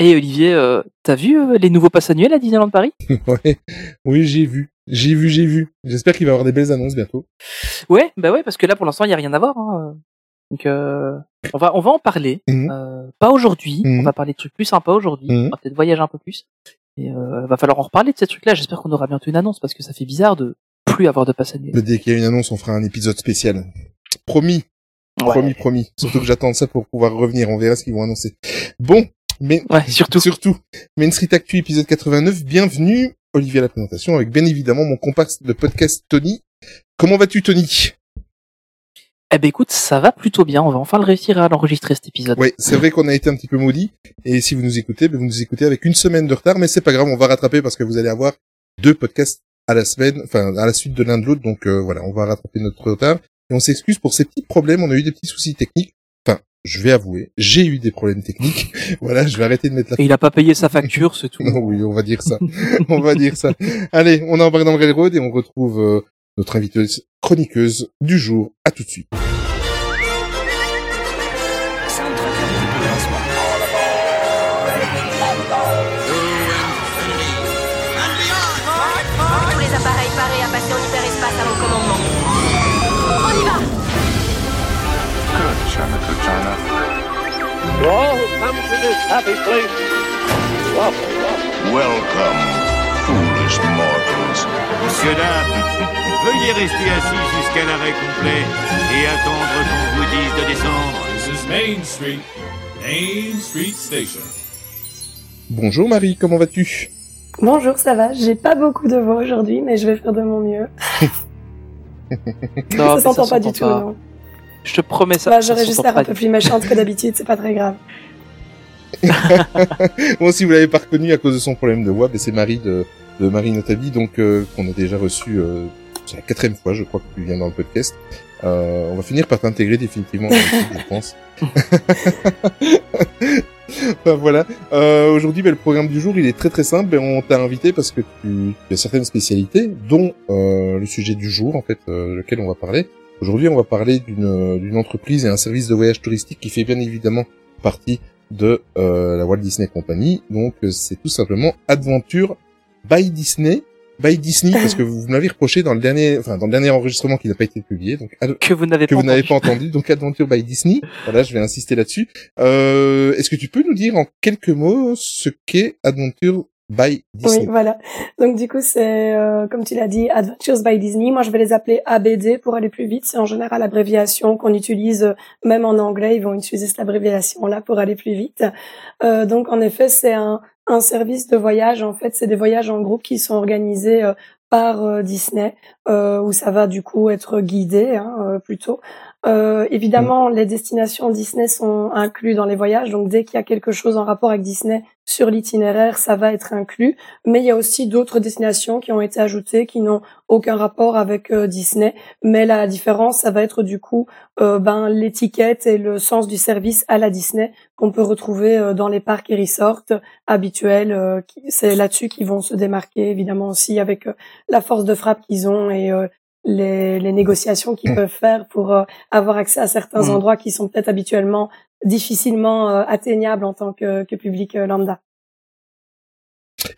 Et Olivier, euh, t'as vu euh, les nouveaux passes annuels à Disneyland Paris? Ouais. Oui, j'ai vu. J'ai vu, j'ai vu. J'espère qu'il va y avoir des belles annonces bientôt. Ouais, bah ouais, parce que là pour l'instant il y a rien à voir. Hein. Donc euh, on va on va en parler. Mhm. Pas aujourd'hui. Mhm. On va parler de trucs plus sympas aujourd'hui. Mhm. On va peut-être voyager un peu plus. Et va falloir en reparler de ces trucs-là. J'espère qu'on aura bientôt une annonce parce que ça fait bizarre de plus avoir de passe annuel. Dès qu'il y a une annonce, on fera un épisode spécial. Promis, promis, promis. Surtout que j'attends ça pour pouvoir revenir. On verra ce qu'ils vont annoncer. Bon, mais Ouais, surtout. surtout, Main Street Actu épisode 89. Bienvenue, Olivier à la présentation, avec bien évidemment mon comparse de podcast Tony. Comment vas-tu, Tony? Eh ben écoute, ça va plutôt bien. On va enfin le réussir à l'enregistrer cet épisode. Ouais, c'est vrai qu'on a été un petit peu maudit. Et si vous nous écoutez, ben, vous nous écoutez avec une semaine de retard, mais c'est pas grave, on va rattraper parce que vous allez avoir deux podcasts à la semaine, enfin à la suite de l'un de l'autre. Donc euh, voilà, on va rattraper notre retard. Et on s'excuse pour ces petits problèmes. On a eu des petits soucis techniques. Enfin, je vais avouer, j'ai eu des problèmes techniques. voilà, je vais arrêter de mettre la Et il a pas payé sa facture, c'est tout. Non, oui, on va dire ça. on va dire ça. Allez, on embarque dans le railroad et on retrouve euh, notre invitée chroniqueuse du jour. À tout de suite. Happy place, welcome. Welcome, foolish mortals. Monsieur, dame, veuillez rester assis jusqu'à l'arrêt complet et attendre qu'on vous dise de descendre. This is Main Street, Main Street Station. Bonjour Marie, comment vas-tu? Bonjour, ça va J'ai pas beaucoup de voix aujourd'hui, mais je vais faire de mon mieux. Non, ça s'entend pas du s'entend tout, non. Je te promets ça. Bah, J'aurais juste l'air pas un peu plus méchante que d'habitude, c'est pas très grave. Bon, si vous l'avez pas reconnu à cause de son problème de voix, ben, c'est Marie de, de Marie Notabi, donc euh, qu'on a déjà reçu. Euh, c'est la quatrième fois, je crois, que tu viens dans le podcast. Euh, on va finir par t'intégrer définitivement je pense. Enfin, voilà. Euh, Aujourd'hui, ben, le programme du jour, il est très très simple. Ben, on t'a invité parce que tu, tu as certaines spécialités, dont euh, le sujet du jour, en fait, euh, lequel on va parler. Aujourd'hui, on va parler d'une entreprise et un service de voyage touristique qui fait bien évidemment partie de euh, la Walt Disney Company. Donc, euh, c'est tout simplement Adventure by Disney. By Disney, parce que vous, vous m'avez reproché dans le dernier, enfin, dans le dernier enregistrement qui n'a pas été publié. Donc, Ad- Que vous n'avez que pas vous n'avez entendu. pas entendu, donc Adventure by Disney. Voilà, je vais insister là-dessus. Euh, Est-ce que tu peux nous dire en quelques mots ce qu'est Adventure by Oui, Disney voilà. Donc du coup, c'est euh, comme tu l'as dit, Adventures by Disney. Moi, je vais les appeler ABD pour aller plus vite. C'est en général l'abréviation qu'on utilise, euh, même en anglais, ils vont utiliser cette abréviation-là pour aller plus vite. Euh, donc en effet, c'est un, un service de voyage. En fait, c'est des voyages en groupe qui sont organisés euh, par euh, Disney, euh, où ça va du coup être guidé hein, euh, plutôt. Euh, évidemment, les destinations Disney sont inclus dans les voyages, donc dès qu'il y a quelque chose en rapport avec Disney sur l'itinéraire, ça va être inclus. Mais il y a aussi d'autres destinations qui ont été ajoutées qui n'ont aucun rapport avec euh, Disney. Mais la différence, ça va être du coup euh, ben l'étiquette et le sens du service à la Disney qu'on peut retrouver euh, dans les parcs et resorts habituels. C'est là-dessus qu'ils vont se démarquer, évidemment aussi avec la force de frappe qu'ils ont et euh, les, les négociations qu'ils peuvent faire pour euh, avoir accès à certains Mm. endroits qui sont peut-être habituellement difficilement euh, atteignables en tant que, que public euh, lambda.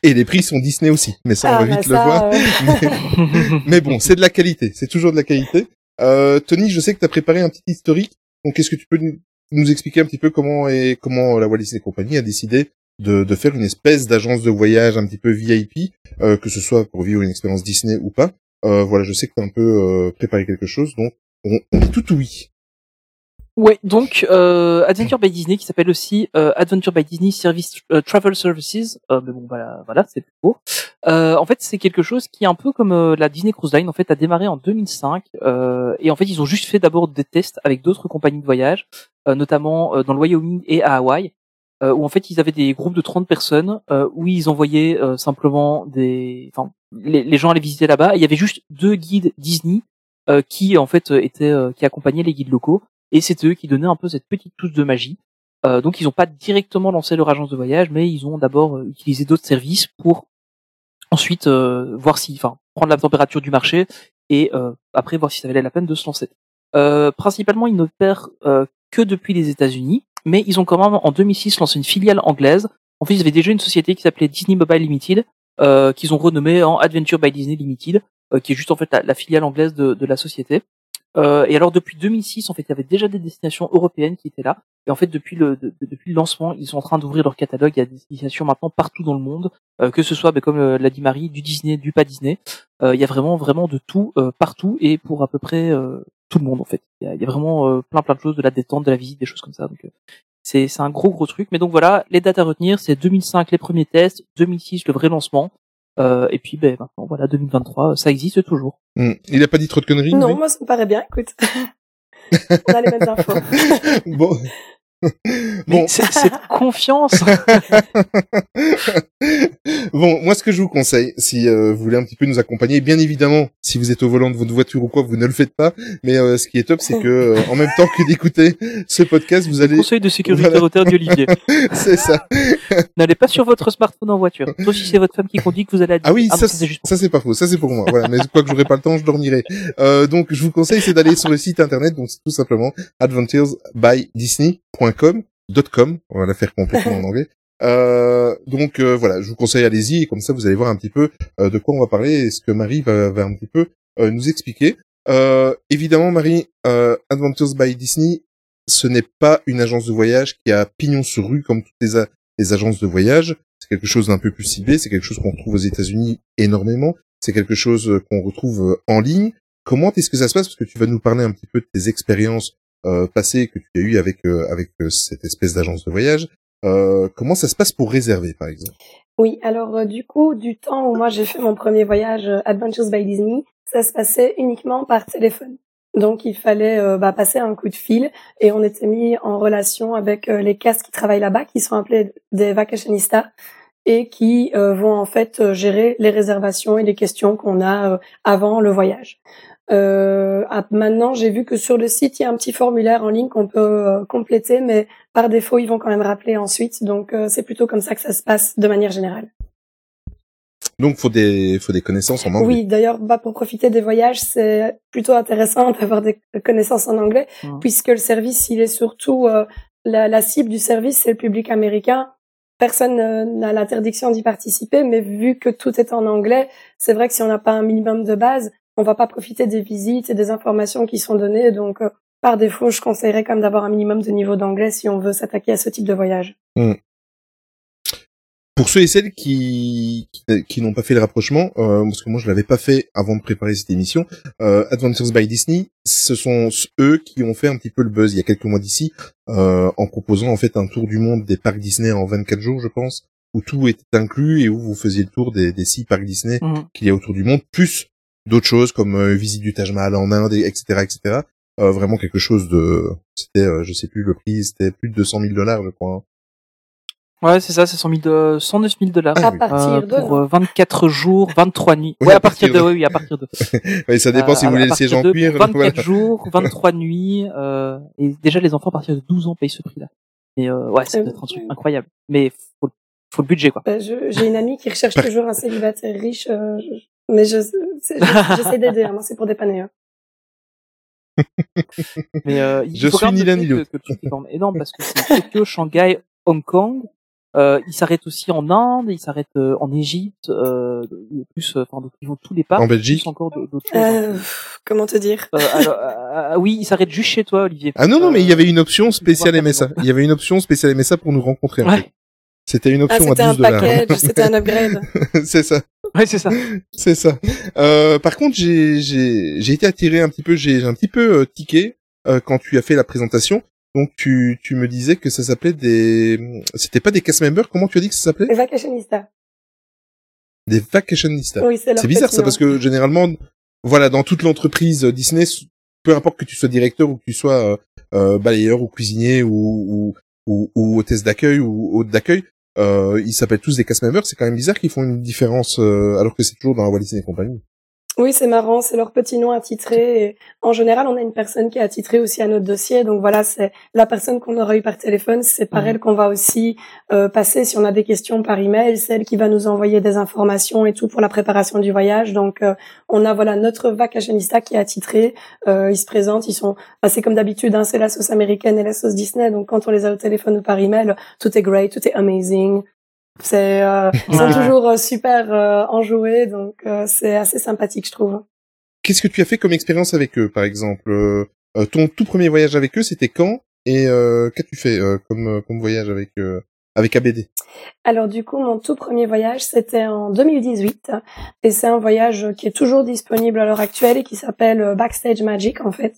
Et les prix sont Disney aussi, mais ça, on Ah, va bah vite le voir. Mais, mais bon, c'est de la qualité, c'est toujours de la qualité. Euh, Tony, je sais que tu as préparé un petit historique, donc est-ce que tu peux nous, expliquer un petit peu comment et comment la Walt Disney Company a décidé de, de faire une espèce d'agence de voyage un petit peu VIP, euh, que ce soit pour vivre une expérience Disney ou pas. Euh, voilà, je sais que tu un peu euh, préparé quelque chose, donc on, on est tout oui. Ouais, donc euh, Adventure by Disney qui s'appelle aussi euh, Adventure by Disney Service euh, Travel Services. Euh, mais bon, voilà, voilà, c'est plus court. Euh, en fait, c'est quelque chose qui est un peu comme euh, la Disney Cruise Line. En fait, a démarré en 2005 euh, et en fait, ils ont juste fait d'abord des tests avec d'autres compagnies de voyage, notamment dans le Wyoming et à Hawaï, où en fait, ils avaient des groupes de 30 personnes où ils envoyaient simplement des, enfin, les, gens allaient visiter là-bas. Il y avait juste deux guides Disney euh, qui en fait euh, étaient euh, qui accompagnaient les guides locaux et c'est eux qui donnaient un peu cette petite touche de magie. Donc ils n'ont pas directement lancé leur agence de voyage, mais ils ont d'abord utilisé d'autres services pour ensuite voir si, enfin, prendre la température du marché et après voir si ça valait la peine de se lancer. Principalement, ils n'opèrent que depuis les États-Unis, mais ils ont quand même en 2006 lancé une filiale anglaise En fait, ils avaient déjà une société qui s'appelait Disney Mobile Limited, euh, qu'ils ont renommée en Adventure by Disney Limited, euh, qui est juste en fait la, filiale anglaise de, de la société. Euh, et alors depuis 2006, en fait, il y avait déjà des destinations européennes qui étaient là. Et en fait, depuis le de- de- depuis le lancement, ils sont en train d'ouvrir leur catalogue. Il y a des destinations maintenant partout dans le monde, euh, que ce soit, ben, comme euh, l'a dit Marie, du Disney, du pas Disney. Euh, il y a vraiment vraiment de tout euh, partout et pour à peu près euh, tout le monde en fait. Il y a, il y a vraiment plein plein de choses, de la détente, de la visite, des choses comme ça. Donc c'est c'est un gros gros truc. Mais donc voilà, les dates à retenir, c'est 2005 les premiers tests, 2006 le vrai lancement. Euh, et puis ben maintenant voilà 2023 ça existe toujours. Hmm. Il a pas dit trop de conneries Non, moi ça me paraît bien, écoute. On a les mêmes infos. Bon. Mais bon, c'est cette confiance. bon, moi ce que je vous conseille, si euh, vous voulez un petit peu nous accompagner, bien évidemment, si vous êtes au volant de votre voiture ou quoi, vous ne le faites pas. Mais euh, ce qui est top, c'est que euh, en même temps que d'écouter ce podcast, vous allez, Conseil de sécurité Voilà. routière d'Olivier. c'est ça. N'allez pas sur votre smartphone en voiture. Sauf si c'est votre femme qui conduit que vous allez à Ah oui, ça, c'est juste ça c'est pas faux, ça c'est pour moi. Voilà, mais quoi que j'aurai pas le temps, je dormirai. Euh, donc je vous conseille c'est d'aller sur le site internet, donc c'est tout simplement adventuresbydisney.com .com, on va la faire complètement en anglais. Euh, donc euh, voilà, je vous conseille allez-y comme ça vous allez voir un petit peu euh, de quoi on va parler et ce que Marie va, va un petit peu euh, nous expliquer. Euh, évidemment Marie, Adventures by Disney, ce n'est pas une agence de voyage qui a pignon sur rue comme toutes les, agences de voyage. C'est quelque chose d'un peu plus ciblé, c'est quelque chose qu'on retrouve aux États-Unis énormément, c'est quelque chose qu'on retrouve en ligne. Comment est-ce que ça se passe? Parce que tu vas nous parler un petit peu de tes expériences passées que tu as eues avec avec cette espèce d'agence de voyage. Euh, comment ça se passe pour réserver, par exemple? Oui, alors euh, du coup, du temps où moi j'ai fait mon premier voyage euh, Adventures by Disney, ça se passait uniquement par téléphone. Donc il fallait bah, passer un coup de fil et on était mis en relation avec les castes qui travaillent là-bas, qui sont appelés des vacationistas et qui vont en fait gérer les réservations et les questions qu'on a avant le voyage. Euh, maintenant, j'ai vu que sur le site, il y a un petit formulaire en ligne qu'on peut euh, compléter, mais par défaut, ils vont quand même rappeler ensuite. Donc, euh, c'est plutôt comme ça que ça se passe de manière générale. Donc faut des faut des connaissances en anglais. Oui, d'ailleurs, bah, pour profiter des voyages, c'est plutôt intéressant d'avoir des connaissances en anglais, Mhm. puisque le service, il est surtout euh, la, la cible du service, c'est le public américain. Personne euh, n'a l'interdiction d'y participer, mais vu que tout est en anglais, c'est vrai que si on n'a pas un minimum de base, on va pas profiter des visites et des informations qui sont données. Donc, euh, par défaut, je conseillerais quand même d'avoir un minimum de niveau d'anglais si on veut s'attaquer à ce type de voyage. Pour ceux et celles qui qui, qui n'ont pas fait le rapprochement, euh, parce que moi je l'avais pas fait avant de préparer cette émission, euh, Adventures by Disney, ce sont eux qui ont fait un petit peu le buzz il y a quelques mois d'ici, euh, en proposant en fait un tour du monde des parcs Disney en 24 jours, je pense, où tout était inclus et où vous faisiez le tour des, des six parcs Disney Mhm. qu'il y a autour du monde, plus d'autres choses comme euh, visite du Taj Mahal en Inde, et- etc., etc. Euh, vraiment quelque chose de, c'était, euh, je sais plus le prix, c'était plus de 200 000 dollars, je crois. hein. Ouais, c'est ça, c'est 100 000 de... 109 000 dollars. Ah à oui. partir de... pour euh, 24 jours, 23 nuits. Oui, ouais, à à partir partir de, de- oui, oui, à partir de. Ouais, ça dépend si Euh, vous à- voulez à le siège partir en de cuir. 24 voilà. jours, 23 nuits, euh, et déjà les enfants à partir de 12 ans payent ce prix-là. Et euh, ouais, c'est Euh, peut-être un truc incroyable. Mais faut, faut le budget, quoi. Bah, je- J'ai une amie qui recherche toujours un célibataire riche, euh, je- mais je j'essaie d'aider. Hein, moi, c'est pour dépanner. Hein. Mais euh, il Je faut suis quand même ni l'un ni que, l'autre. énorme parce que c'est Tokyo, Shanghai, Hong Kong. Euh, ils s'arrêtent aussi en Inde, ils s'arrêtent euh, en Égypte, euh, plus, euh, enfin, donc ils vont tous les parcs. En Belgique. plus encore d'autres hein. Euh, comment te dire? Euh, alors, euh, oui, ils s'arrêtent juste chez toi, Olivier. Ah non, non, mais il y avait une option spéciale MSA. Il y avait une option spéciale MSA pour nous rencontrer. en Ouais. fait. C'était une Ah, option c'était à un 12 dollars. package, c'était un upgrade. c'est ça, Ouais, c'est ça. c'est ça. Euh, par contre, j'ai j'ai j'ai été attiré un petit peu, j'ai j'ai un petit peu euh, tiqué euh, quand tu as fait la présentation. Donc tu tu me disais que ça s'appelait des, c'était pas des cast members. Comment tu as dit que ça s'appelait? Les vacationistas. Des vacationistas. Oui, c'est C'est bizarre ça nom. parce que généralement, voilà, dans toute l'entreprise Disney, peu importe que tu sois directeur ou que tu sois euh, euh, balayeur ou cuisinier ou ou, ou, ou hôtesse d'accueil ou hôte d'accueil, ils s'appellent tous des cast members. C'est quand même bizarre qu'ils font une différence euh, alors que c'est toujours dans la Walt Disney Company. Oui, c'est marrant, c'est leur petit nom attitré. Et en général, on a une personne qui est attitrée aussi à notre dossier. Donc voilà, c'est la personne qu'on aura eu par téléphone, c'est par Mhm. elle qu'on va aussi euh, passer si on a des questions par email. C'est elle qui va nous envoyer des informations et tout pour la préparation du voyage. Donc euh, on a voilà notre vacationista qui est attitré. Euh, ils se présentent, ils sont, bah, c'est comme d'habitude, hein, c'est la sauce américaine et la sauce Disney. Donc quand on les a au téléphone ou par email, tout est great, tout est amazing. C'est euh, ils sont Ouais. toujours euh, super euh, enjoués, donc euh, c'est assez sympathique, je trouve. Qu'est-ce que tu as fait comme expérience avec eux, par exemple euh, euh, Ton tout premier voyage avec eux, c'était quand? Et euh, qu'as-tu fait euh, comme comme voyage avec euh, avec ABD Alors du coup, mon tout premier voyage, c'était en 2018, et c'est un voyage qui est toujours disponible à l'heure actuelle et qui s'appelle euh, Backstage Magic en fait,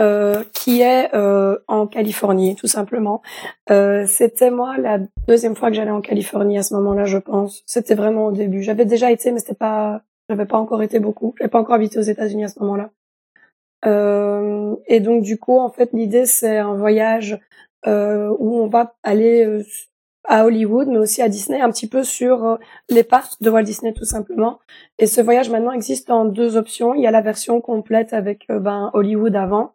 euh, qui est euh, en Californie tout simplement. Euh, c'était moi la deuxième fois que j'allais en Californie à ce moment-là, je pense. C'était vraiment au début. J'avais déjà été, mais c'était pas, j'avais pas encore été beaucoup. J'avais pas encore habité aux États-Unis à ce moment-là. Euh, et donc du coup, en fait, l'idée c'est un voyage euh, où on va aller euh, à Hollywood, mais aussi à Disney, un petit peu sur euh, les parcs de Walt Disney tout simplement. Et ce voyage maintenant existe en deux options. Il y a la version complète avec euh, ben, Hollywood avant,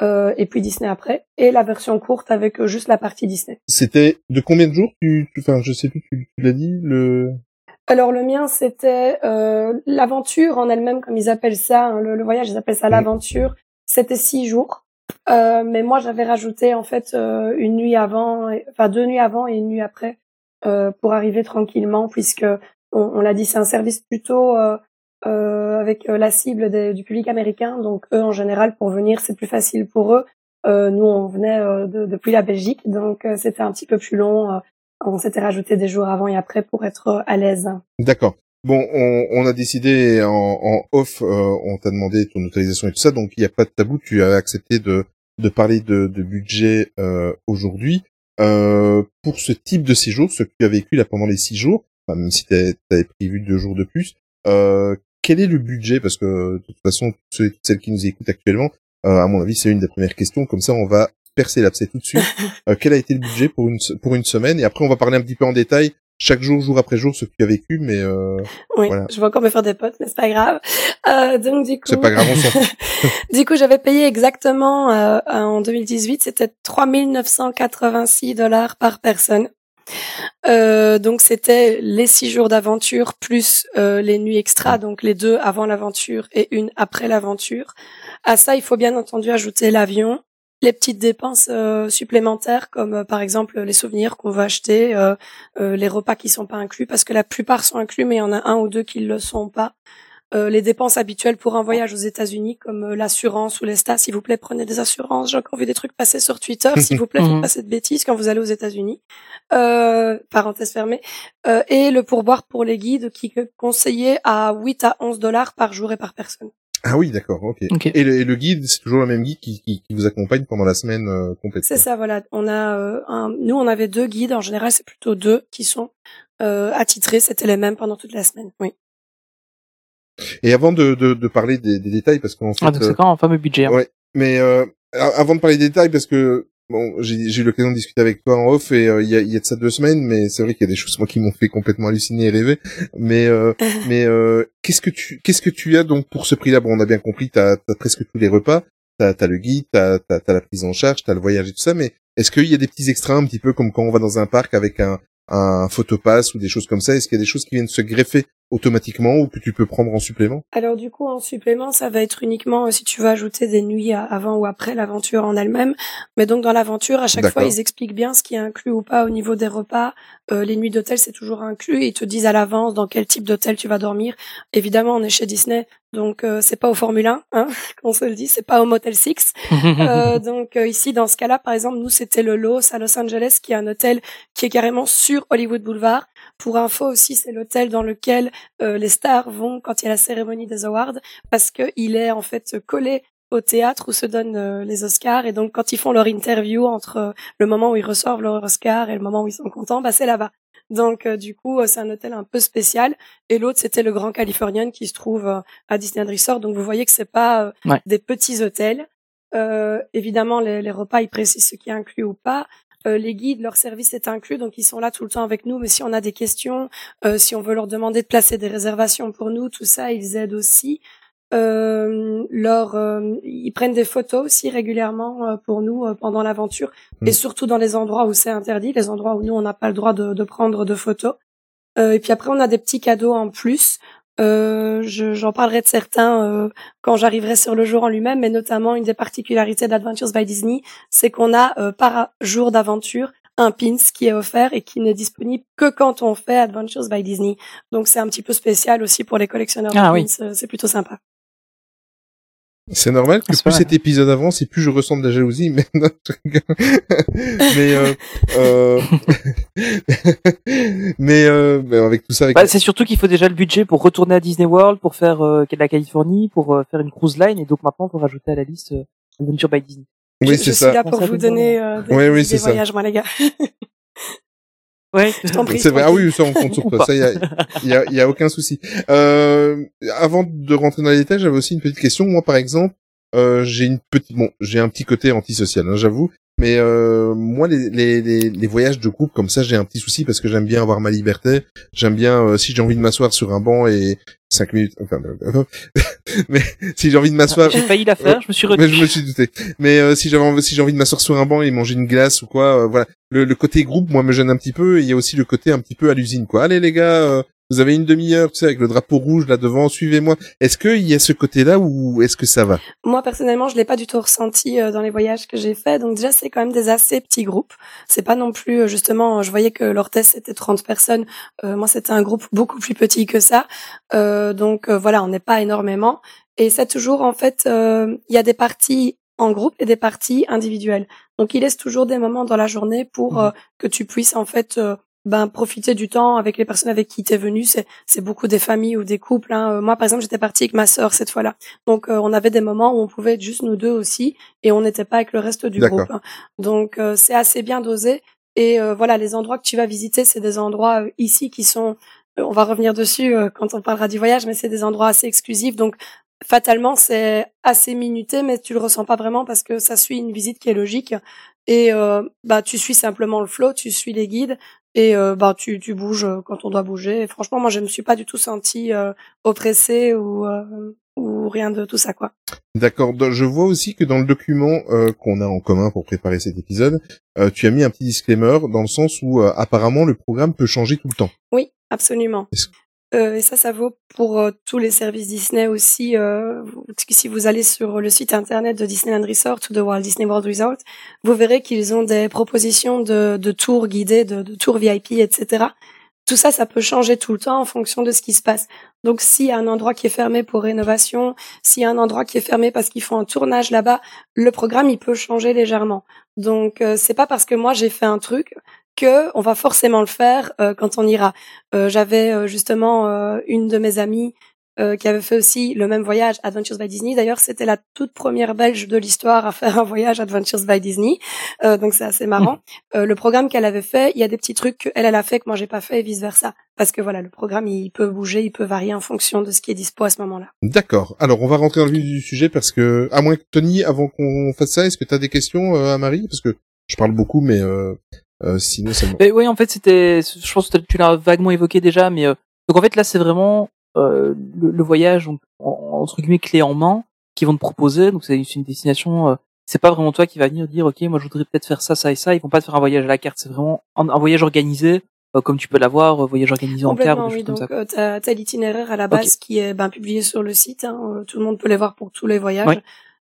euh, et puis Disney après, et la version courte avec euh, juste la partie Disney. C'était de combien de jours? Tu, tu- Enfin, je sais plus. Tu, tu l'as dit le. Alors le mien, c'était euh, l'aventure en elle-même, comme ils appellent ça. hein, le, le voyage, ils appellent ça l'aventure. C'était six jours. Euh, mais moi, j'avais rajouté en fait euh, une nuit avant, enfin deux nuits avant et une nuit après euh, pour arriver tranquillement, puisque on, on l'a dit, c'est un service plutôt euh, euh, avec la cible des- du public américain. Donc eux, en général, pour venir, c'est plus facile pour eux. Nous, on venait de- depuis la Belgique, donc c'était un petit peu plus long. on s'était rajouté des jours avant et après pour être à l'aise. D'accord. Bon, on, on a décidé en, en off, euh, on t'a demandé ton autorisation et tout ça, donc il n'y a pas de tabou. Tu as accepté de de parler de, de budget euh, aujourd'hui. Euh, pour ce type de séjour, ce que tu as vécu là pendant les six jours, enfin, même si tu avais prévu deux jours de plus, euh, quel est le budget? Parce que de toute façon, ceux et celles qui nous écoutent actuellement, euh, à mon avis, c'est une des premières questions. Comme ça, on va percer l'abcès tout de suite. Euh, quel a été le budget pour une pour une semaine? Et après, on va parler un petit peu en détail chaque jour, jour après jour, ce que tu as vécu. Mais euh, Oui, Voilà. je vais encore me faire des potes, mais c'est pas grave. Euh, donc du coup, c'est pas grave, on s'en du coup, j'avais payé exactement euh, en 2018, c'était 3986 dollars par personne. Euh, donc c'était les six jours d'aventure plus euh, les nuits extra, donc les deux avant l'aventure et une après l'aventure. À ça, il faut bien entendu ajouter l'avion, les petites dépenses euh, supplémentaires comme euh, par exemple les souvenirs qu'on va acheter, euh, euh, les repas qui sont pas inclus parce que la plupart sont inclus, mais il y en a un ou deux qui le sont pas. Euh, les dépenses habituelles pour un voyage aux États-Unis, comme l'assurance ou les stats. S'il vous plaît, prenez des assurances. J'ai encore vu des trucs passer sur Twitter. S'il vous plaît, faites Mhm. pas cette bêtise quand vous allez aux États-Unis. Euh, parenthèse fermée. Euh, et le pourboire pour les guides qui est conseillé à 8 à 11 dollars par jour et par personne. Ah oui, d'accord, ok. Ok. Et, le, et le guide, c'est toujours le même guide qui, qui, qui vous accompagne pendant la semaine euh, complète. C'est ça, voilà. On a euh, un, nous, on avait deux guides. En général, c'est plutôt deux qui sont euh, attitrés. C'était les mêmes pendant toute la semaine. Oui. Et avant de, de, de parler des, des détails, parce qu'en fait, Ah, donc c'est quand même un fameux budget. hein. ouais. mais euh, avant de parler des détails, parce que bon, j'ai j'ai eu l'occasion de discuter avec toi en off et euh, il y, a, il y a de ça deux semaines, mais c'est vrai qu'il y a des choses moi qui m'ont fait complètement halluciner et rêver. Mais euh, mais euh, qu'est-ce que tu qu'est-ce que tu as donc pour ce prix-là? Bon, on a bien compris, t'as as presque tous les repas, t'as as le guide, t'as as, as la prise en charge, t'as le voyage et tout ça, mais est-ce qu'il y a des petits extras un petit peu comme quand on va dans un parc avec un un photopass ou des choses comme ça? Est-ce qu'il y a des choses qui viennent se greffer automatiquement ou que tu peux prendre en supplément Alors du coup, en supplément, ça va être uniquement euh, si tu veux ajouter des nuits avant ou après l'aventure en elle-même. Mais donc dans l'aventure, à chaque fois, ils expliquent bien ce qui est inclus ou pas au niveau des repas. Euh, les nuits d'hôtel, c'est toujours inclus. Ils te disent à l'avance dans quel type d'hôtel tu vas dormir. Évidemment, on est chez Disney, donc euh, c'est pas au Formule 1, hein, qu'on se le dit, c'est pas au Motel 6. Euh, donc euh, ici, dans ce cas-là, par exemple, nous, c'était le Los à Los Angeles, qui est un hôtel qui est carrément sur Hollywood Boulevard. Pour info aussi, c'est l'hôtel dans lequel euh, les stars vont quand il y a la cérémonie des awards, parce que il est en fait collé au théâtre où se donnent euh, les Oscars. Et donc, quand ils font leur interview entre euh, le moment où ils reçoivent leur Oscar et le moment où ils sont contents, bah, c'est là-bas. Donc, euh, du coup, euh, c'est un hôtel un peu spécial. Et l'autre, c'était le Grand Californian qui se trouve à Disneyland Resort. Donc, vous voyez que c'est pas euh, Ouais. des petits hôtels. Euh, évidemment, les, les repas, ils précisent ce qui est inclus ou pas. Euh, les guides, leur service est inclus, donc ils sont là tout le temps avec nous. Mais si on a des questions, euh, si on veut leur demander de placer des réservations pour nous, tout ça, ils aident aussi. Euh, leur, euh, ils prennent des photos aussi régulièrement euh, pour nous euh, pendant l'aventure, Mm. et surtout dans les endroits où c'est interdit, les endroits où nous on n'a pas le droit de, de prendre de photos. Euh, et puis après, on a des petits cadeaux en plus. Euh, je- J'en parlerai de certains euh, quand j'arriverai sur le jour en lui-même, mais notamment une des particularités d'Adventures by Disney, c'est qu'on a euh, par jour d'aventure un pins qui est offert et qui n'est disponible que quand on fait Adventures by Disney. Donc c'est un petit peu spécial aussi pour les collectionneurs Ah de oui. pins. euh, C'est plutôt sympa. C'est normal que Ah, plus cet épisode avance et plus je ressens de la jalousie, mais non, je mais euh, euh, mais euh, mais avec tout ça, avec Bah, c'est surtout qu'il faut déjà le budget pour retourner à Disney World, pour faire euh, la Californie, pour euh, faire une cruise line, et donc maintenant, il faut rajouter à la liste euh, Adventure by Disney. oui, je, c'est je ça. suis là pour vous donner euh, des, Oui, oui, des c'est ça. voyages, moi les gars. Ouais. Je t'en prie. C'est vrai. Ah oui, ça on compte sur toi. Ça, y a, y a, y a aucun souci. Euh, avant de rentrer dans les détails, j'avais aussi une petite question. Moi, par exemple, euh, j'ai une petite, bon, j'ai un petit côté antisocial, hein, j'avoue. Mais euh, moi, les, les, les, les voyages de groupe comme ça, j'ai un petit souci parce que j'aime bien avoir ma liberté. J'aime bien, euh, si j'ai envie de m'asseoir sur un banc et cinq minutes, enfin, euh, mais si j'ai envie de m'asseoir, J'ai failli la faire, je me suis mais retenu. je me suis douté. Mais euh, si j'avais si j'ai envie de m'asseoir sur un banc et manger une glace ou quoi, euh, voilà. Le, le côté groupe, moi, me gêne un petit peu. Et il y a aussi le côté un petit peu à l'usine, quoi. Allez les gars, euh, vous avez une demi-heure, tu sais, avec le drapeau rouge là devant, suivez-moi. Est-ce qu'il y a ce côté-là ou est-ce que ça va? Moi personnellement, je l'ai pas du tout ressenti euh, dans les voyages que j'ai faits. Donc déjà, c'est quand même des assez petits groupes. C'est pas non plus euh, justement. Je voyais que test c'était 30 personnes. Euh, moi, c'était un groupe beaucoup plus petit que ça. Euh, donc euh, voilà, on n'est pas énormément. Et c'est toujours en fait, euh, il y a des parties en groupe et des parties individuelles. Donc il laisse toujours des moments dans la journée pour euh, que tu puisses en fait euh, ben profiter du temps avec les personnes avec qui t'es venu. C'est c'est beaucoup des familles ou des couples. Hein. Euh, Moi par exemple, j'étais partie avec ma sœur cette fois-là. Donc euh, on avait des moments où on pouvait être juste nous deux aussi et on n'était pas avec le reste du groupe. hein. Donc euh, c'est assez bien dosé. Et euh, voilà, les endroits que tu vas visiter, c'est des endroits euh, ici qui sont, euh, on va revenir dessus quand on parlera du voyage, mais c'est des endroits assez exclusifs. Donc fatalement, c'est assez minuté, mais tu le ressens pas vraiment parce que ça suit une visite qui est logique. Et euh, bah tu suis simplement le flow, tu suis les guides et euh, bah tu tu bouges euh, quand on doit bouger. Et franchement, moi je me suis pas du tout sentie euh, oppressée ou euh, ou rien de tout ça quoi. D'accord. Je vois aussi que dans le document qu'on a en commun pour préparer cet épisode, tu as mis un petit disclaimer dans le sens où apparemment le programme peut changer tout le temps. Oui, absolument. Est-ce- Euh, et ça, ça vaut pour euh, tous les services Disney aussi. Euh, si vous allez sur le site internet de Disneyland Resort ou de Walt Disney World Resort, vous verrez qu'ils ont des propositions de, de tours guidés, de, de tours VIP, etc. Tout ça, ça peut changer tout le temps en fonction de ce qui se passe. Donc, s'il y a un endroit qui est fermé pour rénovation, s'il y a un endroit qui est fermé parce qu'ils font un tournage là-bas, le programme, il peut changer légèrement. Donc, euh, c'est pas parce que moi j'ai fait un truc que on va forcément le faire euh, quand on ira. Euh, J'avais euh, justement euh, une de mes amies euh, qui avait fait aussi le même voyage Adventures by Disney. D'ailleurs, c'était la toute première Belge de l'histoire à faire un voyage Adventures by Disney. Euh, donc c'est assez marrant. Euh, le programme qu'elle avait fait, il y a des petits trucs qu'elle elle a fait que moi j'ai pas fait et vice versa. Parce que voilà, le programme il peut bouger, il peut varier en fonction de ce qui est dispo à ce moment-là. D'accord. Alors on va rentrer dans le vif du sujet parce que, à moins que Tony, avant qu'on fasse ça, est-ce que tu as des questions euh, à Marie? Parce que je parle beaucoup, mais euh, sinon c'est bon. Mais oui, en fait, c'était, je pense que tu l'as vaguement évoqué déjà, mais euh, donc en fait là, c'est vraiment euh, le, le voyage en- entre guillemets clé en main qu'ils vont te proposer. Donc c'est c'est une destination. euh, c'est pas vraiment toi qui va venir dire, ok, moi je voudrais peut-être faire ça, ça et ça. Ils vont pas te faire un voyage à la carte. C'est vraiment un, un voyage organisé, euh, comme tu peux l'avoir, euh, voyage organisé en des oui. Donc, ça. euh, t'as t'as l'itinéraire à la base qui est ben, publié sur le site. hein, euh, tout le monde peut les voir pour tous les voyages. Ouais.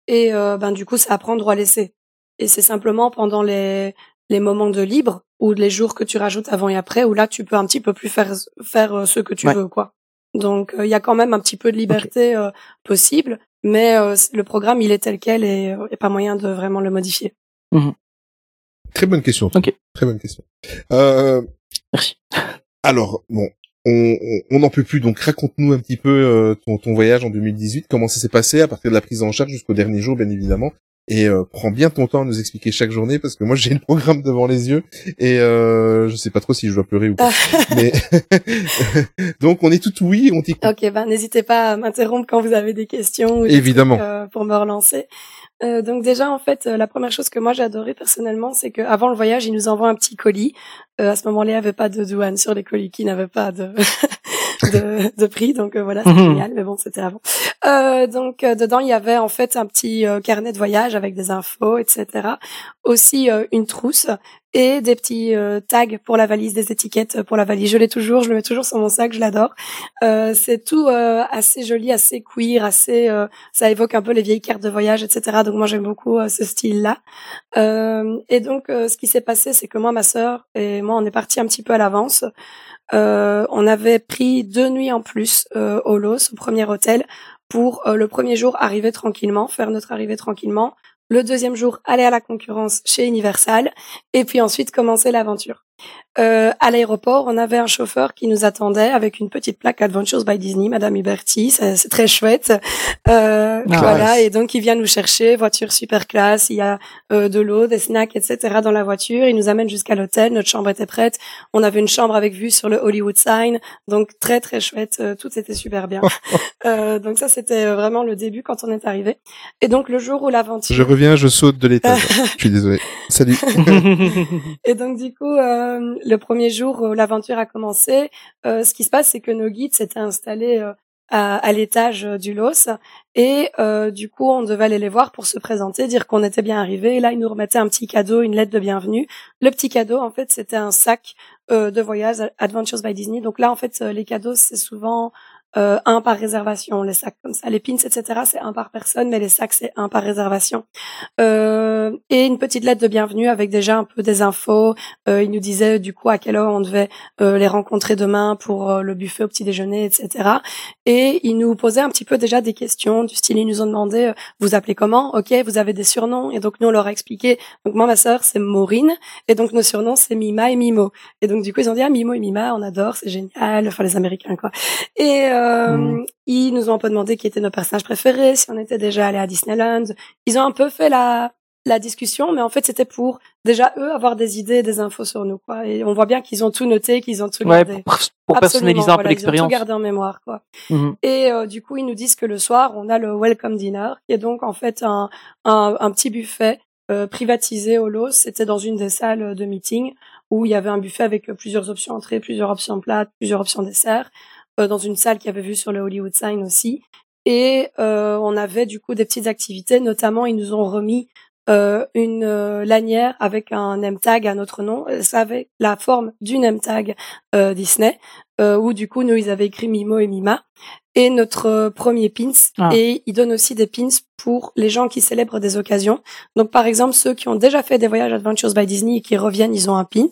Et euh, ben du coup, ça apprend droit laissé. Et c'est simplement pendant les les moments de libre ou les jours que tu rajoutes avant et après où là tu peux un petit peu plus faire faire euh, ce que tu Ouais. veux quoi. Donc euh, il y a quand même un petit peu de liberté euh, possible, mais euh, le programme il est tel quel et pas moyen de vraiment le modifier. Très bonne question. Ok. Très bonne question. Euh, Merci. alors bon, on on- on n'en peut plus. Donc raconte-nous un petit peu euh, ton, ton voyage en 2018. Comment ça s'est passé à partir de la prise en charge jusqu'au dernier jour, bien évidemment. Et euh, prends bien ton temps à nous expliquer chaque journée parce que moi j'ai le programme devant les yeux et euh, je sais pas trop si je dois pleurer ou pas. Mais donc on est tout oui, on t'écoute. Ok, ben n'hésitez pas à m'interrompre quand vous avez des questions ou des Évidemment. trucs, euh, pour me relancer. Euh, donc déjà en fait euh, la première chose que moi j'ai adoré personnellement c'est que avant le voyage ils nous envoient un petit colis. Euh, à ce moment-là il n'y avait pas de douane sur les colis qui n'avaient pas de de, de prix donc euh, voilà c'est Mhm. génial mais bon c'était avant. Euh, donc euh, dedans il y avait en fait un petit euh, carnet de voyage avec des infos etc. Aussi euh, une trousse et des petits euh, tags pour la valise, des étiquettes pour la valise. Je l'ai toujours, je le mets toujours sur mon sac, je l'adore. Euh, c'est tout euh, assez joli, assez queer, assez, euh, ça évoque un peu les vieilles cartes de voyage, etc. Donc moi j'aime beaucoup ce style-là. Euh, et donc ce qui s'est passé, c'est que moi, ma sœur et moi, on est partis un petit peu à l'avance. On avait pris deux nuits en plus au Los, au premier hôtel, pour le premier jour arriver tranquillement, faire notre arrivée tranquillement, le deuxième jour aller à la concurrence chez Universal et puis ensuite commencer l'aventure. Euh, à l'aéroport, on avait un chauffeur qui nous attendait avec une petite plaque Adventures by Disney, Madame Huberti, c'est très chouette. Euh, voilà, et donc il vient nous chercher, voiture super classe, il y a euh, de l'eau, des snacks, etc. dans la voiture. Il nous amène jusqu'à l'hôtel, notre chambre était prête. On avait une chambre avec vue sur le Hollywood Sign, donc très très chouette, euh, tout était super bien. Euh, donc ça c'était vraiment le début quand on est arrivé. Et donc le jour où l'aventure. Je reviens, je saute de l'étage. je suis désolé. Salut. Et donc du coup, euh, le premier jour où l'aventure a commencé, euh, ce qui se passe, c'est que nos guides s'étaient installés euh, à, à l'étage euh, du LOS et euh, du coup, on devait aller les voir pour se présenter, dire qu'on était bien arrivé. Et là, ils nous remettaient un petit cadeau, une lettre de bienvenue. Le petit cadeau, en fait, c'était un sac de voyage Adventures by Disney. Donc là, en fait, les cadeaux, c'est souvent euh, un par réservation, les sacs comme ça. Les pins, etc., c'est un par personne, mais les sacs, c'est un par réservation. Euh, et une petite lettre de bienvenue avec déjà un peu des infos. Euh, il nous disait du coup à quelle heure on devait euh, les rencontrer demain pour euh, le buffet au petit déjeuner, etc. Et il nous posait un petit peu déjà des questions du style, ils nous ont demandé, euh, vous appelez comment? Ok, vous avez des surnoms? Et donc nous, on leur a expliqué. Donc moi, ma sœur, c'est Maureen. Et donc nos surnoms, c'est Mima et Mimo. Et donc du coup, ils ont dit, ah, Mimo et Mima, on adore, c'est génial. Enfin, les Américains, quoi. Et euh, Mhm. ils nous ont un peu demandé qui étaient nos personnages préférés, si on était déjà allé à Disneyland. Ils ont un peu fait la la discussion, mais en fait c'était pour déjà eux avoir des idées, des infos sur nous, quoi. Et on voit bien qu'ils ont tout noté, qu'ils ont tout ouais, gardé. pour, pour personnaliser un peu voilà, Ils ont l'expérience. tout gardé en mémoire, quoi. Mhm. Et euh, du coup, ils nous disent que le soir, on a le welcome dinner, qui est donc en fait un un, un petit buffet euh, privatisé au Los. C'était dans une des salles de meeting où il y avait un buffet avec plusieurs options entrées, plusieurs options plats, plusieurs options desserts, dans une salle qui avait vue sur le Hollywood Sign aussi. Et euh, on avait du coup des petites activités, notamment ils nous ont remis euh, une euh, lanière avec un name tag à notre nom. Euh, Ça avait la forme du name tag euh, Disney, euh, où du coup nous ils avaient écrit Mimo et Mima. Et notre euh, premier pins, Ah. et ils donnent aussi des pins pour les gens qui célèbrent des occasions. Donc par exemple ceux qui ont déjà fait des voyages Adventures by Disney et qui reviennent, ils ont un pins.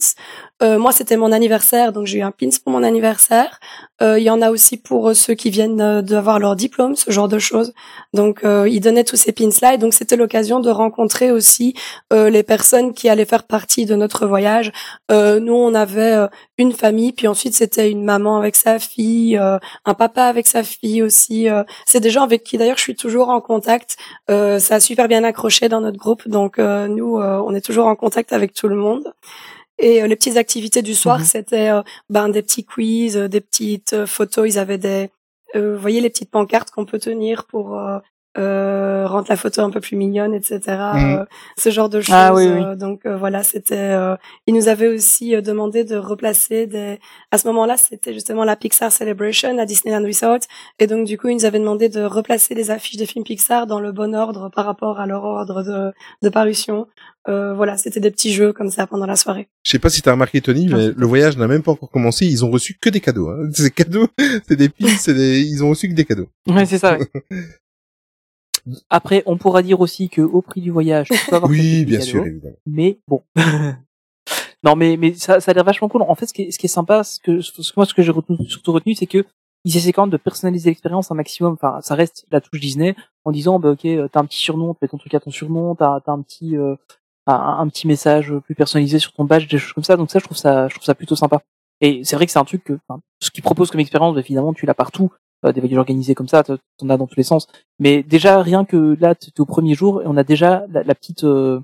Euh, moi c'était mon anniversaire, donc j'ai eu un pins pour mon anniversaire. Euh, Il y en a aussi pour euh, ceux qui viennent d'avoir leur diplôme, ce genre de choses. Donc euh, ils donnaient tous ces pins là et donc c'était l'occasion de rencontrer aussi euh, les personnes qui allaient faire partie de notre voyage. Euh, nous on avait une famille, puis ensuite c'était une maman avec sa fille, euh, un papa avec sa fille aussi. euh. c'est des gens avec qui d'ailleurs je suis toujours en contact. Euh, ça a super bien accroché dans notre groupe, donc euh, nous on est toujours en contact avec tout le monde. Et les petites activités du soir, Mhm. c'était ben des petits quiz, des petites photos. Ils avaient des, vous voyez les petites pancartes qu'on peut tenir pour euh, rendre la photo un peu plus mignonne, etc. Mhm. euh, ce genre de choses. Ah oui, oui. euh, donc euh, voilà, c'était. euh, ils nous avaient aussi demandé de replacer des. À ce moment-là, c'était justement la Pixar Celebration à Disneyland Resort, et donc du coup, ils nous avaient demandé de replacer les affiches des films Pixar dans le bon ordre par rapport à leur ordre de, de parution. Euh, voilà, c'était des petits jeux comme ça pendant la soirée. Je sais pas si t'as remarqué Tony, mais c'est le voyage n'a même pas encore commencé. Ils ont reçu que des cadeaux. Hein. Ces cadeaux, c'est des pins, c'est des... ils ont reçu que des cadeaux. Ouais, c'est ça. ouais. Après, on pourra dire aussi que au prix du voyage, tu peux avoir Oui, bien sûr, évidemment. Mais bon. non, mais mais ça, ça a l'air vachement cool. En fait, ce qui est, ce qui est sympa, ce que, ce que moi, ce que j'ai retenu, surtout retenu, c'est que ils essaient quand même de personnaliser l'expérience un maximum. Enfin, ça reste la touche Disney en disant, bah ok, euh, t'as un petit surnom, tu mets ton truc à ton surnom, t'as as un petit euh, un, un petit message plus personnalisé sur ton badge, des choses comme ça. Donc ça, je trouve ça, je trouve ça plutôt sympa. Et c'est vrai que c'est un truc que, enfin, ce qu'ils proposent comme expérience, bah, évidemment, tu l'as partout. Euh, des voyages organisés comme ça, t'en as dans tous les sens. Mais déjà, rien que là, tu es au premier jour et on a déjà la, la petite, euh,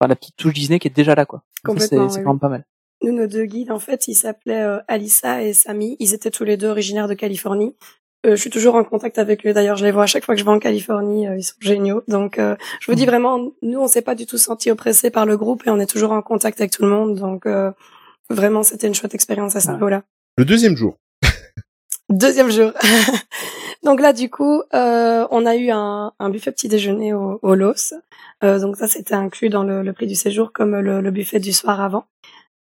enfin, la petite touche Disney qui est déjà là, quoi. C'est oui, quand même pas mal. Nous, nos deux guides, en fait, ils s'appelaient euh, Alissa et Samy. Ils étaient tous les deux originaires de Californie. Euh, je suis toujours en contact avec eux. D'ailleurs, je les vois à chaque fois que je vais en Californie. euh, ils sont géniaux. Donc, euh, je vous dis vraiment, nous, on s'est pas du tout senti oppressés par le groupe et on est toujours en contact avec tout le monde. Donc, euh, vraiment, c'était une chouette expérience à ce Ouais. niveau-là. Le deuxième jour. Deuxième jour. donc là, du coup, euh, on a eu un, un buffet petit déjeuner au, au Los. Euh, donc ça, c'était inclus dans le, le prix du séjour, comme le, le buffet du soir avant.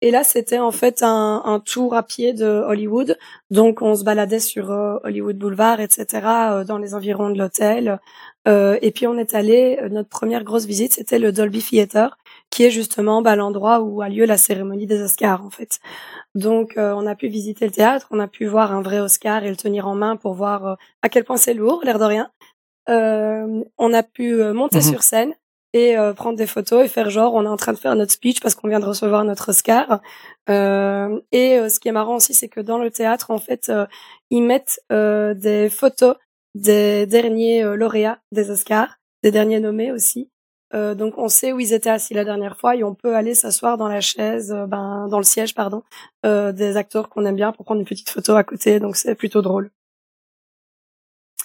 Et là, c'était en fait un, un, tour à pied de Hollywood. Donc, on se baladait sur euh, Hollywood Boulevard, etc., euh, dans les environs de l'hôtel. Euh, et puis, on est allé. Notre première grosse visite, c'était le Dolby Theater, qui est justement bah, l'endroit où a lieu la cérémonie des Oscars, en fait. Donc, on a pu visiter le théâtre, on a pu voir un vrai Oscar et le tenir en main pour voir à quel point c'est lourd, l'air de rien. on a pu monter Mhm. sur scène et euh, prendre des photos et faire genre on est en train de faire notre speech parce qu'on vient de recevoir notre Oscar. Euh, et euh, ce qui est marrant aussi, c'est que dans le théâtre, en fait, euh, ils mettent euh, des photos des derniers euh, lauréats des Oscars, des derniers nommés aussi. Euh, donc on sait où ils étaient assis la dernière fois et on peut aller s'asseoir dans la chaise, euh, ben dans le siège pardon, euh, des acteurs qu'on aime bien pour prendre une petite photo à côté. Donc c'est plutôt drôle.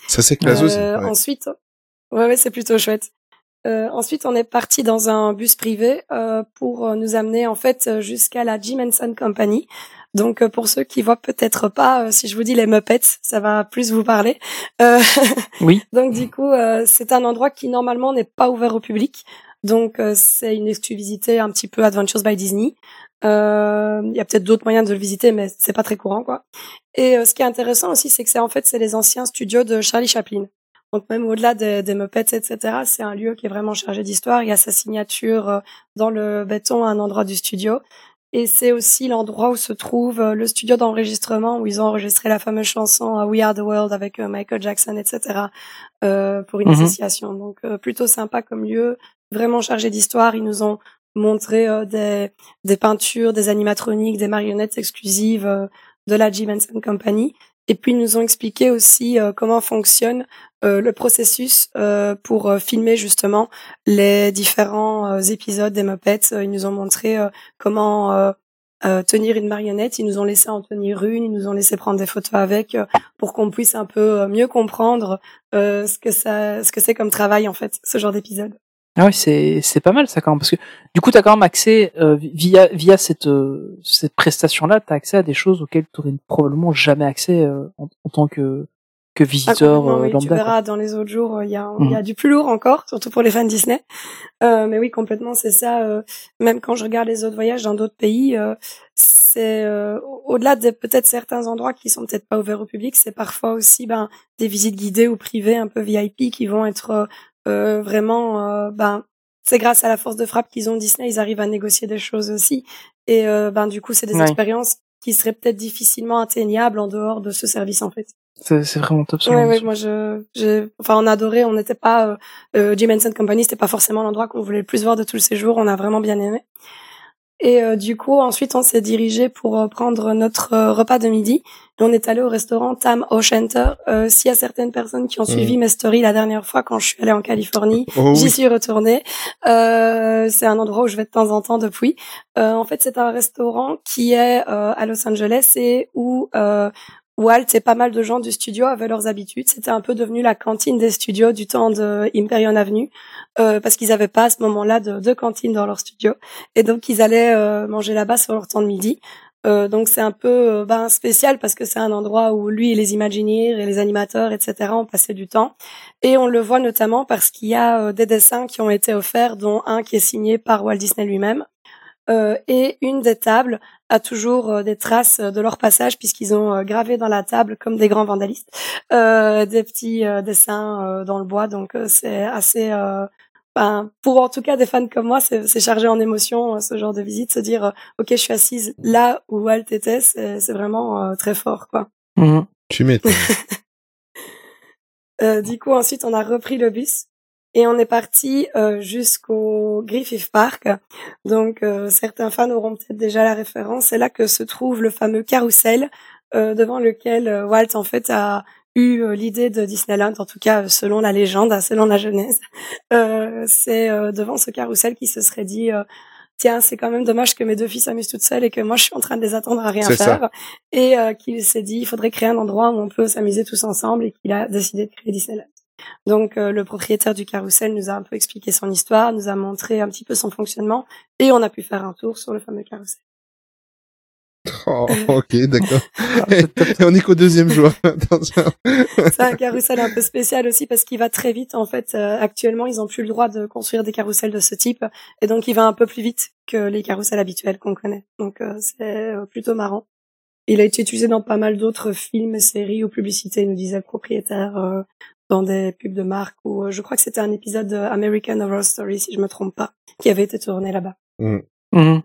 Ça c'est classe aussi. Euh, ouais. Ensuite, ouais, ouais, c'est plutôt chouette. Euh, ensuite, on est parti dans un bus privé euh, pour nous amener en fait jusqu'à la Jim Henson Company. Donc, euh, pour ceux qui voient peut-être pas, euh, si je vous dis les Muppets, ça va plus vous parler. Euh, Oui. donc, du coup, euh, c'est un endroit qui normalement n'est pas ouvert au public. Donc, euh, c'est une exclusivité un petit peu Adventures by Disney. Euh, Il y a peut-être d'autres moyens de le visiter, mais c'est pas très courant, quoi. Et euh, ce qui est intéressant aussi, c'est que c'est en fait c'est les anciens studios de Charlie Chaplin. Donc même au-delà des, des Muppets, etc., c'est un lieu qui est vraiment chargé d'histoire. Il y a sa signature dans le béton à un endroit du studio. Et c'est aussi l'endroit où se trouve euh, le studio d'enregistrement où ils ont enregistré la fameuse chanson euh, We Are the World avec euh, Michael Jackson, etc. euh, pour une Mhm. association. Donc euh, plutôt sympa comme lieu, vraiment chargé d'histoire. Ils nous ont montré euh, des, des peintures, des animatroniques, des marionnettes exclusives de la Jim Henson Company. Et puis ils nous ont expliqué aussi euh, comment fonctionne euh, le processus euh, pour filmer justement les différents épisodes des Muppets. Ils nous ont montré comment tenir une marionnette. Ils nous ont laissé en tenir une. Ils nous ont laissé prendre des photos avec pour qu'on puisse un peu mieux comprendre ce que ça, ce que c'est comme travail en fait, ce genre d'épisode. Ah ouais, c'est c'est pas mal ça quand même parce que du coup t'as quand même accès euh, via via cette euh, cette prestation là, t'as accès à des choses auxquelles t'aurais probablement jamais accès euh, en, en tant que que Ah, visiteur euh, oui, tu quoi. verras dans les autres jours, il y a, il y a du plus lourd encore, surtout pour les fans Disney. Euh, mais oui, complètement, c'est ça. euh, même quand je regarde les autres voyages dans d'autres pays, euh, c'est euh, au- au-delà de peut-être certains endroits qui sont peut-être pas ouverts au public, c'est parfois aussi ben des visites guidées ou privées un peu VIP qui vont être euh, vraiment euh, ben c'est grâce à la force de frappe qu'ils ont Disney, ils arrivent à négocier des choses aussi. Et euh, ben du coup, c'est des Ouais. expériences qui seraient peut-être difficilement atteignables en dehors de ce service en fait. C'est vraiment top. ce Ouais, moi je, j'ai, enfin on a adoré, on n'était pas, euh, euh, Jim Henson Company, c'était pas forcément l'endroit qu'on voulait le plus voir de tout le séjour, on a vraiment bien aimé. Et euh, du coup, ensuite, on s'est dirigé pour euh, prendre notre euh, repas de midi. Et on est allé au restaurant Tam O'Shanter. Euh, S'il y a certaines personnes qui ont suivi mes stories la dernière fois quand je suis allée en Californie, Oh J'y oui. suis retournée. Euh, c'est un endroit où je vais de temps en temps depuis. Euh, en fait, c'est un restaurant qui est euh, à Los Angeles et où euh, Walt et pas mal de gens du studio avaient leurs habitudes. C'était un peu devenu la cantine des studios du temps de Imperion Avenue euh, parce qu'ils n'avaient pas à ce moment-là de, de cantine dans leur studio et donc ils allaient euh, manger là-bas sur leur temps de midi. Euh, donc c'est un peu ben, spécial parce que c'est un endroit où lui et les Imagineers et les animateurs, etc. ont passé du temps. Et on le voit notamment parce qu'il y a euh, des dessins qui ont été offerts, dont un qui est signé par Walt Disney lui-même. Euh, et une des tables a toujours euh, des traces de leur passage puisqu'ils ont euh, gravé dans la table comme des grands vandalistes euh, des petits euh, dessins euh, dans le bois. Donc euh, c'est assez, euh, ben, pour en tout cas des fans comme moi, c'est c'est chargé en émotion euh, ce genre de visite, se dire euh, ok je suis assise là où Walt était, c'est c'est vraiment euh, très fort quoi. Mhm. Tu m'étonnes. Euh, du coup, ensuite, on a repris le bus et on est parti euh, jusqu'au Griffith Park. Donc, euh, certains fans auront peut-être déjà la référence. C'est là que se trouve le fameux carrousel euh, devant lequel euh, Walt, en fait, a eu euh, l'idée de Disneyland, en tout cas selon la légende, hein, selon la genèse. Euh, c'est euh, devant ce carrousel qui se serait dit... euh, Tiens, c'est quand même dommage que mes deux filles s'amusent toutes seules et que moi je suis en train de les attendre à rien ça. faire. Et euh, qu'il s'est dit, il faudrait créer un endroit où on peut s'amuser tous ensemble et qu'il a décidé de créer Disneyland. Donc euh, le propriétaire du carrousel nous a un peu expliqué son histoire, nous a montré un petit peu son fonctionnement et on a pu faire un tour sur le fameux carrousel. Oh, ok, d'accord. Et on est qu'au deuxième jour. C'est un carrousel un peu spécial aussi parce qu'il va très vite. En fait, Euh, actuellement, ils ont plus le droit de construire des carrousels de ce type, et donc il va un peu plus vite que les carrousels habituels qu'on connaît. Donc euh, c'est euh, plutôt marrant. Il a été utilisé dans pas mal d'autres films, séries ou publicités, nous disait le propriétaire, euh, dans des pubs de marque ou euh, je crois que c'était un épisode de American Horror Story si je me trompe pas, qui avait été tourné là-bas. Mhm. Ouais,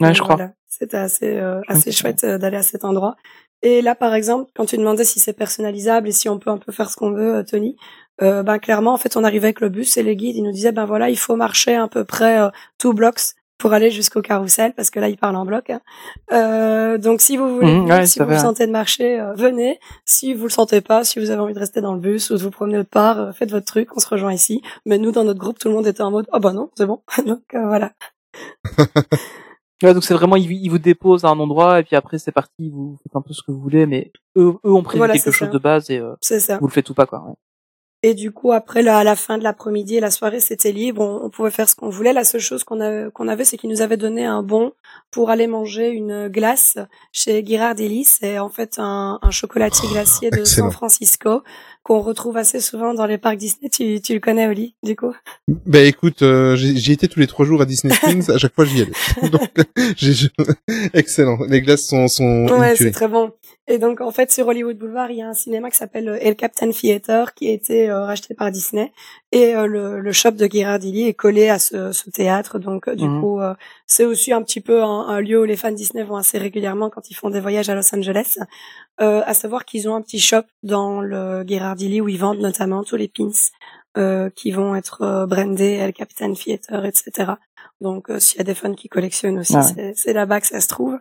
Donc, je crois. C'était assez euh, assez chouette euh, d'aller à cet endroit. Et là, par exemple, quand tu demandais si c'est personnalisable et si on peut un peu faire ce qu'on veut, Tony, euh, ben clairement, en fait, on arrivait avec le bus et les guides, ils nous disaient, ben voilà, il faut marcher à peu près euh, two blocks pour aller jusqu'au carrousel, parce que là, ils parlent en bloc. hein. Euh, donc, si vous voulez, ouais, si vous vous sentez de marcher, euh, venez. Si vous le sentez pas, si vous avez envie de rester dans le bus ou de vous promener autre part, euh, faites votre truc, on se rejoint ici. Mais nous, dans notre groupe, tout le monde était en mode, oh bah non, c'est bon. donc voilà. Ouais, donc c'est vraiment, ils, ils vous déposent à un endroit et puis après c'est parti, vous faites un peu ce que vous voulez, mais eux, eux ont prévu Voilà, quelque chose ça. de base et ça. vous le faites ou pas quoi. ouais. Et du coup, après, là, à la fin de l'après-midi et la soirée, c'était libre. On, on pouvait faire ce qu'on voulait. La seule chose qu'on a- qu'on avait, c'est qu'ils nous avaient donné un bon pour aller manger une glace chez Girardelli. C'est en fait un, un chocolatier glacier de excellent. San Francisco qu'on retrouve assez souvent dans les parcs Disney. Tu, tu le connais, Oli, du coup? Ben écoute, euh, j'y étais tous les trois jours à Disney Springs. à chaque fois, j'y allais. Donc, excellent. Les glaces sont sont Ouais, c'est très bon. Et donc, en fait, sur Hollywood Boulevard, il y a un cinéma qui s'appelle euh, El Captain Theater, qui a été euh, racheté par Disney. Et euh, le, le shop de Ghirardelli est collé à ce, ce théâtre. Donc, du Mhm. coup, euh, c'est aussi un petit peu un, un lieu où les fans Disney vont assez régulièrement quand ils font des voyages à Los Angeles. Euh, à savoir qu'ils ont un petit shop dans le Ghirardelli où ils vendent notamment tous les pins euh, qui vont être brandés El Captain Theater, etc. Donc, s'il y a des fans qui collectionnent aussi, Ah ouais. c'est là-bas que ça se trouve.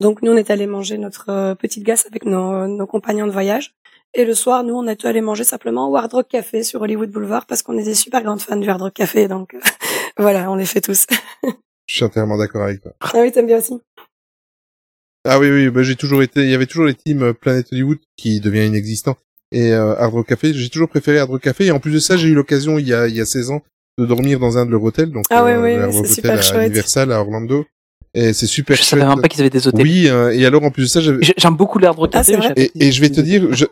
Donc nous, on est allé manger notre euh, petite glace avec nos, nos compagnons de voyage. Et le soir, nous, on est allé manger simplement au Hard Rock Café sur Hollywood Boulevard parce qu'on est des super grandes fans du Hard Rock Café. Donc euh, voilà, on les fait tous. Je suis entièrement d'accord avec toi. ah oui, t'aimes bien aussi Ah oui, oui, bah, j'ai toujours été, il y avait toujours les teams euh, Planet Hollywood qui devient inexistant. Et euh, Hard Rock Café, j'ai toujours préféré Hard Rock Café. Et en plus de ça, j'ai eu l'occasion, il y a, il y a 16 ans, de dormir dans un de leurs hôtels. Donc, Ah ouais, euh, ouais, le Hard c'est Rock super Hotel à chouette. Universal, à Orlando. Et c'est super Je savais chouette. même pas qu'ils avaient des hôtels. Oui, euh, et alors en plus de ça, J'aime beaucoup l'air de Ah, je savais Et, et je vais te dire, je...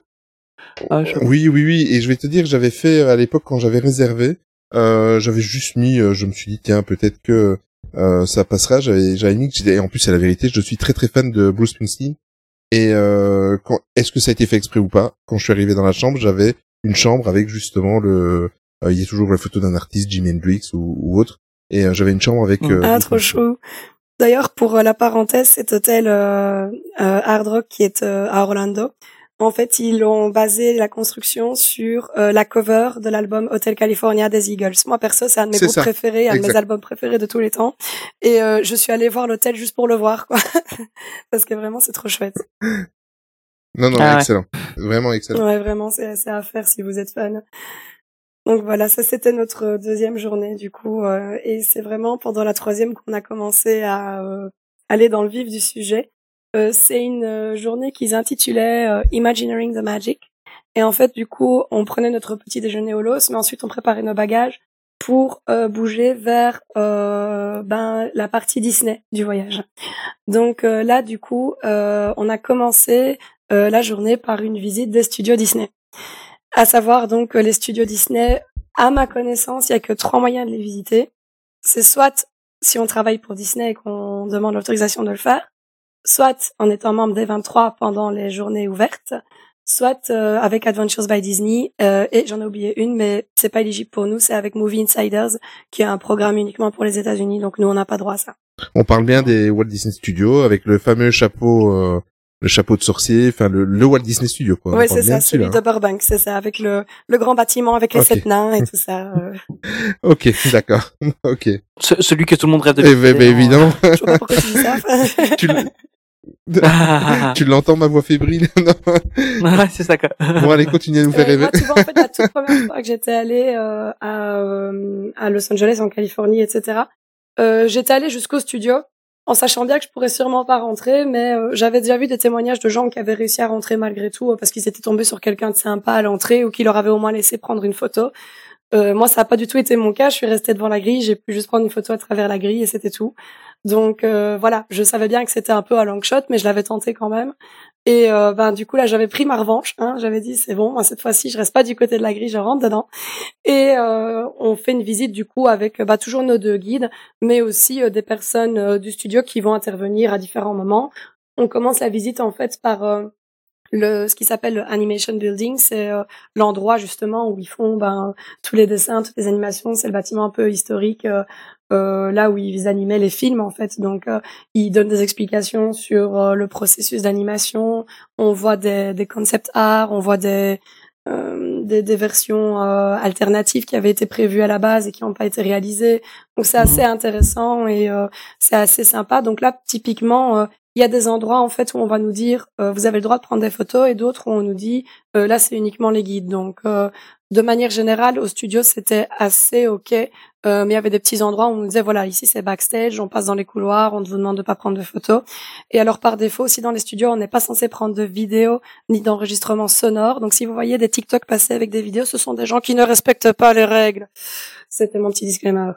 Ah, je- oui, oui, oui, et je vais te dire, j'avais fait à l'époque quand j'avais réservé, euh, j'avais juste mis, euh, je me suis dit tiens peut-être que euh, ça passera. J'avais, j'avais mis et en plus c'est la vérité, je suis très très fan de Bruce Springsteen. Et euh, quand, est-ce que ça a été fait exprès ou pas? Quand je suis arrivé dans la chambre, j'avais une chambre avec justement le, euh, il y a toujours la photo d'un artiste, Jimi Hendrix ou, ou autre, et euh, j'avais une chambre avec. Ah, trop Springsteen. D'ailleurs, pour euh, la parenthèse, cet hôtel euh, euh, Hard Rock qui est euh, à Orlando, en fait, ils ont basé la construction sur euh, la cover de l'album Hotel California des Eagles. Moi, perso, c'est un de mes groupes ça. préférés, un de mes albums préférés de tous les temps. Et euh, je suis allée voir l'hôtel juste pour le voir, quoi. Parce que vraiment, c'est trop chouette. Non, non, Ah ouais. excellent, vraiment excellent. Ouais, vraiment, c'est c'est à faire si vous êtes fan. Donc voilà, ça c'était notre deuxième journée du coup, euh, et c'est vraiment pendant la troisième qu'on a commencé à euh, aller dans le vif du sujet. Euh, c'est une euh, journée qu'ils intitulaient euh, Imagineering the Magic, et en fait du coup on prenait notre petit déjeuner au Los, mais ensuite on préparait nos bagages pour euh, bouger vers euh, ben la partie Disney du voyage. Donc euh, là du coup euh, on a commencé euh, la journée par une visite des studios Disney. À savoir donc que les studios Disney, à ma connaissance, il y a que trois moyens de les visiter. C'est soit si on travaille pour Disney et qu'on demande l'autorisation de le faire, soit en étant membre des 23 pendant les journées ouvertes, soit euh, avec Adventures by Disney euh, et j'en ai oublié une mais c'est pas éligible pour nous, c'est avec Movie Insiders qui est un programme uniquement pour les États-Unis donc nous on n'a pas droit à ça. On parle bien des Walt Disney Studios avec le fameux chapeau, euh, le chapeau de sorcier, enfin le, le Walt Disney Studio quoi. Ouais, c'est ça, dessus, celui là, de Burbank, c'est ça avec le le grand bâtiment avec les sept nains et tout ça. euh. Ok, d'accord. ok. Eh Ce- celui que tout le monde rêve de ben, visiter, ben, hein. évidemment. Je vois pas pourquoi tu dis ça. tu l- tu l'entends ma voix fébrile Non. ouais, c'est ça quoi. Bon allez, continue à nous faire rêver. moi, tu vois, en fait, la toute première fois que j'étais allée euh, à, euh, à Los Angeles, en Californie, etc., euh, j'étais allée jusqu'au studio en sachant bien que je pourrais sûrement pas rentrer, mais euh, j'avais déjà vu des témoignages de gens qui avaient réussi à rentrer malgré tout euh, parce qu'ils étaient tombés sur quelqu'un de sympa à l'entrée ou qui leur avait au moins laissé prendre une photo. Euh, moi, ça n'a pas du tout été mon cas. Je suis restée devant la grille, j'ai pu juste prendre une photo à travers la grille et c'était tout. Donc euh, voilà, je savais bien que c'était un peu à long shot, mais je l'avais tenté quand même. Et euh, ben du coup là, j'avais pris ma revanche. Hein, j'avais dit c'est bon, moi cette fois-ci, je reste pas du côté de la grille, je rentre dedans. Et euh, on fait une visite du coup avec bah, toujours nos deux guides, mais aussi euh, des personnes du studio qui vont intervenir à différents moments. On commence la visite en fait par le ce qui s'appelle le animation building, c'est l'endroit justement où ils font ben tous les dessins, toutes les animations. C'est le bâtiment un peu historique. Euh, là où ils animaient les films en fait. Donc euh, ils donnent des explications sur euh, le processus d'animation. On voit des, des concept art, on voit des euh, des, des versions euh, alternatives qui avaient été prévues à la base et qui n'ont pas été réalisées. Donc c'est assez intéressant et euh, c'est assez sympa. Donc là typiquement euh, il y a des endroits en fait où on va nous dire euh, vous avez le droit de prendre des photos et d'autres où on nous dit euh, là c'est uniquement les guides. Donc euh, de manière générale au studio c'était assez ok euh, mais il y avait des petits endroits où on nous disait voilà ici c'est backstage, on passe dans les couloirs, on ne vous demande de pas prendre de photos. Et alors par défaut aussi dans les studios on n'est pas censé prendre de vidéos ni d'enregistrement sonore. Donc si vous voyez des TikTok passer avec des vidéos, ce sont des gens qui ne respectent pas les règles. C'était mon petit disclaimer.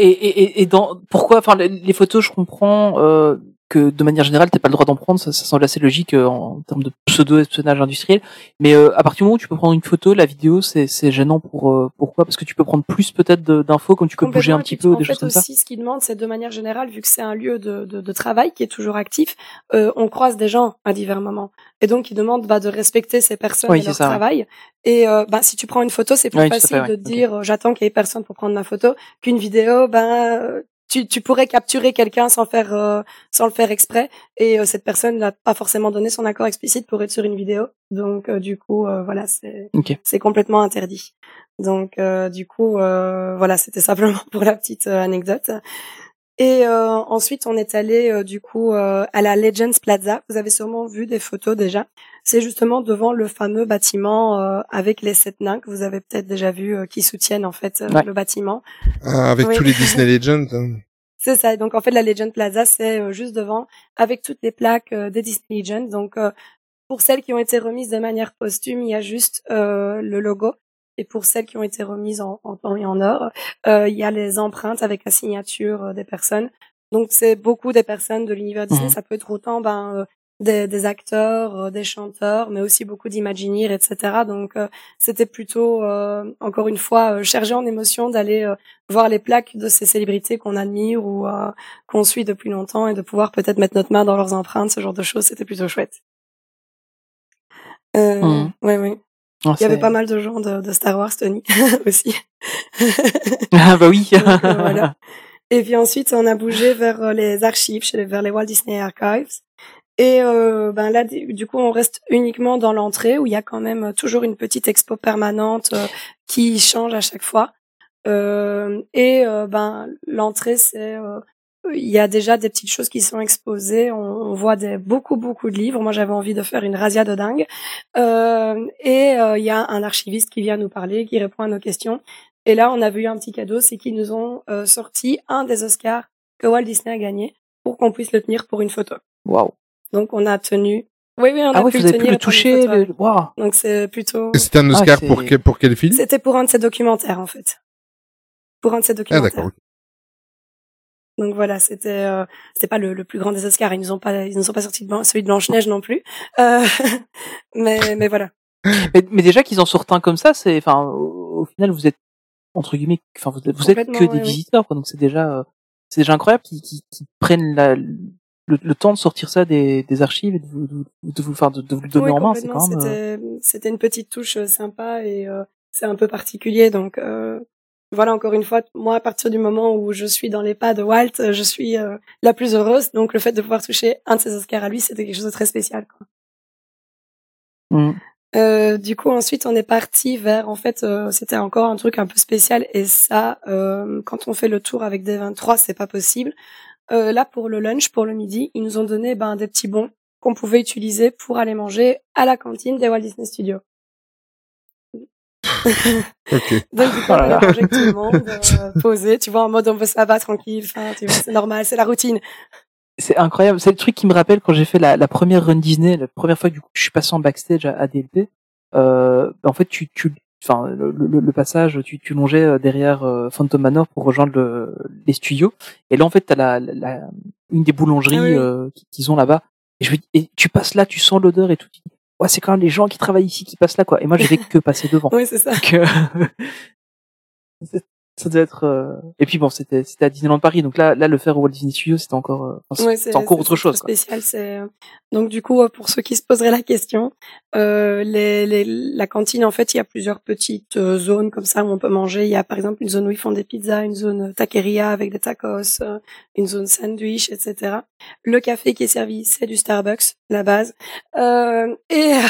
Et, et, et- dans pourquoi enfin les, les photos je comprends euh, que de manière générale t'as pas le droit d'en prendre ça, ça semble assez logique euh, en, termes de pseudo espionnage industriel mais euh, à partir du moment où tu peux prendre une photo la vidéo c'est gênant pour euh, pourquoi? Parce que tu peux prendre plus peut-être d'infos comme tu peux bouger un petit peu des choses comme ça aussi, ce qu'ils demandent, c'est de manière générale, vu que c'est un lieu de, de, de travail qui est toujours actif, euh, on croise des gens à divers moments. Et donc, ils demandent bah, de respecter ces personnes Oui, et leur ça, ouais. travail. Et euh, bah, si tu prends une photo, c'est plus Oui, facile fait, ouais. de dire j'attends qu'il y ait personne pour prendre ma photo qu'une vidéo. Ben, tu, tu pourrais capturer quelqu'un sans faire euh, sans le faire exprès et euh, cette personne n'a pas forcément donné son accord explicite pour être sur une vidéo. Donc, euh, du coup, euh, voilà, c'est c'est complètement interdit. Donc euh, du coup, euh, voilà, c'était simplement pour la petite anecdote. Et euh, ensuite, on est allé euh, du coup euh, à la Legends Plaza. Vous avez sûrement vu des photos déjà. C'est justement devant le fameux bâtiment euh, avec les sept nains que vous avez peut-être déjà vu euh, qui soutiennent en fait euh, Ouais. le bâtiment. Ah, avec Oui. tous les Disney Legends. hein. C'est ça. Donc en fait, la Legend Plaza, c'est euh, juste devant, avec toutes les plaques euh, des Disney Legends. Donc euh, pour celles qui ont été remises de manière posthume, il y a juste euh, le logo. Et pour celles qui ont été remises en, en temps et en or, euh, il y a les empreintes avec la signature euh, des personnes. Donc c'est beaucoup des personnes de l'univers Disney. Mhm. Ça peut être autant ben, euh, des, des acteurs, des chanteurs, mais aussi beaucoup d'imagineers, etc. Donc euh, c'était plutôt, euh, encore une fois, euh, chargé en émotion d'aller euh, voir les plaques de ces célébrités qu'on admire ou euh, qu'on suit depuis longtemps et de pouvoir peut-être mettre notre main dans leurs empreintes, ce genre de choses, c'était plutôt chouette. Euh, Mhm. Oui, oui. Ah, Il y avait pas mal de gens de, de Star Wars, Tony, aussi. ah bah oui Donc, euh, voilà. Et puis ensuite, on a bougé vers euh, les archives, vers les Walt Disney Archives. Et euh, ben là, du coup, on reste uniquement dans l'entrée où il y a quand même toujours une petite expo permanente euh, qui change à chaque fois. Euh, et ben l'entrée, c'est il y a déjà des petites choses qui sont exposées. On, on voit des beaucoup beaucoup de livres. Moi, j'avais envie de faire une razzia de dingue. Euh, et euh, il y a un archiviste qui vient nous parler, qui répond à nos questions. Et là, on avait eu un petit cadeau, c'est qu'ils nous ont euh, sorti un des Oscars que Walt Disney a gagné pour qu'on puisse le tenir pour une photo. waouh Donc, on a tenu. Oui, oui, on ah a ouais pu vous le avez pu tenir le toucher photo le... waouh Donc, c'est plutôt. C'était un Ah, Oscar pour, quel- pour quel film? C'était pour un de ses documentaires, en fait. Pour un de ses Ah, documentaires. d'accord. Donc voilà, c'était euh, c'était pas le, le plus grand des Oscars. Ils nous ont pas ils nous ont pas sorti de Blan- celui de Blanche Neige non plus. Euh, mais mais voilà. mais, mais déjà qu'ils en sortent un comme ça c'est enfin au, au final vous êtes entre guillemets enfin vous, êtes- vous êtes que des ouais, oui. visiteurs quoi donc c'est déjà euh, c'est déjà incroyable qu'ils qu'ils- qu'ils prennent la le, le temps de sortir ça des, des archives et de vous, de, de vous, enfin, de, de vous le donner Oui, en main, c'est quand même. euh, C'était une petite touche euh, sympa et euh, c'est un peu particulier. Donc euh, voilà, encore une fois, moi à partir du moment où je suis dans les pas de Walt, euh, je suis euh, la plus heureuse. Donc le fait de pouvoir toucher un de ses Oscars à lui, c'était quelque chose de très spécial. Quoi. mm. Euh, du coup, ensuite, on est parti vers, en fait, euh, c'était encore un truc un peu spécial. Et ça, euh, quand on fait le tour avec des 23, c'est pas possible. Euh, là, pour le lunch, pour le midi, ils nous ont donné ben, des petits bons qu'on pouvait utiliser pour aller manger à la cantine des Walt Disney Studios. Ok. Donc, du coup, on avec tout le monde, euh, posé, tu vois, en mode on veut ça va tranquille, enfin, tu vois, c'est normal, c'est la routine. C'est incroyable. C'est le truc qui me rappelle quand j'ai fait la, la première run Disney, la première fois que du coup, je suis passé en backstage à, à DLP. Euh, en fait, tu, tu, enfin le, le, le passage, tu, tu longeais euh, derrière euh, Phantom Manor pour rejoindre le, les studios. Et là en fait t'as la, la, la- une des boulangeries Ah oui, euh, qui- qu'ils ont là-bas. Et, je me dis- et tu passes là, tu sens l'odeur et tout. Tu dis, ouais c'est quand même les gens qui travaillent ici qui passent là quoi. Et moi j'ai fait que passer devant. Oui, c'est ça. Donc, euh, ça devait être. euh, Et puis bon, c'était c'était à Disneyland Paris, donc là là le faire au Walt Disney Studios, c'était encore euh, enfin, Ouais, c'est encore autre chose. Spécial, c'est euh, donc du coup euh, pour ceux qui se poseraient la question, euh, les, les, la cantine en fait il y a plusieurs petites euh, zones comme ça où on peut manger. Il y a par exemple une zone où ils font des pizzas, une zone taqueria avec des tacos, euh, une zone sandwich, etc. Le café qui est servi c'est du Starbucks, la base. Euh, et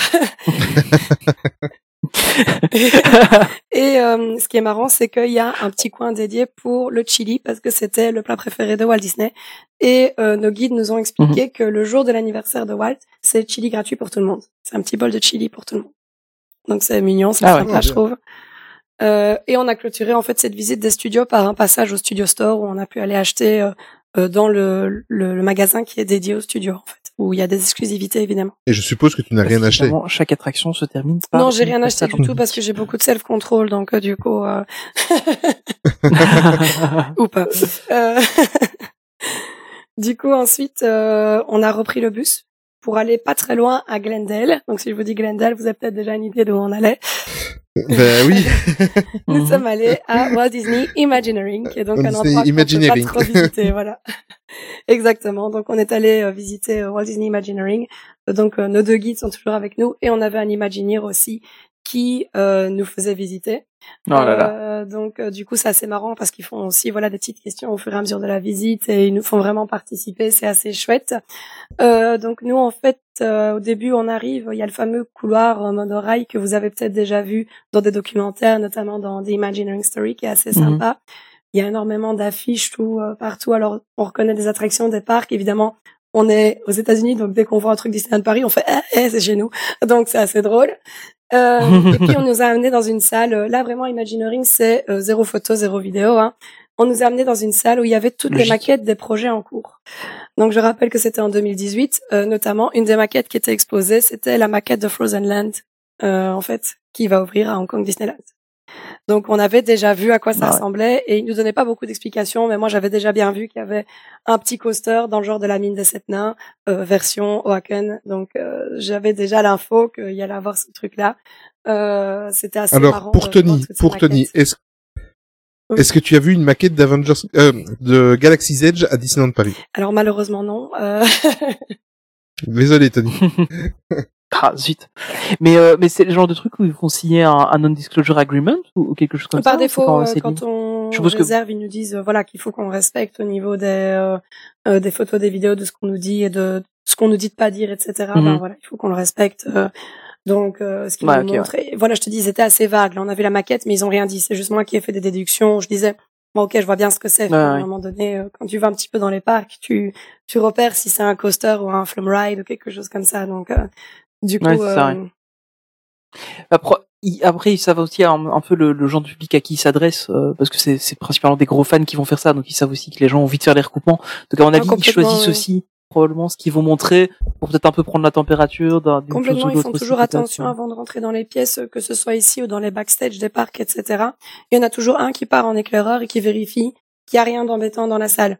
Et euh, ce qui est marrant, c'est qu'il y a un petit coin dédié pour le chili parce que c'était le plat préféré de Walt Disney. Et euh, nos guides nous ont expliqué Mhm. que le jour de l'anniversaire de Walt, c'est chili gratuit pour tout le monde. C'est un petit bol de chili pour tout le monde. Donc c'est mignon, c'est Ah ouais. sympa, Ah, je trouve. Euh, et on a clôturé en fait cette visite des studios par un passage au studio store où on a pu aller acheter euh, euh, dans le, le, le magasin qui est dédié au studio en fait, où il y a des exclusivités évidemment. Et je suppose que tu n'as rien acheté. Chaque attraction se termine par. non, j'ai rien acheté du tout parce que j'ai beaucoup de self-control, donc euh, du coup, euh, ou pas. Euh, du coup, ensuite, euh, on a repris le bus pour aller pas très loin à Glendale. Donc, si je vous dis Glendale, vous avez peut-être déjà une idée d'où on allait. Ben oui. Nous Mhm. sommes allés à Walt Disney Imagineering, qui est donc Walt un Disney endroit qu'on peut pas trop visiter. voilà. Exactement. Donc, on est allé euh, visiter euh, Walt Disney Imagineering. Donc, euh, nos deux guides sont toujours avec nous et on avait un Imagineer aussi qui euh, nous faisait visiter. Oh là là. Euh, donc euh, du coup c'est assez marrant parce qu'ils font aussi voilà des petites questions au fur et à mesure de la visite et ils nous font vraiment participer, c'est assez chouette. Euh, donc nous en fait euh, au début on arrive, il y a le fameux couloir en monorail que vous avez peut-être déjà vu dans des documentaires, notamment dans The Imagineering Story qui est assez Mhm. sympa. Il y a énormément d'affiches tout euh, partout. Alors on reconnaît des attractions, des parcs évidemment. On est aux États-Unis, donc dès qu'on voit un truc Disneyland Paris, on fait eh, eh, c'est chez nous. Donc c'est assez drôle. Euh, et puis on nous a amené dans une salle. euh, Là vraiment, Imagineering, c'est euh, zéro photo, zéro vidéo. Hein. On nous a amené dans une salle où il y avait toutes les maquettes des projets en cours. Donc je rappelle que c'était en 2018, euh, notamment une des maquettes qui était exposée, c'était la maquette de Frozen Land, euh, en fait, qui va ouvrir à Hong Kong Disneyland. Donc on avait déjà vu à quoi ça Ah ouais. ressemblait et il nous donnait pas beaucoup d'explications, mais moi j'avais déjà bien vu qu'il y avait un petit coaster dans le genre de la mine des sept nains, euh, version Oaken. Donc euh, j'avais déjà l'info qu'il y allait avoir ce truc-là. Euh, C'était assez Alors, marrant pour Tony, pour Tony, est-ce Oui. est-ce que tu as vu une maquette d'Avengers, euh, de Galaxy's Edge à Disneyland Paris? Alors malheureusement non. Euh, Désolé, Tony. Ah zut. Mais euh, mais c'est le genre de truc où ils font signer un, un non-disclosure agreement ou, ou quelque chose comme Par ça. c'est défaut, quand euh, quand on Je que- réserve, ils nous disent euh, voilà qu'il faut qu'on respecte au niveau des euh, des photos, des vidéos, de ce qu'on nous dit et de ce qu'on nous dit de pas dire, etc. Ben Mhm. voilà, il faut qu'on le respecte. donc, euh, ce qu'ils Ouais, nous ok, montrent. Et voilà, je te dis, c'était assez vague. Là, on a vu la maquette, mais ils ont rien dit. C'est juste moi qui ai fait des déductions. Je disais, bon, ok, je vois bien ce que c'est. Ouais, à un ouais. moment donné, quand tu vas un petit peu dans les parcs, tu tu repères si c'est un coaster ou un flum ride ou quelque chose comme ça. Donc, euh, du coup, Ouais, ça, euh, Après, ils- après, ils savent aussi un, un peu le, le genre de public à qui ils s'adressent, euh, parce que c'est principalement des gros fans qui vont faire ça, donc ils savent aussi que les gens ont envie de faire les recoupements. Donc à mon avis, ils complètement, choisissent ouais. aussi probablement ce qu'ils vont montrer pour peut-être un peu prendre la température d'un- Complètement, ils font toujours attention avant de rentrer dans les pièces, que ce soit ici ou dans les backstage des parcs, etc. Il y en a toujours un qui part en éclaireur et qui vérifie qu'il n'y a rien d'embêtant dans la salle.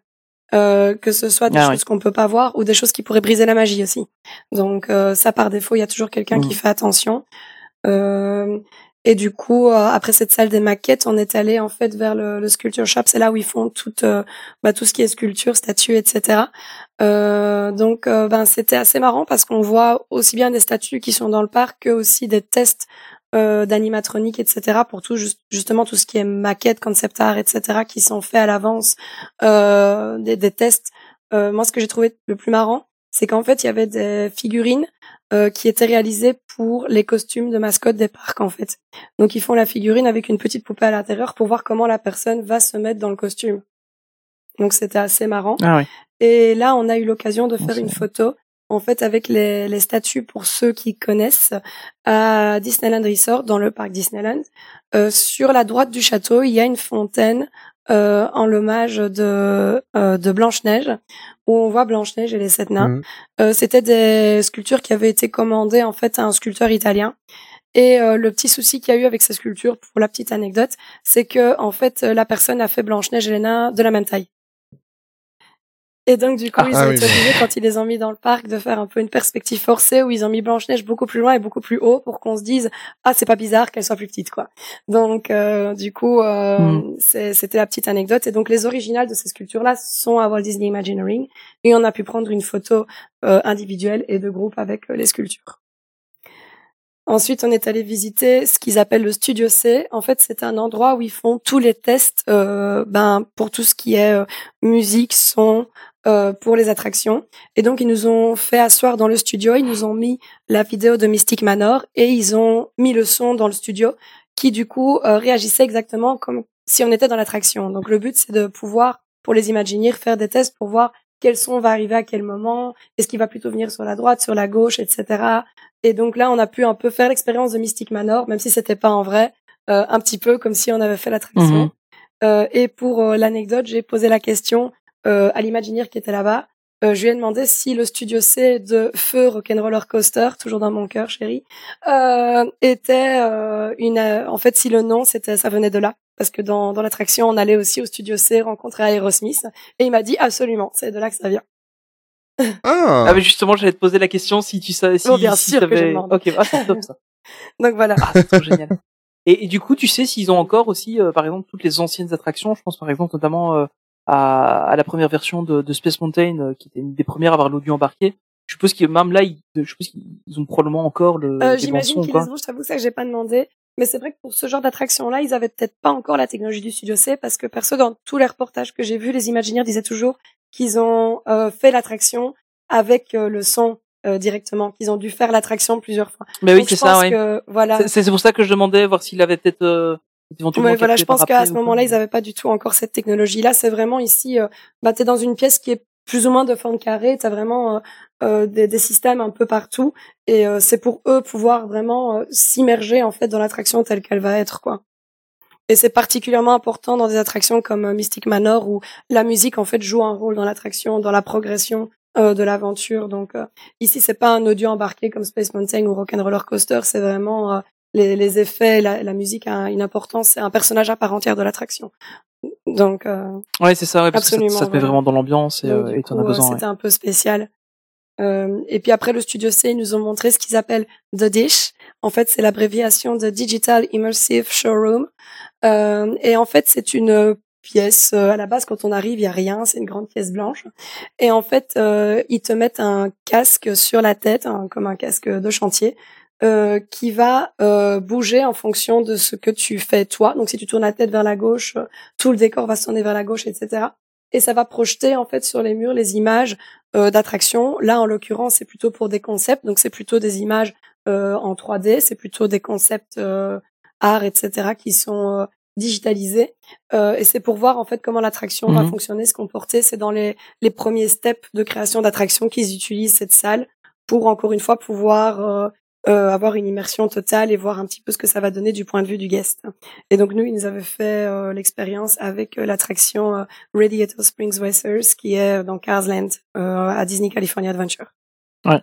Euh, que ce soit des Ah choses qu'on peut pas voir ou des choses qui pourraient briser la magie aussi. Donc euh, ça par défaut, il y a toujours quelqu'un qui Mhm. fait attention. Euh, et du coup, euh, après cette salle des maquettes, on est allé en fait vers le, le sculpture shop. C'est là où ils font tout, euh, bah, tout ce qui est sculpture, statues, etc. Euh, donc, ben c'était assez marrant parce qu'on voit aussi bien des statues qui sont dans le parc que aussi des tests euh, d'animatronique, etc. Pour tout juste- justement tout ce qui est maquette, concept art, etc. qui sont faits à l'avance, euh, des, des tests. Euh, moi, ce que j'ai trouvé le plus marrant, c'est qu'en fait, il y avait des figurines euh, qui étaient réalisées pour les costumes de mascotte des parcs, en fait. Donc, ils font la figurine avec une petite poupée à l'intérieur pour voir comment la personne va se mettre dans le costume. Donc, c'était assez marrant. Ah oui. Et là, on a eu l'occasion de Bon, faire une photo, en fait, avec les, les statues pour ceux qui connaissent, à Disneyland Resort, dans le parc Disneyland. Euh, sur la droite du château, il y a une fontaine euh, en l'hommage de, euh, de Blanche-Neige, où on voit Blanche-Neige et les sept nains. Mhm. Euh, C'était des sculptures qui avaient été commandées, en fait, à un sculpteur italien. Et euh, le petit souci qu'il y a eu avec ces sculptures, pour la petite anecdote, c'est que en fait la personne a fait Blanche Neige et les nains de la même taille. Et donc, du coup, Ah, ils ah ont oui. été obligés, quand ils les ont mis dans le parc, de faire un peu une perspective forcée où ils ont mis Blanche-Neige beaucoup plus loin et beaucoup plus haut pour qu'on se dise, ah, c'est pas bizarre qu'elle soit plus petite, quoi. Donc, euh, du coup, euh, Mm. c'était la petite anecdote. Et donc, les originales de ces sculptures-là sont à Walt Disney Imagineering. Et on a pu prendre une photo euh, individuelle et de groupe avec euh, les sculptures. Ensuite, on est allé visiter ce qu'ils appellent le Studio C. En fait, c'est un endroit où ils font tous les tests euh, ben, pour tout ce qui est euh, musique, son, euh, pour les attractions. Et donc, ils nous ont fait asseoir dans le studio, ils nous ont mis la vidéo de Mystic Manor et ils ont mis le son dans le studio qui, du coup, euh, réagissait exactement comme si on était dans l'attraction. Donc, le but, c'est de pouvoir, pour les Imagineers, faire des tests pour voir quel son va arriver à quel moment, est-ce qu'il va plutôt venir sur la droite, sur la gauche, etc. Et donc là, on a pu un peu faire l'expérience de Mystic Manor, même si c'était pas en vrai, euh, un petit peu comme si on avait fait l'attraction. Mhm. Euh, et pour euh, l'anecdote, j'ai posé la question euh, à l'Imagineer qui était là-bas. Euh, je lui ai demandé si le studio C de Feu Rock'n'Roller Coaster, toujours dans mon cœur, chérie, euh, était euh, une. euh, en fait, si le nom, c'était, ça venait de là, parce que dans, dans l'attraction, on allait aussi au studio C rencontrer Aerosmith, et il m'a dit absolument, c'est de là que ça vient. Ah, Ah mais justement, j'allais te poser la question si tu savais si, Oh, bien si sûr que je t'avais- demande. Ok, ah, c'est top ça. Donc voilà. Ah, c'est trop génial. Et, et du coup, tu sais s'ils ont encore aussi, euh, par exemple, toutes les anciennes attractions. Je pense par exemple notamment euh, à, à la première version de, de Space Mountain, euh, qui était une des premières à avoir l'audio embarqué. Je suppose que même là, ils, je suppose qu'ils ont probablement encore le. Euh, J'imagine qu'ils ont, je t'avoue ça que j'ai pas demandé. Mais c'est vrai que pour ce genre d'attraction-là, ils avaient peut-être pas encore la technologie du Studio C parce que perso, dans tous les reportages que j'ai vus, les Imagineers disaient toujours qu'ils ont euh, fait l'attraction avec euh, le son euh, directement, qu'ils ont dû faire l'attraction plusieurs fois. Mais oui, Donc, c'est ça. Ouais. que, voilà. C'est pour ça que je demandais voir s'il avait peut-être euh. Ouais, voilà, je pense qu'à ce moment-là, ils avaient pas du tout encore cette technologie-là. C'est vraiment ici, euh, bah, t'es dans une pièce qui est plus ou moins de forme carrée. T'as vraiment euh, euh, des, des systèmes un peu partout, et euh, c'est pour eux pouvoir vraiment euh, s'immerger en fait dans l'attraction telle qu'elle va être, quoi. Et c'est particulièrement important dans des attractions comme Mystic Manor où la musique en fait joue un rôle dans l'attraction, dans la progression euh, de l'aventure. Donc euh, ici, c'est pas un audio embarqué comme Space Mountain ou Rock'n'Roller Coaster, c'est vraiment euh, les, les effets, la, la musique a une importance, c'est un personnage à part entière de l'attraction. Donc, euh, Ouais, c'est ça. Ouais, parce que ça, Absolument, ça te met vraiment dans l'ambiance et euh, t'en as besoin. ouais. c'était un peu spécial. Euh, et puis après le studio C, ils nous ont montré ce qu'ils appellent The Dish. En fait, c'est l'abréviation de Digital Immersive Showroom. Euh, et en fait, c'est une pièce. euh, à la base, quand on arrive, il y a rien. C'est une grande pièce blanche. Et en fait, euh, ils te mettent un casque sur la tête, comme un casque de chantier, euh, qui va euh, bouger en fonction de ce que tu fais toi. Donc, si tu tournes la tête vers la gauche, euh, tout le décor va se tourner vers la gauche, etc. Et ça va projeter en fait sur les murs les images euh, d'attractions. Là, en l'occurrence, c'est plutôt pour des concepts. Donc, c'est plutôt des images euh, en 3D. C'est plutôt des concepts euh, art, etc. qui sont euh, digitalisés. Euh, et c'est pour voir en fait comment l'attraction va Mhm. fonctionner, se comporter. C'est dans les, les premiers steps de création d'attraction qu'ils utilisent cette salle pour encore une fois pouvoir euh, euh, avoir une immersion totale et voir un petit peu ce que ça va donner du point de vue du guest. Et donc nous, ils nous avaient fait euh, l'expérience avec euh, l'attraction euh, Radiator Springs Racers qui est dans Cars Land euh, à Disney California Adventure. Ouais.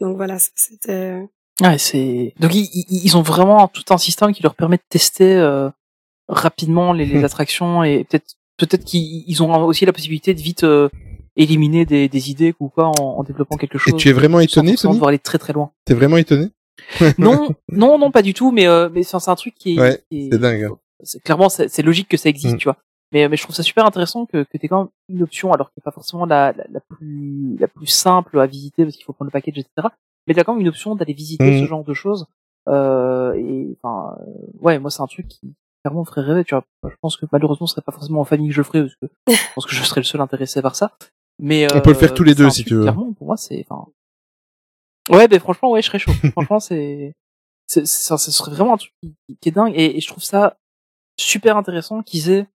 Donc voilà, c'était Ouais, c'est donc ils, ils- ils ont vraiment tout un système qui leur permet de tester euh, rapidement les, les Hmm. attractions et peut-être peut-être qu'ils ils ont aussi la possibilité de vite euh, éliminer des, des idées ou quoi en, en développant quelque Et chose. tu es vraiment sans étonné, Tony devoir aller très très loin. T'es vraiment étonné Non, non, non, pas du tout. Mais euh, mais c'est c'est un truc qui est, Ouais, qui est- c'est dingue. hein. c'est clairement c'est c'est logique que ça existe, Mm. tu vois. Mais mais je trouve ça super intéressant que que t'aies quand même une option alors qui est pas forcément la, la la plus la plus simple à visiter parce qu'il faut prendre le package etc. Mais t'as quand même une option d'aller visiter Mm. ce genre de choses. Euh, et enfin euh, ouais moi c'est un truc qui clairement me ferait rêver tu vois. Je pense que malheureusement ce serait pas forcément en famille que je le ferais parce que je pense que je serais le seul intéressé par ça. Mais On peut le faire euh, tous les deux, si tu veux. Clairement pour moi c'est enfin ouais ben franchement ouais je serais chaud. franchement c'est c'est ça ce serait vraiment un truc qui, qui est dingue et, et je trouve ça super intéressant qu'ils aient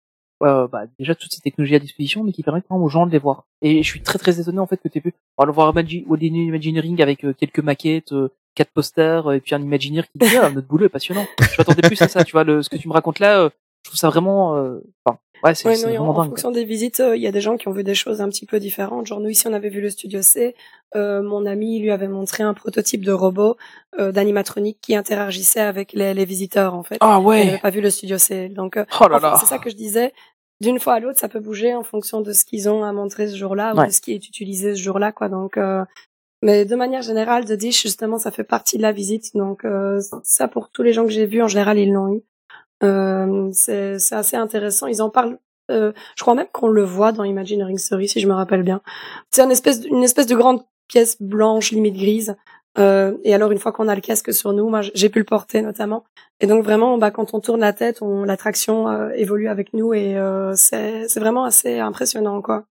euh, bah, déjà toutes ces technologies à disposition, mais qui permettent quand même aux gens de les voir. Et je suis très très étonné en fait que tu aies pu alors, voir Magi- Disney Imagineering avec euh, quelques maquettes, euh, quatre posters, et puis un Imagineer qui dit ah, notre boulot est passionnant. Je m'attendais plus à ça, tu vois, le, ce que tu me racontes là, euh, je trouve ça vraiment, euh, enfin, ouais, c'est Ouais, en, fonction des visites, euh, il y a des gens qui ont vu des choses un petit peu différentes. Genre nous ici, on avait vu le studio C. Euh, mon ami lui avait montré un prototype de robot euh, d'animatronique qui interagissait avec les, les visiteurs en fait. Ah Il n'avait ouais. pas vu le studio C. Donc euh, Oh c'est ça que je disais. D'une fois à l'autre, ça peut bouger en fonction de ce qu'ils ont à montrer ce jour-là ou Ouais. de ce qui est utilisé ce jour-là, quoi. Donc, euh, mais de manière générale, de Dish justement, ça fait partie de la visite. Donc, euh, ça pour tous les gens que j'ai vus, en général, ils l'ont eu. Euh, c'est assez intéressant. Ils en parlent. euh, je crois même qu'on le voit dans Imagineering Story, si je me rappelle bien. C'est une espèce, une espèce de grande pièce blanche, limite grise. Euh, et alors, une fois qu'on a le casque sur nous, moi, j'ai pu le porter notamment. Et donc vraiment, bah, quand on tourne la tête, on, l'attraction euh, évolue avec nous et euh, c'est c'est vraiment assez impressionnant, quoi.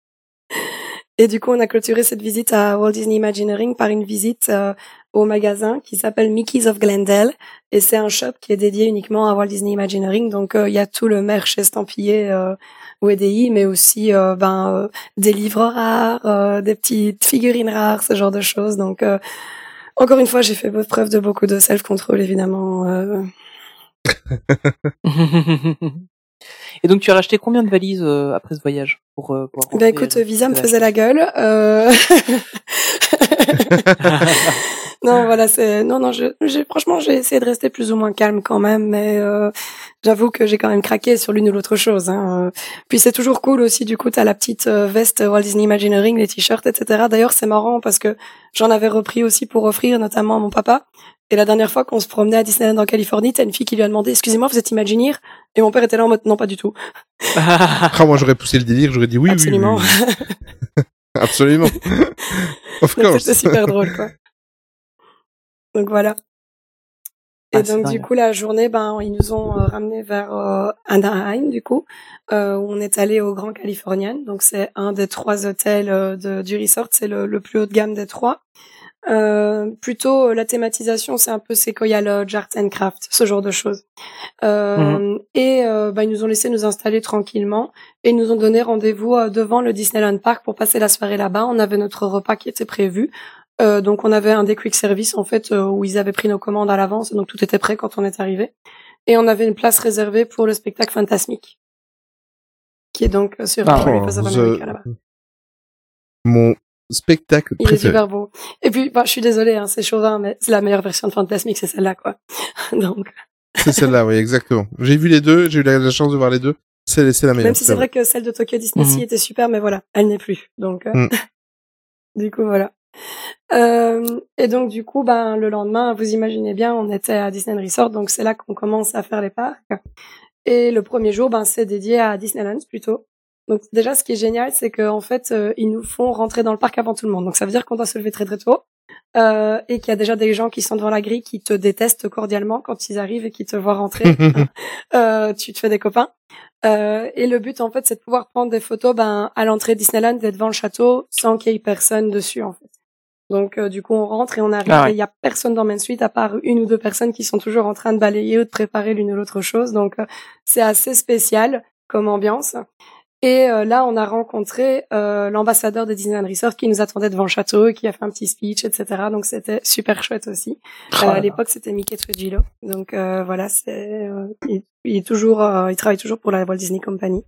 Et du coup, on a clôturé cette visite à Walt Disney Imagineering par une visite euh, au magasin qui s'appelle Mickey's of Glendale. Et c'est un shop qui est dédié uniquement à Walt Disney Imagineering. Donc, euh, il y a tout le merch estampillé euh, WDI, mais aussi euh, ben, euh, des livres rares, des petites figurines rares, ce genre de choses. Donc, encore une fois, j'ai fait preuve de beaucoup de self-control, évidemment. Et donc tu as racheté combien de valises euh, après ce voyage pour, euh, pour Ben écoute, Visa me faisait la gueule. Euh... non, voilà, c'est non, non. Je, j'ai franchement, j'ai essayé de rester plus ou moins calme quand même, mais euh, j'avoue que j'ai quand même craqué sur l'une ou l'autre chose. Hein. Euh, Puis c'est toujours cool aussi. Du coup, t'as la petite euh, veste Walt Disney Imagineering, les t-shirts, etc. D'ailleurs, c'est marrant parce que j'en avais repris aussi pour offrir, notamment à mon papa. Et la dernière fois qu'on se promenait à Disneyland en Californie, t'as une fille qui lui a demandé "Excusez-moi, vous êtes Imagineer? Et mon père était là en mode "Non, pas du tout." Ah, moi j'aurais poussé le délire, j'aurais dit oui, oui, oui, Absolument. oui. Absolument. of course. c'était super drôle, quoi. Donc voilà. Et Ah, donc du coup la journée, ben ils nous ont euh, ramené vers euh, Anaheim du coup, euh, où on est allé au Grand Californian. Donc c'est un des trois hôtels euh, de, du resort, c'est le, le plus haut de gamme des trois. Euh, plutôt la thématisation, c'est un peu Sequoia Lodge, Art and Craft, ce genre de choses. Euh, Et ben, ils nous ont laissé nous installer tranquillement et ils nous ont donné rendez-vous devant le Disneyland Park pour passer la soirée là-bas. On avait notre repas qui était prévu. Euh, donc on avait un des quick service en fait euh, où ils avaient pris nos commandes à l'avance, donc tout était prêt quand on est arrivé. Et on avait une place réservée pour le spectacle fantasmique, qui est donc euh, sur Ah, Oh, euh, là-bas. Mon spectacle Il est super beau. Et puis, bah, je suis désolée, hein, c'est chauvin, mais c'est la meilleure version de Fantasmique, c'est celle-là, quoi. donc, C'est celle-là, oui, exactement. J'ai vu les deux, j'ai eu la, la chance de voir les deux. C'est c'est la meilleure. même si c'est vrai que celle de Tokyo Disney Sea Mhm. était super, mais voilà, elle n'est plus. Donc, euh, Mm. du coup, voilà. Euh, et donc, du coup, ben, le lendemain, vous imaginez bien, on était à Disneyland Resort, donc c'est là qu'on commence à faire les parcs. Et le premier jour, ben, c'est dédié à Disneyland plutôt. Donc déjà, ce qui est génial, c'est qu'en fait, euh, ils nous font rentrer dans le parc avant tout le monde. Donc ça veut dire qu'on doit se lever très très tôt euh, et qu'il y a déjà des gens qui sont devant la grille qui te détestent cordialement quand ils arrivent et qui te voient rentrer. euh, tu te fais des copains. Euh, et le but, en fait, c'est de pouvoir prendre des photos ben, à l'entrée de Disneyland, d'être devant le château, sans qu'il y ait personne dessus, en fait. Donc, euh, du coup, on rentre et on arrive. Ah ouais. Il y a personne dans Main Street, à part une ou deux personnes qui sont toujours en train de balayer ou de préparer l'une ou l'autre chose. Donc, euh, c'est assez spécial comme ambiance. Et euh, là, on a rencontré euh, l'ambassadeur de Disneyland Resort qui nous attendait devant le château et qui a fait un petit speech, etc. Donc, c'était super chouette aussi. Oh Euh, à l'époque, c'était Mickey Trujillo. Donc euh, voilà, c'est euh, il, il est toujours, euh, il travaille toujours pour la Walt Disney Company.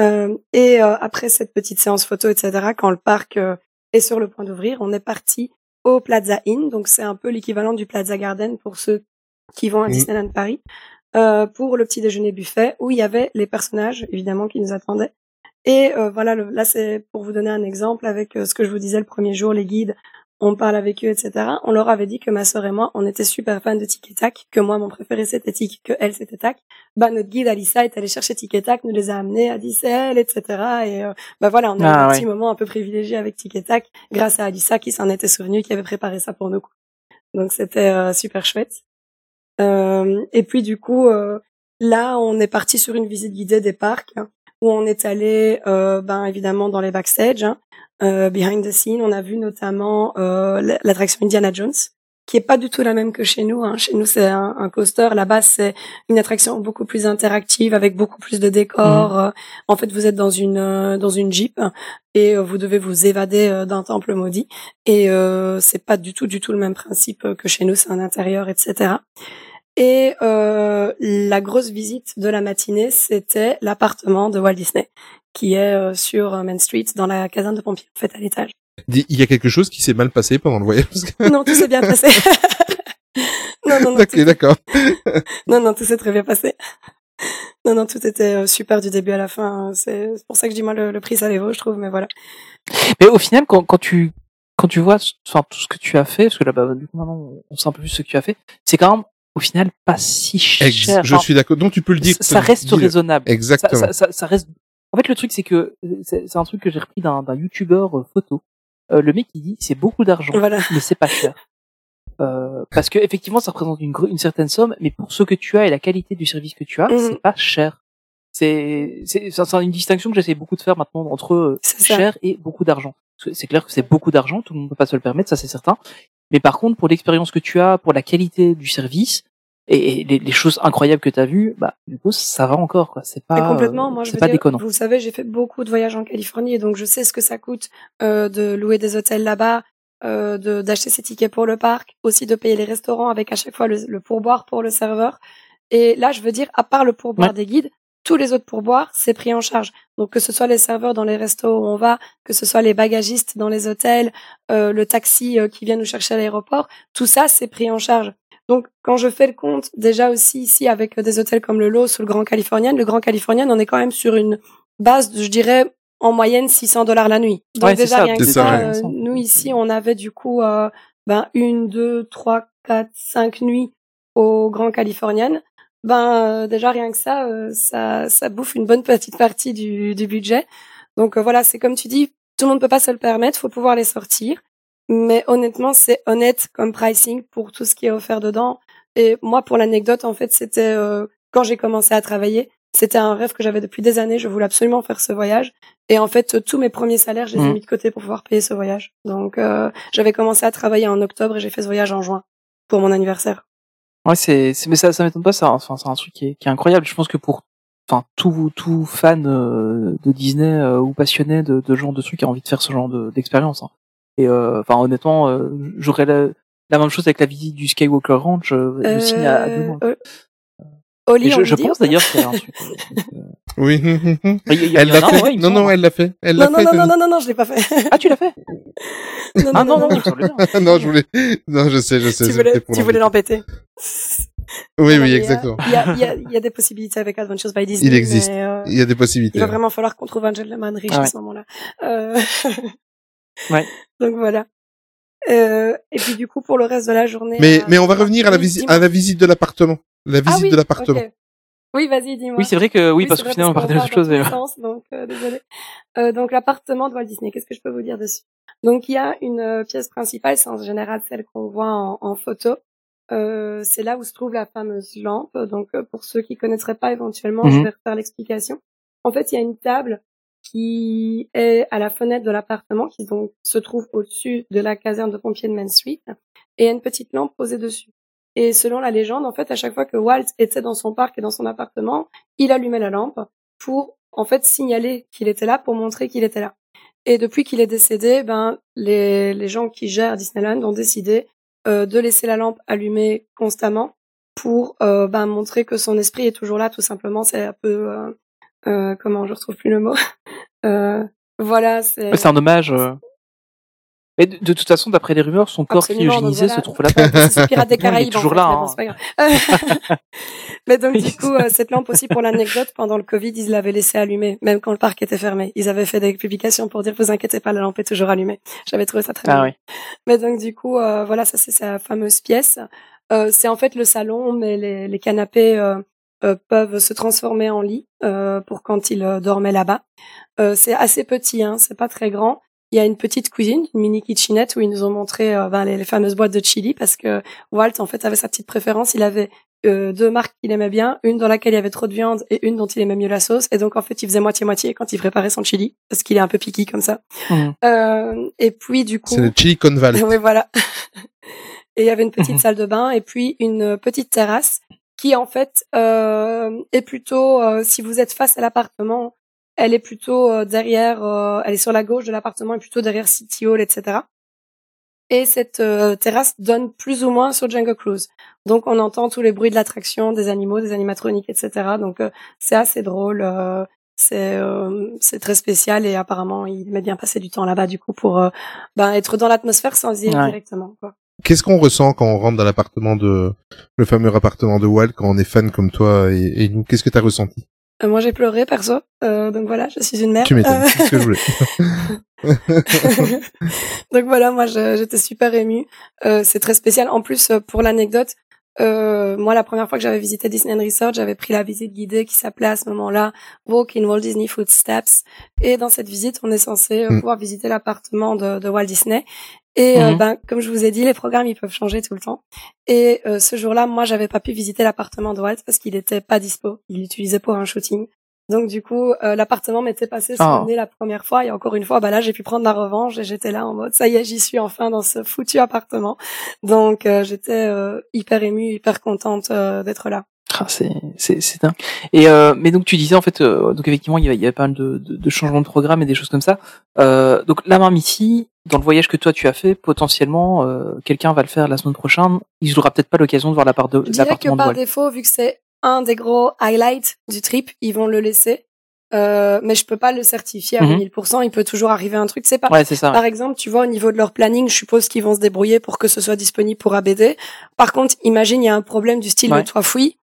Euh, et euh, après cette petite séance photo, etc., quand le parc euh, est sur le point d'ouvrir, on est parti au Plaza Inn. Donc c'est un peu l'équivalent du Plaza Garden pour ceux qui vont à. Disneyland Paris. Euh, pour le petit déjeuner buffet où il y avait les personnages évidemment qui nous attendaient. Et euh, voilà, le- là c'est pour vous donner un exemple avec euh, ce que je vous disais le premier jour, les guides on parle avec eux, etc. On leur avait dit que ma sœur et moi, on était super fans de Tic et Tac, que moi, mon préféré, c'était Tic, que elle, c'était Tac. Bah, notre guide, Alissa, est allée chercher Tic et Tac, nous les a amenés à Disney, etc. Et euh, bah voilà, on a eu Ah, un petit moment un peu privilégié avec Tic et Tac, grâce à Alissa qui s'en était souvenue, qui avait préparé ça pour nous. Donc, c'était euh, super chouette. Euh, et puis, du coup, euh, là, on est parti sur une visite guidée des parcs, hein, où on est allé, euh, ben, évidemment, dans les backstage, hein, euh, behind the scene. On a vu notamment euh, l'attraction Indiana Jones, qui est pas du tout la même que chez nous. Hein. Chez nous, c'est un, un coaster. Là-bas, c'est une attraction beaucoup plus interactive, avec beaucoup plus de décors. Euh, En fait, vous êtes dans une euh, dans une jeep et euh, vous devez vous évader d'un temple maudit. Et euh, c'est pas du tout du tout le même principe que chez nous. C'est un intérieur, etc. Et euh, la grosse visite de la matinée, c'était l'appartement de Walt Disney, qui est euh, sur Main Street, dans la caserne de pompiers, en fait, à l'étage. Il y a quelque chose qui s'est mal passé pendant le voyage. parce que- Non, tout s'est bien passé. non, non, non, ok, tout, d'accord. non, non, tout s'est très bien passé. Non, non, tout était euh, super du début à la fin. C'est pour ça que je dis moi le, le prix ça les vaut, je trouve. Mais voilà. Mais au final, quand, quand tu quand tu vois, enfin tout ce que tu as fait, parce que là, bah, du coup maintenant on sait un peu plus ce que tu as fait, c'est quand même au final pas si cher. Ex- je suis d'accord. Donc tu peux le dire. ça, ça reste raisonnable. Exactement. Ça, ça, ça, ça reste. En fait, le truc c'est que c'est c'est un truc que j'ai repris d'un d'un youtubeur euh, photo. Euh, le mec il dit c'est beaucoup d'argent, Voilà. mais c'est pas cher. Euh, parce que effectivement ça représente une, une certaine somme, mais pour ce que tu as et la qualité du service que tu as, Mhm. c'est pas cher. C'est c'est une distinction que j'essaie beaucoup de faire maintenant entre euh, cher et beaucoup d'argent. C'est clair que c'est beaucoup d'argent, tout le monde peut pas se le permettre, ça c'est certain. Mais par contre, pour l'expérience que tu as, pour la qualité du service et, et les, les choses incroyables que tu as vues, bah du coup ça va encore quoi. C'est pas complètement. Moi, je veux pas dire, déconnant. vous savez, j'ai fait beaucoup de voyages en Californie, et donc je sais ce que ça coûte euh, de louer des hôtels là-bas, euh, de d'acheter ses tickets pour le parc, aussi de payer les restaurants avec à chaque fois le, le pourboire pour le serveur. Et là, je veux dire, à part le pourboire Ouais. des guides, tous les autres pourboires, c'est pris en charge. Donc que ce soit les serveurs dans les restos où on va, que ce soit les bagagistes dans les hôtels, euh, le taxi euh, qui vient nous chercher à l'aéroport, tout ça, c'est pris en charge. Donc, quand je fais le compte, déjà aussi ici avec euh, des hôtels comme le Loss ou le Grand Californian, le Grand Californian, on est quand même sur une base, de, je dirais, en moyenne 600 dollars la nuit. Donc Ouais, déjà ça, rien que ça, euh, nous ici, on avait du coup euh, ben une, deux, trois, quatre, cinq nuits au Grand Californian. Ben euh, déjà rien que ça, euh, ça, ça bouffe une bonne petite partie du, du budget. Donc euh, voilà, c'est comme tu dis, tout le monde peut pas se le permettre, faut pouvoir les sortir. Mais honnêtement, c'est honnête comme pricing pour tout ce qui est offert dedans. Et moi, pour l'anecdote, en fait, c'était euh, quand j'ai commencé à travailler, c'était un rêve que j'avais depuis des années. Je voulais absolument faire ce voyage. Et en fait, tous mes premiers salaires, je les ai Mhm. mis de côté pour pouvoir payer ce voyage. Donc, euh, j'avais commencé à travailler en octobre et j'ai fait ce voyage en juin pour mon anniversaire. Ouais, c'est, c'est mais ça, ça m'étonne pas. Ça, enfin, c'est un truc qui est, qui est incroyable. Je pense que pour, enfin, tout, tout fan euh, de Disney euh, ou passionné de, de genre de trucs a envie de faire ce genre de, d'expérience. hein. Et euh, enfin, honnêtement, euh, j'aurais la, la même chose avec la visite du Skywalker Ranch. Euh, je signe à, à deux mois. Oli, Et je, pense d'ailleurs qu'il y a un truc. Oui. Elle l'a fait. non, non, elle l'a fait. Elle l'a Non, non, fait. non, non, non, non, non, je l'ai pas fait. Ah, tu l'as fait non, Ah non, non, non, je voulais. Non, je sais, je sais. tu voulais, pour tu voulais l'embêter. l'embêter. Oui, Non, oui, euh, exactement. Il y a, il y, a, il y a des possibilités avec Adventures by Disney. Il existe. euh, Il y a des possibilités. il va vraiment falloir qu'on trouve un gentleman riche Ah à ce moment-là. Euh... Ouais. Donc voilà. Euh, et puis du coup pour le reste de la journée. Mais, euh, mais on va revenir à la visite, à la visite de l'appartement. La Ah visite oui, de l'appartement. Oui, vas-y, dis-moi. Oui, c'est vrai que oui, parce que finalement on parce partait qu'on d'autre chose. part Mais... sens, donc euh, désolé. Euh, donc l'appartement de Walt Disney, qu'est-ce que je peux vous dire dessus? Donc il y a une euh, pièce principale, c'est en général celle qu'on voit en, en photo. Euh, c'est là où se trouve la fameuse lampe. Donc euh, pour ceux qui connaîtraient pas éventuellement, je Mhm. vais refaire l'explication. En fait, il y a une table qui est à la fenêtre de l'appartement, qui donc se trouve au-dessus de la caserne de pompiers de Main Street, et il y a une petite lampe posée dessus. Et selon la légende, en fait, à chaque fois que Walt était dans son parc et dans son appartement, il allumait la lampe pour, en fait, signaler qu'il était là, pour montrer qu'il était là. Et depuis qu'il est décédé, ben, les, les gens qui gèrent Disneyland ont décidé euh, de laisser la lampe allumée constamment pour euh, ben, montrer que son esprit est toujours là, tout simplement. C'est un peu, euh, euh, comment, je retrouve plus le mot. Euh, voilà, c'est... C'est un hommage. Mais de, de toute façon, d'après les rumeurs, son corps cryogénisé voilà. se trouve là-bas. C'est Pirates des Il est Caraïbes. toujours en fait, là, mais bon, hein. pas grave. mais donc, du coup, euh, cette lampe aussi, pour l'anecdote, pendant le Covid, ils l'avaient laissée allumée, même quand le parc était fermé. Ils avaient fait des publications pour dire, vous inquiétez pas, la lampe est toujours allumée. J'avais trouvé ça très Ah bien. oui. Mais donc, du coup, euh, voilà, ça, c'est sa fameuse pièce. Euh, c'est en fait le salon, mais les, les canapés peuvent se transformer en lit pour quand il euh, dormait là-bas. C'est assez petit, hein, c'est pas très grand. Il y a une petite cuisine, une mini kitchenette où ils nous ont montré euh, ben, les, les fameuses boîtes de chili parce que Walt en fait avait sa petite préférence. Il avait euh, deux marques qu'il aimait bien, une dans laquelle il y avait trop de viande et une dont il aimait mieux la sauce. Et donc en fait il faisait moitié moitié quand il préparait son chili parce qu'il est un peu piqué comme ça. Mhm. Euh, et puis du coup, C'est le Chili Con oui, voilà. et il y avait une petite salle de bain et puis une petite terrasse qui en fait euh, est plutôt, euh, si vous êtes face à l'appartement, elle est plutôt euh, derrière, euh, elle est sur la gauche de l'appartement et plutôt derrière City Hall, etc. et cette euh, terrasse donne plus ou moins sur Jungle Cruise. Donc on entend tous les bruits de l'attraction, des animaux, des animatroniques, etc. Donc euh, c'est assez drôle. euh, c'est euh, c'est très spécial et apparemment il met bien passer du temps là-bas du coup pour euh, ben, être dans l'atmosphère sans y être Ouais. directement. Quoi. Qu'est-ce qu'on ressent quand on rentre dans l'appartement de le fameux appartement de Walt quand on est fan comme toi et, et nous? Qu'est-ce que t'as ressenti? Euh, moi j'ai pleuré perso, euh, donc voilà, je suis une mère. Tu m'étonnes. Euh, C'est ce que je voulais. Donc voilà, moi j'étais super émue. Euh, c'est très spécial. En plus, pour l'anecdote, euh, moi la première fois que j'avais visité Disney Resort, j'avais pris la visite guidée qui s'appelait à ce moment-là Walk in Walt Disney Footsteps. Et dans cette visite, on est censé Mm. pouvoir visiter l'appartement de, de Walt Disney. Et euh, Mhm. ben, comme je vous ai dit, les programmes ils peuvent changer tout le temps. Et euh, ce jour-là, moi, j'avais pas pu visiter l'appartement de Walt parce qu'il était pas dispo. Il l'utilisait pour un shooting. Donc du coup, euh, l'appartement m'était passé sous Ah. le nez la première fois et encore une fois, bah là, j'ai pu prendre la revanche et j'étais là en mode ça y est, j'y suis enfin dans ce foutu appartement. Donc euh, j'étais euh, hyper émue, hyper contente euh, d'être là. C'est dingue. Et euh, mais donc tu disais en fait euh, donc effectivement il y avait, il y avait pas mal de, de, de changements de programme et des choses comme ça. Euh, donc la main ici dans le voyage que toi tu as fait potentiellement euh, quelqu'un va le faire la semaine prochaine. Il aura peut-être pas l'occasion de voir l'appart de Je que de par Walt. défaut, vu que c'est un des gros highlights du trip, ils vont le laisser. Euh, mais je peux pas le certifier à Mhm. 1000%. Il peut toujours arriver un truc. C'est pas. Ouais ça. ouais. Par exemple, tu vois, au niveau de leur planning, je suppose qu'ils vont se débrouiller pour que ce soit disponible pour ABD. Par contre, imagine, il y a un problème du style Ouais. le toit fouille.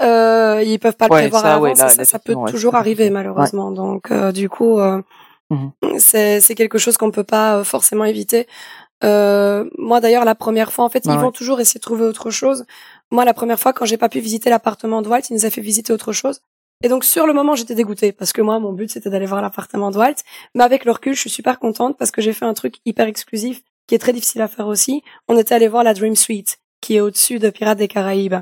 Euh, ils peuvent pas le Ouais, prévoir ça, ouais, là- ça, là, ça peut ouais, toujours arriver, malheureusement. Donc, euh, du coup, euh, Mhm. c'est c'est quelque chose qu'on peut pas euh, forcément éviter. Euh, moi, d'ailleurs, la première fois, en fait, ils vont toujours essayer de trouver autre chose. Moi, la première fois, quand j'ai pas pu visiter l'appartement de Walt, il nous a fait visiter autre chose. Et donc, sur le moment, j'étais dégoûtée parce que moi, mon but, c'était d'aller voir l'appartement de Walt. Mais avec le recul, je suis super contente parce que j'ai fait un truc hyper exclusif qui est très difficile à faire aussi. On était allé voir la Dream Suite qui est au-dessus de Pirates des Caraïbes,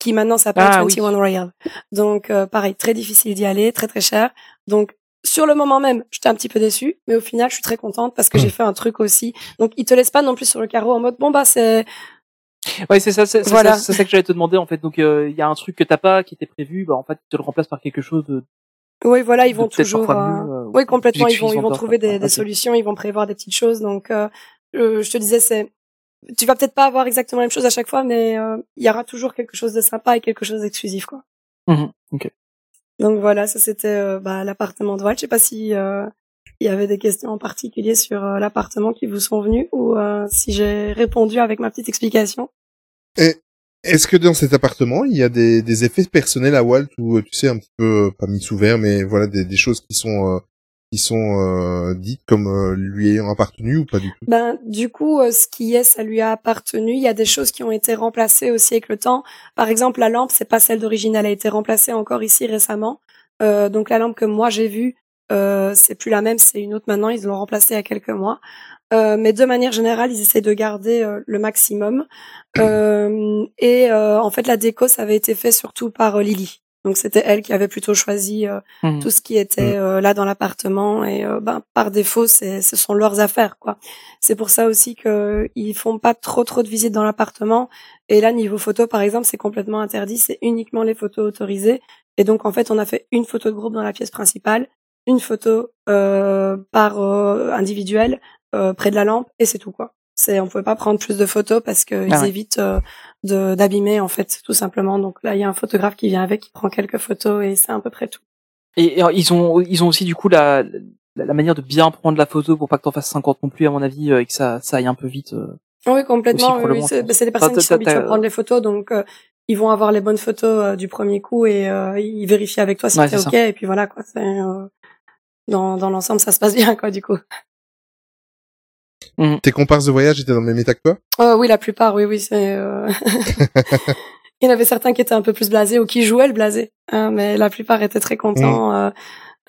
qui maintenant s'appelle Ah, oui. 21 Royal. Donc, euh, pareil, très difficile d'y aller, très très cher. Donc, sur le moment même, j'étais un petit peu déçue, mais au final, je suis très contente parce que j'ai fait un truc aussi. Donc, ils te laissent pas non plus sur le carreau en mode, bon bah c'est, Ouais c'est ça c'est Voilà. ça, ça que j'allais te demander en fait. Donc euh, il y a un truc que t'as pas qui était prévu bah en fait tu te le remplaces par quelque chose de oui voilà, ils vont toujours, euh, mieux, oui complètement, ils vont ils vont exclusif trouver des, solutions, ils vont prévoir des petites choses. Donc, euh, je te disais, c'est, tu vas peut-être pas avoir exactement la même chose à chaque fois, mais euh, il y aura toujours quelque chose de sympa et quelque chose d'exclusif quoi. Ok. Donc voilà, ça c'était euh, bah, l'appartement de Walt. Je sais pas si euh, il y avait des questions en particulier sur euh, l'appartement qui vous sont venues ou euh, si j'ai répondu avec ma petite explication. Et est-ce que dans cet appartement, il y a des, des effets personnels à Walt ou tu sais un petit peu pas mis sous verre, mais voilà des, des choses qui sont euh, qui sont euh, dites comme euh, lui ayant appartenu ou pas du tout? Ben du coup, euh, ce qui est, ça lui a appartenu. Il y a des choses qui ont été remplacées aussi avec le temps. Par exemple, la lampe, c'est pas celle d'origine, elle a été remplacée encore ici récemment. Donc la lampe que moi j'ai vue, c'est plus la même, c'est une autre maintenant. Ils l'ont remplacée il y a quelques mois. Mais de manière générale, ils essaient de garder le maximum. Et en fait, la déco, ça avait été fait surtout par Lily. Donc c'était elle qui avait plutôt choisi euh, Mhm. tout ce qui était euh, là dans l'appartement et euh, ben par défaut, c'est ce sont leurs affaires quoi. C'est pour ça aussi que ils font pas trop trop de visites dans l'appartement. Et là, niveau photo, par exemple, c'est complètement interdit. C'est uniquement les photos autorisées. Et donc, en fait, on a fait une photo de groupe dans la pièce principale, une photo euh, par euh, individuel euh, près de la lampe, et c'est tout quoi. C'est, on pouvait pas prendre plus de photos parce qu'ils Ah ouais. évitent euh, de d'abîmer en fait, tout simplement. Donc là, il y a un photographe qui vient avec, qui prend quelques photos, et c'est à peu près tout. Et, et ils ont ils ont aussi du coup la, la la manière de bien prendre la photo pour pas que t'en fasses 50 non plus à mon avis euh, et que ça ça aille un peu vite. euh. Oui, complètement. Oui, c'est bah, des personnes qui sont habituées à prendre les photos, donc euh, ils vont avoir les bonnes photos euh, du premier coup et euh, ils vérifient avec toi si Ouais, t'es c'est ok. Et puis voilà, quoi. Dans dans l'ensemble, ça se passe bien, quoi, du coup. Tes comparses de voyage étaient dans le même état que toi? Euh, oui, la plupart, oui, oui, c'est. euh, Il y en avait certains qui étaient un peu plus blasés ou qui jouaient le blasé, hein, mais la plupart étaient très contents. Mm. euh,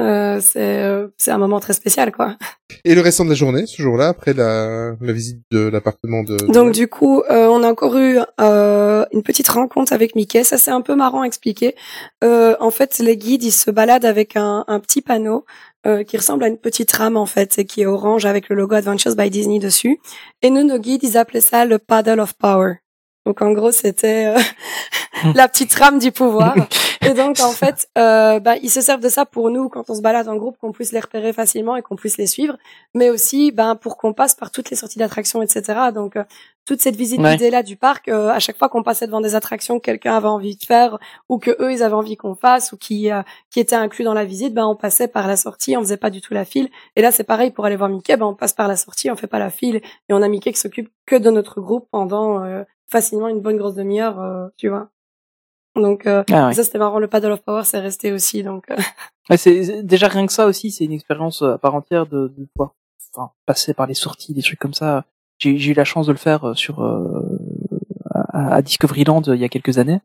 euh, c'est euh, c'est un moment très spécial, quoi. Et le restant de la journée, ce jour-là, après la, la visite de l'appartement de... Donc du coup, euh, on a encore eu euh, une petite rencontre avec Mickey. Ça c'est un peu marrant à expliquer. Euh, en fait, les guides ils se baladent avec un, un petit panneau euh, qui ressemble à une petite rame en fait, et qui est orange avec le logo Adventures by Disney dessus. Et nous, nos guides, ils appelaient ça le paddle of power. Donc en gros, c'était euh, la petite rame du pouvoir. Et donc en fait, euh, bah, ils se servent de ça pour nous quand on se balade en groupe, qu'on puisse les repérer facilement et qu'on puisse les suivre, mais aussi ben pour qu'on passe par toutes les sorties d'attractions, etc. Donc euh, toute cette visite Ouais. guidée là du parc, euh, à chaque fois qu'on passait devant des attractions que quelqu'un avait envie de faire ou que eux ils avaient envie qu'on fasse ou qui euh, qui étaient inclus dans la visite, ben on passait par la sortie, on faisait pas du tout la file. Et là c'est pareil pour aller voir Mickey, ben on passe par la sortie, on fait pas la file et on a Mickey qui s'occupe que de notre groupe pendant euh, facilement une bonne grosse demi-heure, euh, tu vois. Donc euh, Ah ouais. ça c'était marrant, le paddle of power c'est resté aussi donc. euh, Ouais, c'est déjà rien que ça aussi, c'est une expérience euh, à part entière de, de pouvoir enfin, passer par les sorties, des trucs comme ça. J'ai eu la chance de le faire euh, sur euh, à, à Discoveryland il y a quelques années.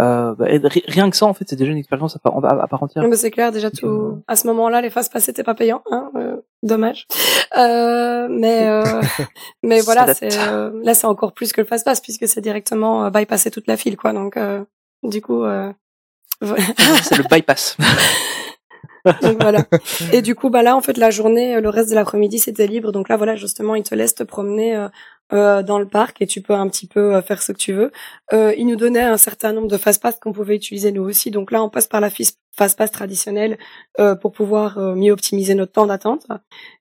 Euh, bah, rien que ça, en fait, c'est déjà une expérience à part, à, à part entière. Mais c'est clair, déjà tout. À ce moment-là, les phases passées n'étaient pas payants, hein, euh, dommage. Euh, mais euh, mais voilà, c'est euh, là c'est encore plus que le fast pass puisque c'est directement euh, bypasser toute la file, quoi. Donc euh, du coup, euh, voilà. c'est le bypass. donc voilà. Et du coup, bah là, en fait, la journée, le reste de l'après-midi, c'était libre. Donc là, voilà, justement, ils te laissent te promener euh, dans le parc et tu peux un petit peu euh, faire ce que tu veux. Euh, ils nous donnaient un certain nombre de fast-pass qu'on pouvait utiliser nous aussi. Donc là, on passe par la fis- fast-pass traditionnelle euh, pour pouvoir euh, mieux optimiser notre temps d'attente.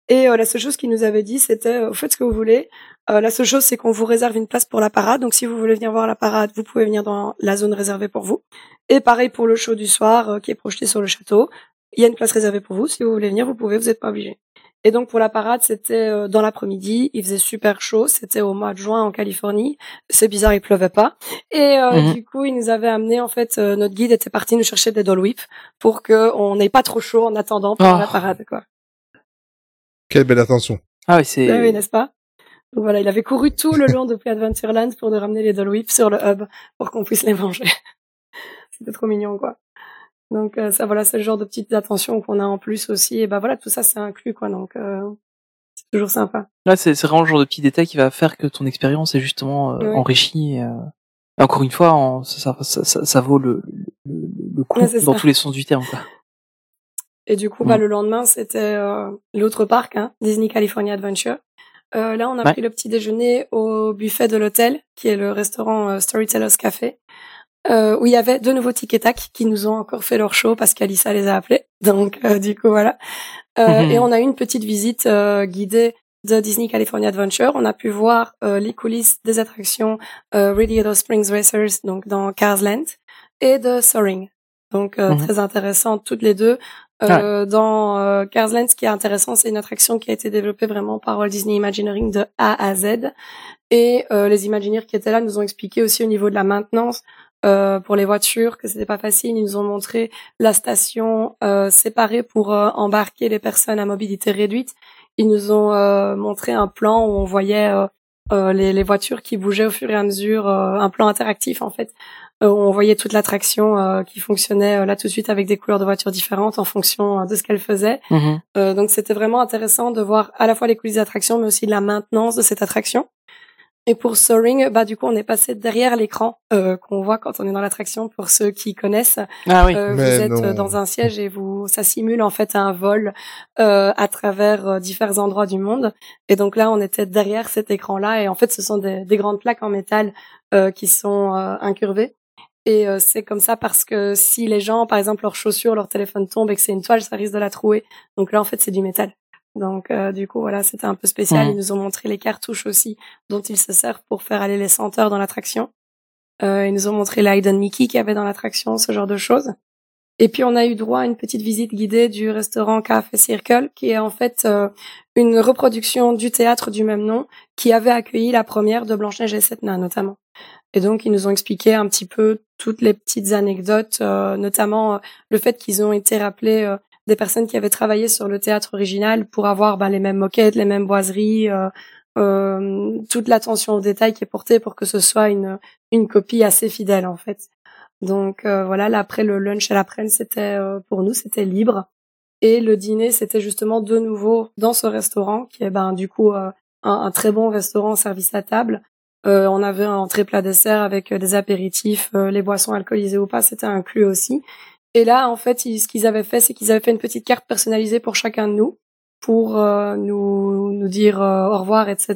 Et la seule chose qu'ils nous avaient dit, c'était faites ce que vous voulez. La seule chose, c'est qu'on vous réserve une place pour la parade. Donc si vous voulez venir voir la parade, vous pouvez venir dans la zone réservée pour vous. Et pareil pour le show du soir qui est projeté sur le château. Il y a une place réservée pour vous. Si vous voulez venir, vous pouvez, vous n'êtes pas obligé. Et donc pour la parade, c'était euh, dans l'après-midi. Il faisait super chaud. C'était au mois de juin en Californie. C'est bizarre, il pleuvait pas. Et euh, Mhm. du coup, il nous avait amené en fait. euh, notre guide était parti nous chercher des Dole Whip pour que on n'ait pas trop chaud en attendant pour Oh. la parade, quoi. Quelle belle attention. Ah oui, c'est. Ah oui, n'est-ce pas? Donc voilà, il avait couru tout le long depuis Adventureland pour nous ramener les Dole Whip sur le hub pour qu'on puisse les manger. C'était trop mignon, quoi. Donc euh, ça, voilà, c'est le genre de petites attentions qu'on a en plus aussi. Et bah voilà, tout ça, c'est inclus, quoi. Donc euh, c'est toujours sympa. Là, c'est vraiment le genre de petit détail qui va faire que ton expérience est justement euh, Ouais. enrichie. Et, euh, encore une fois, en- ça, ça, ça, ça vaut le, le, le coup Ouais, dans tous les sens du terme. Quoi. Et du coup, bah, Mm. le lendemain, c'était euh, l'autre parc, hein, Disney California Adventure. Là, on a pris le petit déjeuner au buffet de l'hôtel, qui est le restaurant Storytellers Café, euh, où il y avait de nouveaux tic et tac qui nous ont encore fait leur show parce qu'Alissa les a appelés. Donc, euh, du coup, voilà. Euh, Mhm. Et on a eu une petite visite euh, guidée de Disney California Adventure. On a pu voir euh, les coulisses des attractions euh, Radiator Springs Racers, donc dans Cars Land, et de Soaring. Donc, euh, Mhm. très intéressantes toutes les deux. Euh, Dans euh, Cars Land, ce qui est intéressant, c'est une attraction qui a été développée vraiment par Walt Disney Imagineering de A à Z. Et euh, les Imagineers qui étaient là nous ont expliqué aussi au niveau de la maintenance euh, pour les voitures que c'était pas facile. Ils nous ont montré la station euh, séparée pour euh, embarquer les personnes à mobilité réduite. Ils nous ont euh, montré un plan où on voyait euh, euh, les, les voitures qui bougeaient au fur et à mesure, euh, un plan interactif en fait. Où on voyait toute l'attraction euh, qui fonctionnait euh, là tout de suite avec des couleurs de voitures différentes en fonction de ce qu'elle faisait. Mhm. Euh, donc c'était vraiment intéressant de voir à la fois les coulisses d'attraction, mais aussi la maintenance de cette attraction. Et pour Soaring, bah du coup on est passé derrière l'écran euh, qu'on voit quand on est dans l'attraction. Pour ceux qui connaissent, Ah oui. euh, vous êtes non. euh, dans un siège et vous ça simule en fait un vol euh, à travers euh, différents endroits du monde. Et donc là on était derrière cet écran-là et en fait ce sont des, des grandes plaques en métal euh, qui sont euh, incurvées. Et euh, c'est comme ça parce que si les gens, par exemple, leurs chaussures, leur téléphone tombe et que c'est une toile, ça risque de la trouer. Donc là, en fait, c'est du métal. Donc euh, du coup, voilà, c'était un peu spécial. Mhm. Ils nous ont montré les cartouches aussi dont ils se servent pour faire aller les senteurs dans l'attraction. Euh, ils nous ont montré l'Hidden Mickey qu'il y avait dans l'attraction, ce genre de choses. Et puis on a eu droit à une petite visite guidée du restaurant Café Circle, qui est en fait euh, une reproduction du théâtre du même nom, qui avait accueilli la première de Blanche-Neige et Nains notamment. Et donc ils nous ont expliqué un petit peu toutes les petites anecdotes, euh, notamment euh, le fait qu'ils ont été rappelés euh, des personnes qui avaient travaillé sur le théâtre original pour avoir ben, les mêmes moquettes, les mêmes boiseries, euh, euh, toute l'attention au détail qui est portée pour que ce soit une, une copie assez fidèle en fait. Donc euh, voilà, là, après le lunch à l'après-midi, c'était euh, pour nous, c'était libre. Et le dîner, c'était justement de nouveau dans ce restaurant, qui est ben du coup euh, un, un très bon restaurant service à table. Euh, on avait un entrée plat dessert avec des apéritifs, les boissons alcoolisées ou pas, c'était inclus aussi. Et là, en fait, ils- ce qu'ils avaient fait, c'est qu'ils avaient fait une petite carte personnalisée pour chacun de nous, pour euh, nous nous dire euh, au revoir, etc.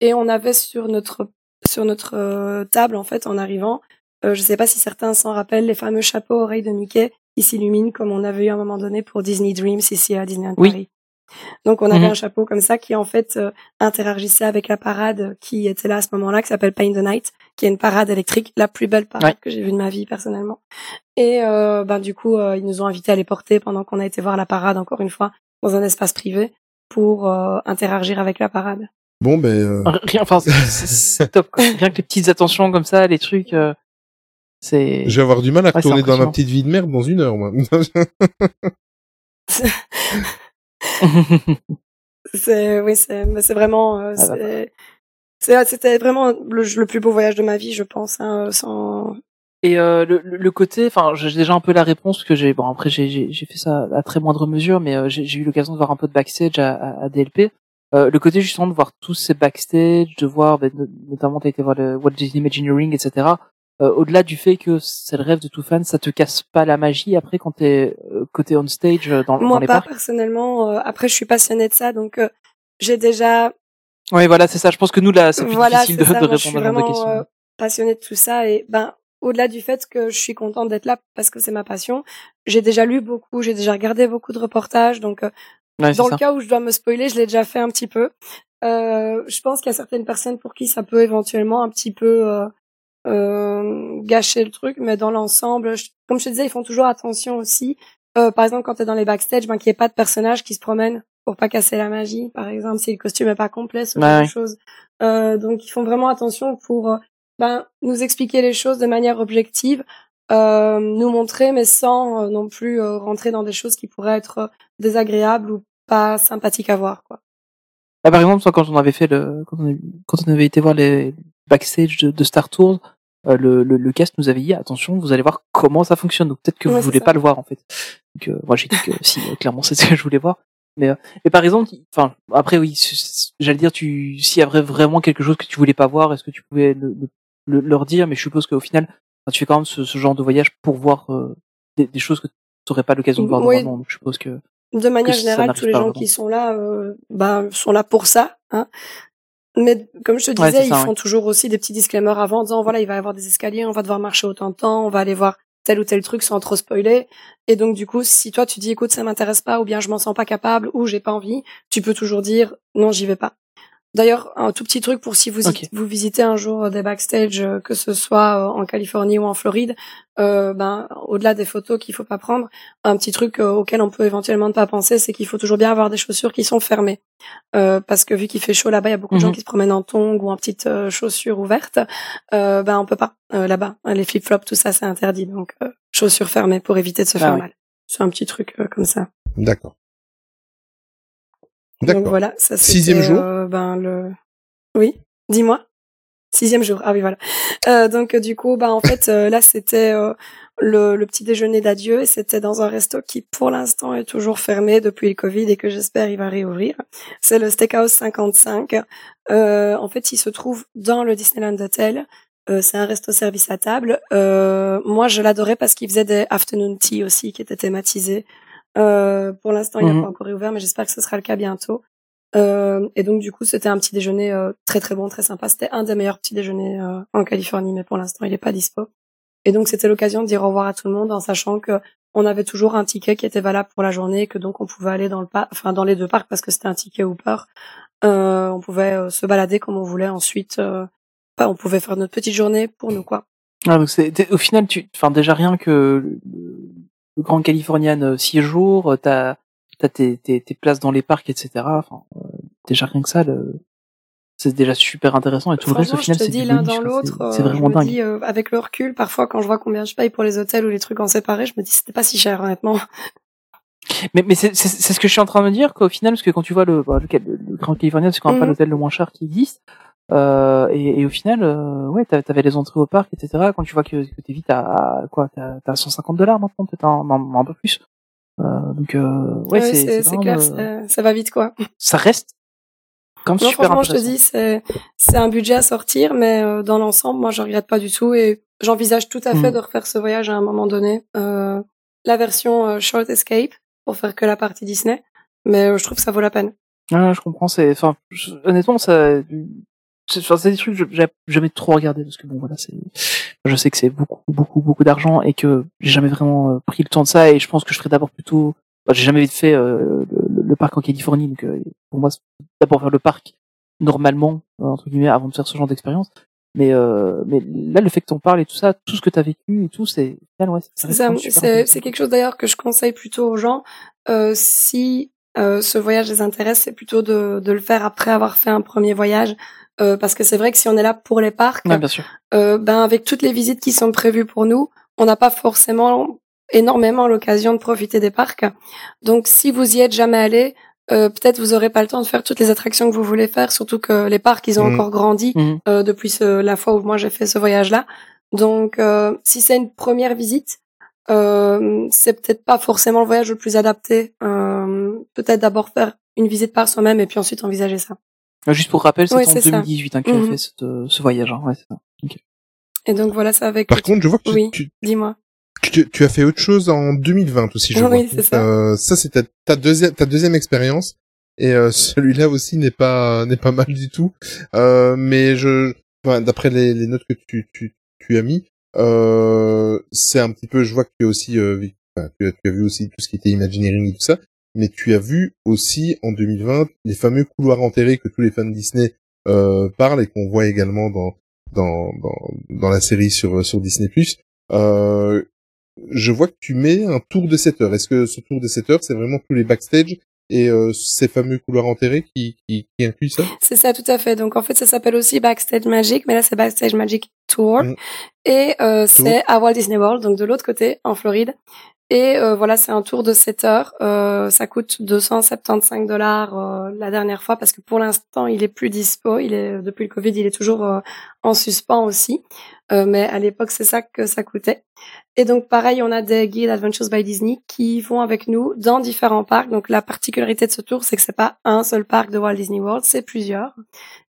Et on avait sur notre sur notre euh, table, en fait, en arrivant, Euh, je sais pas si certains s'en rappellent, les fameux chapeaux oreilles de Mickey qui s'illuminent comme on avait eu à un moment donné pour Disney Dreams ici à Disneyland Oui. Paris. Donc on avait Mhm. un chapeau comme ça qui en fait euh, interagissait avec la parade qui était là à ce moment-là, qui s'appelle Paint the Night, qui est une parade électrique, la plus belle parade Ouais. que j'ai vue de ma vie personnellement. Et euh, ben du coup euh, ils nous ont invités à les porter pendant qu'on a été voir la parade encore une fois dans un espace privé pour euh, interagir avec la parade. Bon, ben, euh, Rien, enfin, c'est- top. Quoi. Rien que les petites attentions comme ça, les trucs, euh, c'est. je vais avoir du mal à Ouais, retourner dans ma petite vie de merde dans une heure, moi. C'est oui, c'est mais c'est vraiment euh, Ah c'est c'est- c'était vraiment le, le plus beau voyage de ma vie, je pense. Hein, sans Et euh, le, côté, enfin, j'ai déjà un peu la réponse que j'ai. Bon, après, j'ai fait ça à très moindre mesure, mais euh, j'ai eu l'occasion de voir un peu de backstage à, à, à DLP. Euh, le côté justement de voir tous ces backstage, de voir, ben, no- notamment, t'as été voir le Walt Disney Imagineering, etc. Euh, Au-delà du fait que c'est le rêve de tout fan, ça te casse pas la magie après quand t'es euh, côté on stage euh, dans, dans moi les pas parcs? personnellement. euh, après, je suis passionnée de ça, donc euh, j'ai déjà Oui, voilà, c'est ça. Je pense que nous là, c'est plus voilà, difficile c'est de, ça. de moi, je suis répondre à vraiment question. euh, passionnée de tout ça et ben au-delà du fait que je suis contente d'être là parce que c'est ma passion, j'ai déjà lu beaucoup, j'ai déjà regardé beaucoup de reportages, donc euh, Ouais, dans ça. le cas où je dois me spoiler, je l'ai déjà fait un petit peu. Euh, je pense qu'il y a certaines personnes pour qui ça peut éventuellement un petit peu euh, gâcher le truc, mais dans l'ensemble, comme je te disais, ils font toujours attention aussi. Euh, par exemple, quand tu es dans les backstage, ben, qu'il n'y ait pas de personnages qui se promènent pour pas casser la magie, par exemple, si le costume est pas complet, ce genre de ouais. choses. Euh, donc, ils font vraiment attention pour ben, nous expliquer les choses de manière objective, euh, nous montrer, mais sans euh, non plus rentrer dans des choses qui pourraient être désagréables ou pas sympathiques à voir, quoi. Bah, par exemple, quand on avait fait le, quand on, avait- quand on avait été voir les backstage de, de Star Tours, euh, le, le, le cast nous avait dit attention, vous allez voir comment ça fonctionne. Donc peut-être que Ouais, vous voulez ça. pas le voir en fait. Donc euh, moi j'ai dit que si, euh, clairement c'est ce que je voulais voir. Mais, euh, mais par exemple, enfin après oui, j'allais dire tu, s'il y avait vraiment quelque chose que tu voulais pas voir, est-ce que tu pouvais le, le- le- leur dire? Mais je suppose qu'au final, tu fais quand même ce, ce genre de voyage pour voir euh, des, des choses que tu n'aurais pas l'occasion de voir Oui. normalement. Donc je suppose que De manière générale, tous les gens vraiment. qui sont là, euh, ben, sont là pour ça. Hein. Mais comme je te disais, ça, ils ouais. font toujours aussi des petits disclaimers avant, en disant voilà, il va y avoir des escaliers, on va devoir marcher autant de temps, on va aller voir tel ou tel truc sans trop spoiler. Et donc du coup, si toi tu dis écoute ça m'intéresse pas, ou bien je m'en sens pas capable, ou j'ai pas envie, tu peux toujours dire non j'y vais pas. D'ailleurs, un tout petit truc pour si vous, vous visitez un jour des backstage, euh, que ce soit euh, en Californie ou en Floride, euh, ben au-delà des photos qu'il faut pas prendre, un petit truc euh, auquel on peut éventuellement ne pas penser, c'est qu'il faut toujours bien avoir des chaussures qui sont fermées, Euh, parce que vu qu'il fait chaud là-bas, il y a beaucoup de gens Mhm. qui se promènent en tongs ou en petites euh, chaussures ouvertes. Euh, ben on peut pas euh, là-bas, les flip-flops, tout ça c'est interdit, donc euh, chaussures fermées pour éviter de se Ah faire oui. mal. C'est un petit truc euh, comme ça. D'accord. Donc voilà, ça Sixième jour? euh, ben le, oui, dis-moi. Sixième jour. Ah oui voilà. Euh, donc euh, du coup, bah en fait euh, là c'était euh, le, le petit déjeuner d'adieu et c'était dans un resto qui pour l'instant est toujours fermé depuis le Covid et que j'espère il va réouvrir. C'est le Steakhouse 55. Euh, en fait, il se trouve dans le Disneyland Hotel. Euh, c'est un resto service à table. Euh, moi, je l'adorais parce qu'il faisait des afternoon tea aussi qui étaient thématisés. Euh, pour l'instant, il n'a Mhm. pas encore réouvert, mais j'espère que ce sera le cas bientôt. Euh, et donc, du coup, c'était un petit déjeuner euh, très très bon, très sympa. C'était un des meilleurs petits déjeuners euh, en Californie, mais pour l'instant, il n'est pas dispo. Et donc, c'était l'occasion de dire au revoir à tout le monde en sachant que on avait toujours un ticket qui était valable pour la journée, et que donc on pouvait aller dans le parc, enfin dans les deux parcs parce que c'était un ticket Hooper. Euh, on pouvait euh, se balader comme on voulait ensuite. Euh, enfin, on pouvait faire notre petite journée pour nous quoi. Ah, donc c'est, au final, tu, enfin, déjà rien que le, Grand Californian, euh, six jours, euh, t'as, t'as tes, tes, tes places dans les parcs, etc. Enfin, euh, déjà rien que ça, le, c'est déjà super intéressant et tout le reste, au final, c'est dis l'un dans l'autre. C'est, euh, vraiment je me dingue. dis euh, avec le recul, parfois quand je vois combien je paye pour les hôtels ou les trucs en séparé, je me dis c'était pas si cher honnêtement. Mais, mais c'est, ce que je suis en train de me dire, qu'au final, parce que quand tu vois le, bah, le, le, le Grand Californian, c'est quand même pas Mhm. l'hôtel le moins cher qui existe. Euh, et, et au final, euh, ouais, t'a- t'avais les entrées au parc, etc. Quand tu vois que, que t'es vite à, quoi, t'as, t'as 150 dollars maintenant, peut-être un, un, un peu plus. Euh, donc, euh, ouais, c'est, c'est, c'est clair, ça, ça va vite quoi. ça reste comme Non, super franchement, je te dis, c'est c'est un budget à sortir, mais euh, dans l'ensemble, moi, je regrette pas du tout et j'envisage tout à fait Mhm. de refaire ce voyage à un moment donné. Euh, la version Short Escape pour faire que la partie Disney, mais je trouve que ça vaut la peine. Ouais, je comprends. C'est, enfin, je- honnêtement, ça, c'est, enfin, des trucs que j'ai jamais trop regardé parce que bon, voilà, c'est, Je sais que c'est beaucoup, beaucoup, beaucoup d'argent et que j'ai jamais vraiment euh, pris le temps de ça et je pense que je ferais d'abord plutôt. Bah, j'ai jamais fait euh, le, le parc en Californie, donc euh, pour moi, c'est d'abord faire le parc normalement euh, entre guillemets avant de faire ce genre d'expérience. Mais euh, mais là, le fait que t'en parles et tout ça, tout ce que t'as vécu et tout, c'est ouais, c'est quelque chose d'ailleurs que je conseille plutôt aux gens. Si ce voyage les intéresse, c'est plutôt de, de le faire après avoir fait un premier voyage. Euh, parce que c'est vrai que si on est là pour les parcs, Ouais, bien sûr. euh, ben avec toutes les visites qui sont prévues pour nous, on n'a pas forcément énormément l'occasion de profiter des parcs. Donc si vous y êtes jamais allé, euh, peut-être vous aurez pas le temps de faire toutes les attractions que vous voulez faire, surtout que les parcs ils ont Mhm. encore grandi Mhm. euh, depuis ce- la fois où moi j'ai fait ce voyage-là. Donc euh, si c'est une première visite, euh, c'est peut-être pas forcément le voyage le plus adapté. Euh, peut-être d'abord faire une visite par soi-même et puis ensuite envisager ça. Euh, Juste pour rappel, c'était Ouais, en c'est ça. 2018 hein, que tu Mhm. fait cette, euh, ce voyage. Hein. Ouais, c'est ça. Et donc voilà, ça avec. Par contre, je vois que tu, Oui. tu, Dis-moi. tu, tu as fait autre chose en 2020 aussi, je Oui, vois. c'est ça. Euh, ça, c'est ta, ta deuxième, ta deuxième expérience. Et euh, celui-là aussi n'est pas n'est pas mal du tout. Euh, mais je, enfin, d'après les, les notes que tu, tu, tu as mis, euh, c'est un petit peu. Je vois que tu as aussi, euh, vu- enfin, tu, as, tu as vu aussi tout ce qui était Imagineering et tout ça. Mais tu as vu aussi en 2020 les fameux couloirs enterrés que tous les fans Disney euh, parlent et qu'on voit également dans dans dans, dans la série sur sur Disney+. Euh, je vois que tu mets un tour de 7 heures. Est-ce que ce tour de 7 heures, c'est vraiment tous les backstage et euh, ces fameux couloirs enterrés qui, qui, qui incluent ça? C'est ça, tout à fait. Donc en fait, ça s'appelle aussi Backstage Magic, mais là c'est Backstage Magic Tour, Mhm. et euh, c'est à Walt Disney World, donc de l'autre côté, en Floride. Et euh, voilà, c'est un tour de 7 heures. Euh, ça coûte 275 dollars euh, la dernière fois parce que pour l'instant, il est plus dispo. Il est depuis le Covid, il est toujours euh, en suspens aussi. Euh, mais à l'époque, c'est ça que ça coûtait. Et donc pareil, on a des guides Adventures by Disney qui vont avec nous dans différents parcs. Donc la particularité de ce tour, c'est que c'est pas un seul parc de Walt Disney World, c'est plusieurs.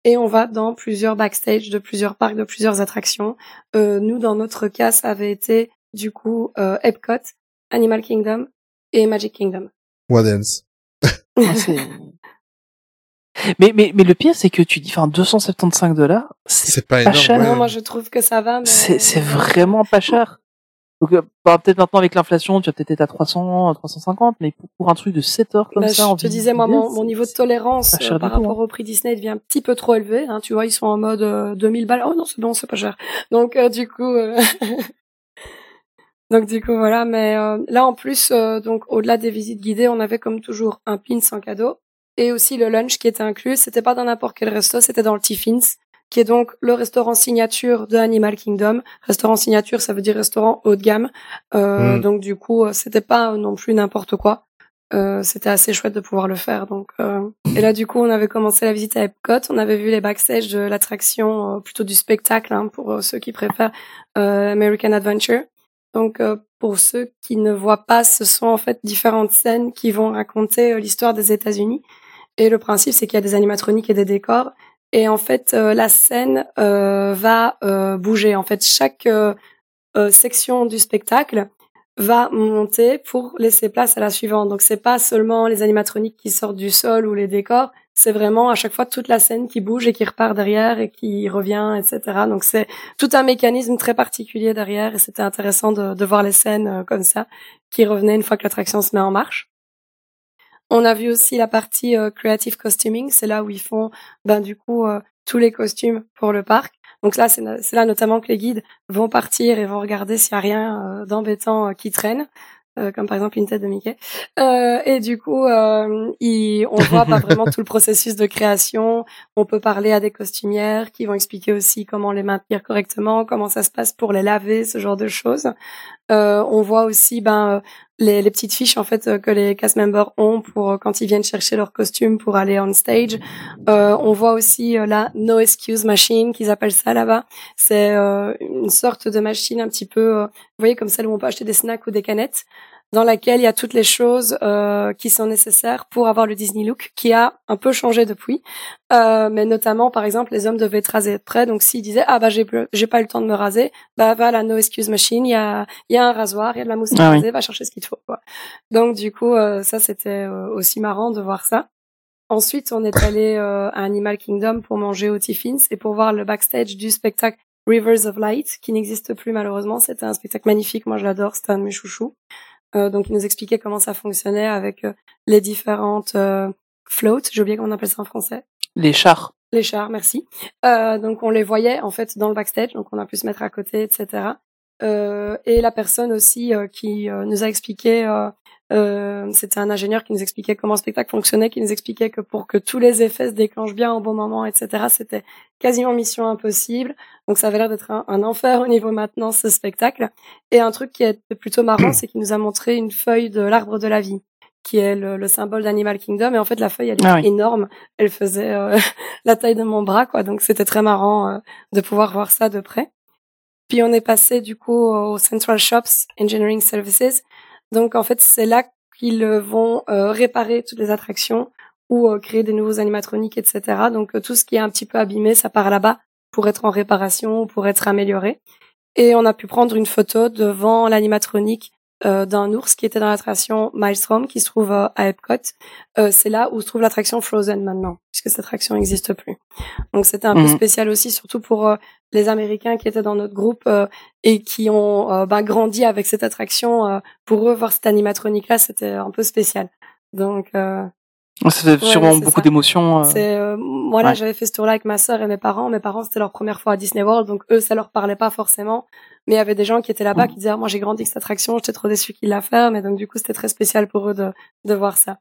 Et on va dans plusieurs backstage de plusieurs parcs, de plusieurs attractions. Euh, nous, dans notre cas, ça avait été du coup euh, Epcot, Animal Kingdom et Magic Kingdom. What else? Ah, mais, mais, mais le pire, c'est que tu dis, enfin, 275 dollars, c'est C'est pas pas énorme. cher. ouais. Non, moi je trouve que ça va, mais c'est vraiment pas cher. Donc, euh, bah, peut-être maintenant avec l'inflation, tu vas peut-être être à 300, 350, mais pour, pour un truc de 7 heures comme Bah, ça, en je te disais, moi, mon, niveau de tolérance euh, par rapport au prix Disney devient un petit peu trop élevé. Hein, tu vois, ils sont en mode euh, 2000 balles. Oh non, c'est bon, c'est pas cher. Donc, euh, du coup... euh, Donc du coup voilà, mais euh, là en plus euh, donc au-delà des visites guidées, on avait comme toujours un pins en cadeau et aussi le lunch qui était inclus. C'était pas dans n'importe quel resto, c'était dans le Tiffins, qui est donc le restaurant signature de Animal Kingdom. Restaurant signature, ça veut dire restaurant haut de gamme. Euh, Mm. Donc du coup, euh, c'était pas non plus n'importe quoi. Euh, c'était assez chouette de pouvoir le faire. Donc euh, et là du coup, on avait commencé la visite à Epcot. On avait vu les backstage de l'attraction, euh, plutôt du spectacle hein, pour euh, ceux qui préfèrent euh, American Adventure. Donc, euh, pour ceux qui ne voient pas, ce sont en fait différentes scènes qui vont raconter euh, l'histoire des États-Unis. Et le principe, c'est qu'il y a des animatroniques et des décors. Et en fait, euh, la scène va bouger. En fait, chaque section du spectacle va monter pour laisser place à la suivante. Donc, c'est pas seulement les animatroniques qui sortent du sol ou les décors. C'est vraiment à chaque fois toute la scène qui bouge et qui repart derrière et qui revient, etc. Donc, c'est tout un mécanisme très particulier derrière et c'était intéressant de, voir les scènes euh, comme ça qui revenaient une fois que l'attraction se met en marche. On a vu aussi la partie euh, creative costuming, c'est là où ils font ben du coup euh, tous les costumes pour le parc. Donc là c'est là notamment que les guides vont partir et vont regarder s'il y a rien d'embêtant qui traîne. Euh, comme par exemple une tête de Mickey. Euh, et du coup, euh, il- on voit pas vraiment tout le processus de création. On peut parler à des costumières qui vont expliquer aussi comment les maintenir correctement, comment ça se passe pour les laver, ce genre de choses. Euh, on voit aussi ben euh, les, les petites fiches en fait euh, que les cast members ont pour euh, quand ils viennent chercher leur costume pour aller on stage. Euh, on voit aussi euh, la no excuse machine qu'ils appellent ça là-bas. C'est une sorte de machine un petit peu, vous voyez comme celle où on peut acheter des snacks ou des canettes dans laquelle il y a toutes les choses euh, qui sont nécessaires pour avoir le Disney look, qui a un peu changé depuis. Euh, mais notamment, par exemple, les hommes devaient être rasés de près. Donc, s'ils disaient ah bah j'ai pas eu le temps de me raser, bah va à la no excuse machine, il y a il y a un rasoir, il y a de la mousse à Ah oui. raser, va chercher ce qu'il te faut. Quoi. Donc du coup, euh, ça c'était euh, aussi marrant de voir ça. Ensuite, on est allé euh, à Animal Kingdom pour manger au Tiffins et pour voir le backstage du spectacle Rivers of Light, qui n'existe plus malheureusement. C'était un spectacle magnifique, moi je l'adore, c'était un de mes chouchous. Euh, donc il nous expliquait comment ça fonctionnait avec euh, les différentes euh, floats, j'ai oublié comment on appelle ça en français. Les chars. Les chars, merci. Euh, donc on les voyait en fait dans le backstage, donc on a pu se mettre à côté, etc. Euh, et la personne aussi euh, qui euh, nous a expliqué, euh, c'était un ingénieur qui nous expliquait comment le spectacle fonctionnait, qui nous expliquait que pour que tous les effets se déclenchent bien au bon moment, etc. C'était quasiment mission impossible. Donc ça avait l'air d'être un, un enfer au niveau maintenance ce spectacle. Et un truc qui est plutôt marrant, c'est qu'il nous a montré une feuille de l'arbre de la vie qui est le, le symbole d'Animal Kingdom. Et en fait, la feuille, elle est Ah oui. énorme. Elle faisait euh, la taille de mon bras, quoi. Donc, c'était très marrant euh, de pouvoir voir ça de près. Puis, on est passé, du coup, au Central Shops Engineering Services. Donc, en fait, c'est là qu'ils euh, vont euh, réparer toutes les attractions ou euh, créer des nouveaux animatroniques, etc. Donc, tout ce qui est un petit peu abîmé, ça part là-bas pour être en réparation, pour être amélioré. Et on a pu prendre une photo devant l'animatronique euh, d'un ours qui était dans l'attraction Maelstrom qui se trouve euh, à Epcot. Euh, c'est là où se trouve l'attraction Frozen maintenant, puisque cette attraction n'existe plus. Donc c'était un peu Mhm. spécial aussi, surtout pour euh, les Américains qui étaient dans notre groupe euh, et qui ont ben, grandi avec cette attraction. euh, pour eux, voir cette animatronique-là, c'était un peu spécial. Donc euh, C'était Ouais, sûrement beaucoup d'émotions. euh. c'est euh, moi là, ouais. j'avais fait ce tour-là avec ma sœur et mes parents. Mes parents, c'était leur première fois à Disney World, donc eux, ça leur parlait pas forcément. Mais il y avait des gens qui étaient là-bas qui disaient ah, moi j'ai grandi avec cette attraction, j'étais trop déçu qu'il la ferme. Et donc du coup, c'était très spécial pour eux de de voir ça.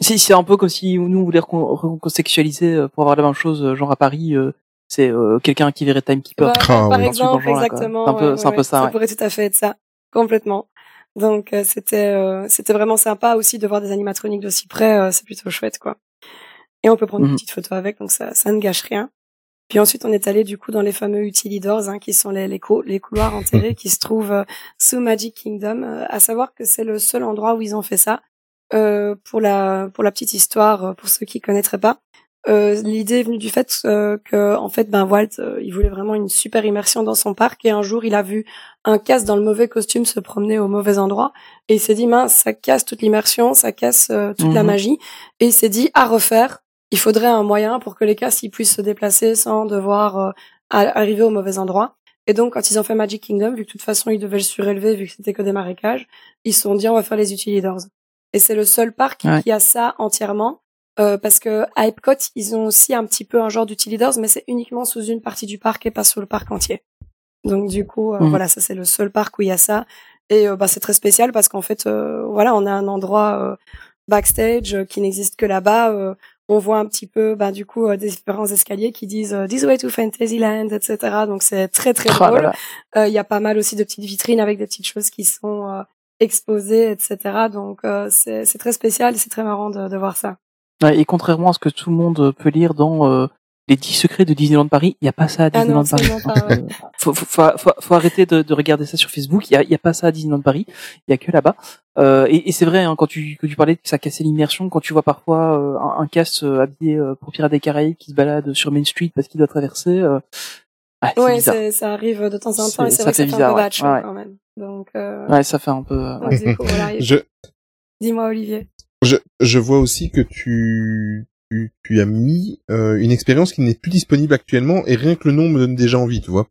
Si c'est un peu comme si nous on voulait recontextualiser euh, pour avoir la même chose, euh, genre à Paris, euh, c'est euh, quelqu'un qui verrait Timekeeper. Ouais, Ah, par oui. Exemple, exactement. C'est un peu, ouais, c'est un ouais, peu ça. Ça ouais. pourrait tout à fait être ça, complètement. Donc euh, c'était euh, c'était vraiment sympa aussi de voir des animatroniques d'aussi près. euh, c'est plutôt chouette quoi. Et on peut prendre une Mhm. petite photo avec, donc ça ça ne gâche rien. Puis ensuite on est allé du coup dans les fameux utilidors, hein, qui sont les les, cou- les couloirs enterrés qui se trouvent euh, sous Magic Kingdom. Euh, à savoir que c'est le seul endroit où ils ont fait ça. Euh, pour la pour la petite histoire, euh, pour ceux qui connaîtraient pas. Euh, L'idée est venue du fait euh, que en fait ben Walt euh, il voulait vraiment une super immersion dans son parc et un jour il a vu un casse dans le mauvais costume se promener au mauvais endroit et il s'est dit mince ça casse toute l'immersion ça casse toute la Mhm. magie et il s'est dit à refaire il faudrait un moyen pour que les casses ils puissent se déplacer sans devoir euh, arriver au mauvais endroit et donc quand ils ont fait Magic Kingdom vu que de toute façon ils devaient le surélever vu que c'était que des marécages ils se sont dit on va faire les utilidors et c'est le seul parc Ouais. qui a ça entièrement euh, parce que à Epcot, ils ont aussi un petit peu un genre d'utilidors, mais c'est uniquement sous une partie du parc et pas sur le parc entier. Donc du coup, euh, Mhm. voilà, ça c'est le seul parc où il y a ça. Et euh, bah, c'est très spécial parce qu'en fait, euh, voilà, on a un endroit euh, backstage qui n'existe que là-bas. On voit un petit peu, bah, du coup, euh, des différents escaliers qui disent euh, This way to Fantasyland, etc. Donc c'est très très Oh drôle. Euh, Il y a pas mal aussi de petites vitrines avec des petites choses qui sont euh, exposées, etc. Donc euh, c'est très spécial et c'est très marrant de, de voir ça. Ouais, et contrairement à ce que tout le monde peut lire dans euh, les 10 secrets de Disneyland Paris, il n'y a pas ça à Ah non, Disneyland Paris. absolument pas, ouais. Faut, faut, faut, faut- faut arrêter de, de regarder ça sur Facebook. Il y a, y a pas ça à Disneyland Paris. Il y a que là-bas. Euh, et et c'est vrai hein, quand tu que tu parlais que ça cassait l'immersion, quand tu vois parfois euh, un, un casse euh, habillé euh, pour Pirates des Caraïbes qui se balade sur Main Street parce qu'il doit traverser. Euh, ouais, ça arrive de temps en temps et C'est- vrai que ça fait un peu ouais. show Ouais. quand même. Donc, euh, Ouais, ça fait un peu. euh, voilà. Je, Dis-moi, Olivier. je, je vois aussi que tu, tu, tu as mis euh, une expérience qui n'est plus disponible actuellement et rien que le nom me donne déjà envie, tu vois.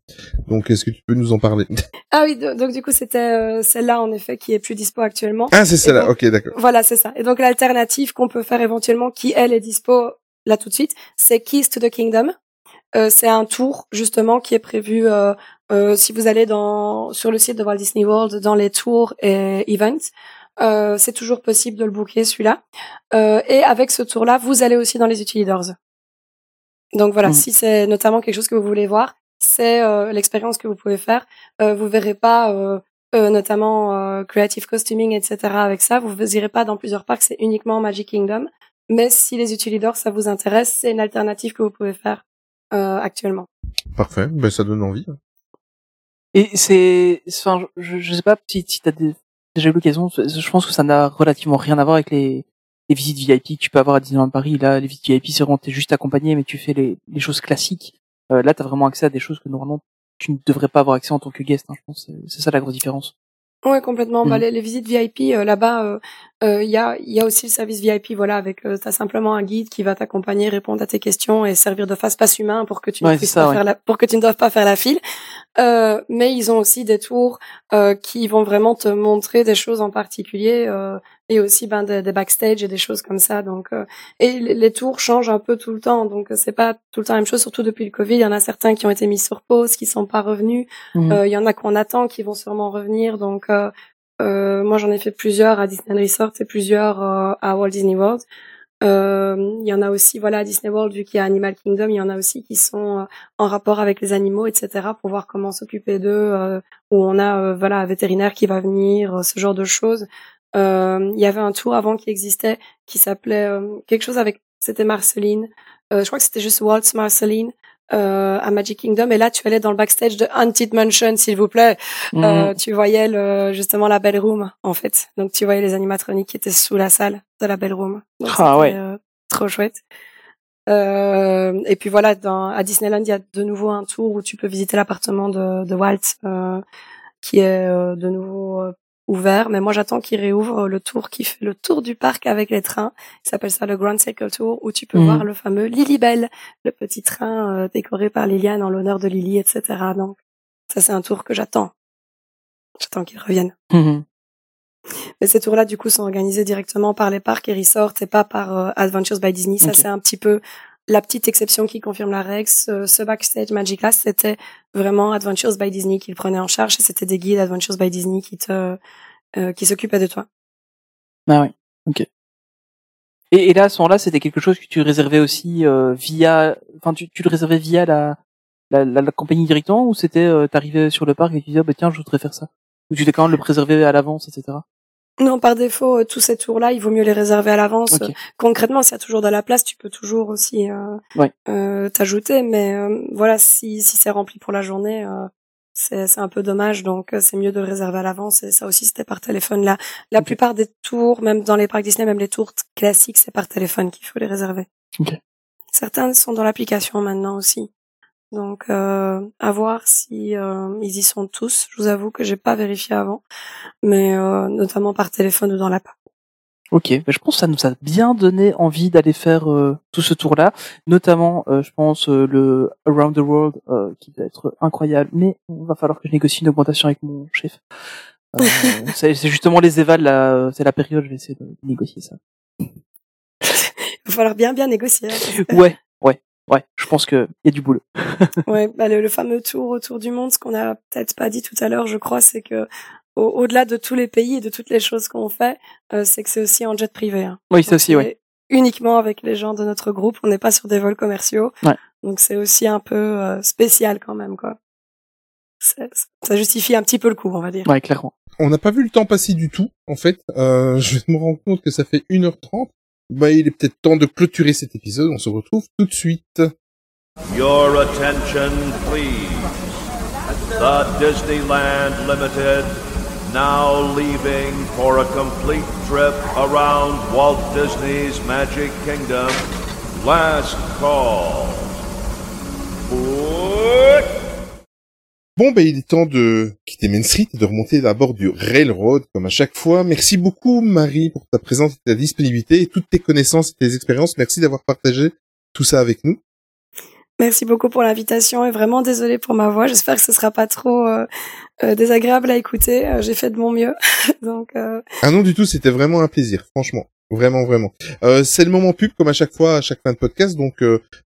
Donc, est-ce que tu peux nous en parler? Ah oui, do- donc du coup, c'était euh, celle-là, en effet, qui est plus dispo actuellement. Ah, c'est celle-là. Ok, d'accord. Voilà, c'est ça. Et donc, l'alternative qu'on peut faire éventuellement, qui, elle, est dispo là tout de suite, c'est Keys to the Kingdom. Euh, c'est un tour, justement, qui est prévu euh, euh, si vous allez dans sur le site de Walt Disney World, dans les tours et events. Euh, c'est toujours possible de le booker, celui-là. Euh, et avec ce tour-là, vous allez aussi dans les utilidors. Donc voilà, Mhm. si c'est notamment quelque chose que vous voulez voir, c'est euh, l'expérience que vous pouvez faire. Euh, vous verrez pas euh, euh, notamment euh, creative costuming, etc. avec ça. Vous ne irez pas dans plusieurs parcs, c'est uniquement Magic Kingdom. Mais si les utilidors, ça vous intéresse, c'est une alternative que vous pouvez faire euh, actuellement. Parfait. Ben, ça donne envie. Et c'est, enfin, je, je sais pas si, si t'as des- déjà eu l'occasion. Je pense que ça n'a relativement rien à voir avec les, visites VIP que tu peux avoir à Disneyland Paris. Là, les visites VIP, c'est vraiment t'es juste accompagné, mais tu fais les, choses classiques. Euh, là, t'as vraiment accès à des choses que normalement tu ne devrais pas avoir accès en tant que guest. Hein, je pense, c'est c'est ça la grosse différence. Ouais, complètement. Bah, Mhm. les, les visites VIP euh, là-bas, euh, euh, il y a il y a aussi le service VIP, voilà, avec euh, t'as simplement un guide qui va t'accompagner, répondre à tes questions et servir de face-passe humain pour que tu ne puisses ça, pas ouais. faire la, pour que tu ne doives pas faire la file. Euh, mais ils ont aussi des tours euh, qui vont vraiment te montrer des choses en particulier euh, et aussi ben des, des backstage et des choses comme ça. Donc euh, et les, les tours changent un peu tout le temps, donc c'est pas tout le temps la même chose. Surtout depuis le Covid, il y en a certains qui ont été mis sur pause, qui sont pas revenus. Mhm. Euh, Il y en a qu'on attend qui vont sûrement revenir. Donc, euh, euh, moi, j'en ai fait plusieurs à Disney Resort et plusieurs euh, à Walt Disney World. Euh, Il y en a aussi, voilà, à Disney World, vu qu'il y a Animal Kingdom, il y en a aussi qui sont en rapport avec les animaux, etc., pour voir comment s'occuper d'eux, où on a, voilà, un vétérinaire qui va venir, ce genre de choses. Euh, Il y avait un tour avant qui existait, qui s'appelait euh, quelque chose avec, c'était Marceline. Euh, je crois que c'était juste Waltz Marceline euh, à Magic Kingdom. Et là, tu allais dans le backstage de Haunted Mansion, s'il vous plaît. Mhm. Euh, tu voyais le, justement la Belle Room, en fait. Donc, tu voyais les animatroniques qui étaient sous la salle de la Belle Room. Donc, Ah, ouais. euh, trop chouette. Euh, et puis voilà, dans, à Disneyland, il y a de nouveau un tour où tu peux visiter l'appartement de, de Walt, euh, qui est euh, de nouveau euh, ouvert. Mais moi, j'attends qu'il réouvre le tour qui fait le tour du parc avec les trains. Il s'appelle ça le Grand Cycle Tour, où tu peux Mhm. voir le fameux Lilybell, le petit train euh, décoré par Liliane en l'honneur de Lily, etc. Donc, ça, c'est un tour que j'attends. J'attends qu'il revienne. Mhm. Mais ces tours-là, du coup, sont organisés directement par les parcs et resorts et pas par euh, Adventures by Disney. Ça, c'est un petit peu la petite exception qui confirme la règle. Ce, ce backstage Magica, c'était vraiment Adventures by Disney qui le prenait en charge et c'était des guides Adventures by Disney qui te, euh, qui s'occupaient de toi. Ah oui, ok. Et, là, à ce moment-là, c'était quelque chose que tu réservais aussi euh, via, enfin, tu, tu le réservais via la, la, la, compagnie directement ou c'était, euh, t'arrivais sur le parc et tu disais, ah, bah tiens, je voudrais faire ça. Ou tu t'es quand même le préservé à l'avance, etc. Non, par défaut, euh, tous ces tours-là, il vaut mieux les réserver à l'avance. Concrètement, s'il y a toujours de la place, tu peux toujours aussi euh, Ouais. euh, t'ajouter. Mais euh, voilà, si, si c'est rempli pour la journée, euh, c'est c'est un peu dommage. Donc, c'est mieux de le réserver à l'avance. Et ça aussi, c'était par téléphone. Là, la Ok. plupart des tours, même dans les parcs Disney, même les tours classiques, c'est par téléphone qu'il faut les réserver. Ok. Certains sont dans l'application maintenant aussi. Donc, euh, à voir si euh, ils y sont tous. Je vous avoue que j'ai pas vérifié avant, mais euh, notamment par téléphone ou dans l'app. Ok, bah, je pense que ça nous a bien donné envie d'aller faire euh, tout ce tour-là, notamment, euh, je pense, euh, le Around the World, euh, qui va être incroyable, mais il va falloir que je négocie une augmentation avec mon chef. Euh, c'est justement les évals, là, euh, c'est la période, je vais essayer de négocier ça. Il va falloir bien bien négocier. hein. Ouais, ouais, ouais, je pense que il y a du boulot. ouais, bah, le, le fameux tour autour du monde, ce qu'on a peut-être pas dit tout à l'heure, je crois, c'est que au- au-delà de tous les pays et de toutes les choses qu'on fait, euh, c'est que c'est aussi en jet privé. Hein. Oui, Donc, aussi, c'est Uniquement avec les gens de notre groupe, on n'est pas sur des vols commerciaux. Ouais. Donc c'est aussi un peu euh, spécial quand même, quoi. C'est- Ça justifie un petit peu le coup, on va dire. Ouais, clairement. On n'a pas vu le temps passer du tout, en fait. Euh, je me rends compte que ça fait 1h30. Bah, il est peut-être temps de clôturer cet épisode. On se retrouve tout de suite. Your attention, please. The Disneyland Limited now leaving for a complete trip around Walt Disney's Magic Kingdom. Last call. Bon, bah, il est temps de quitter Main Street et de remonter à bord du Railroad, comme à chaque fois. Merci beaucoup, Marie, pour ta présence et ta disponibilité et toutes tes connaissances et tes expériences. Merci d'avoir partagé tout ça avec nous. Merci beaucoup pour l'invitation et vraiment désolée pour ma voix. J'espère que ce sera pas trop euh, euh, désagréable à écouter. Euh, J'ai fait de mon mieux. Donc Ah non, du tout, c'était vraiment un plaisir, franchement. Vraiment, vraiment. C'est le moment pub, comme à chaque fois, à chaque fin de podcast, donc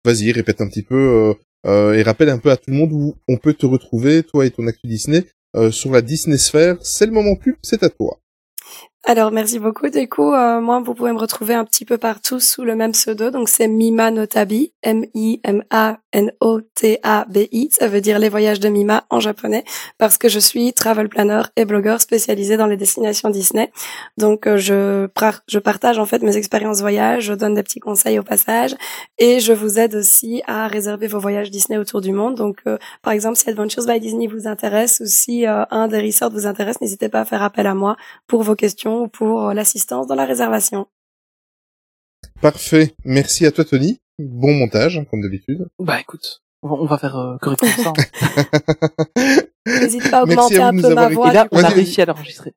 vas-y, répète un petit peu euh, et rappelle un peu à tout le monde où on peut te retrouver, toi et ton actu Disney, euh, sur la Disney Sphere. C'est le moment pub, c'est à toi. Alors merci beaucoup. Du coup, euh, moi, vous pouvez me retrouver un petit peu partout sous le même pseudo. Donc c'est Mima Notabi, M-I-M-A-N-O-T-A-B-I. Ça veut dire les voyages de Mima en japonais, parce que je suis travel planner et blogueur spécialisé dans les destinations Disney. Donc euh, je par- je partage en fait mes expériences voyage, je donne des petits conseils au passage, et je vous aide aussi à réserver vos voyages Disney autour du monde. Donc euh, par exemple, si Adventures by Disney vous intéresse ou si euh, un des resorts vous intéresse, n'hésitez pas à faire appel à moi pour vos questions ou pour euh, l'assistance dans la réservation. Parfait. Merci à toi, Tony. Bon montage, hein, comme d'habitude. Bah écoute, on va, faire euh, correctement ça. N'hésite pas à augmenter à un peu ma voix. Et là, du on a réussi à l'enregistrer.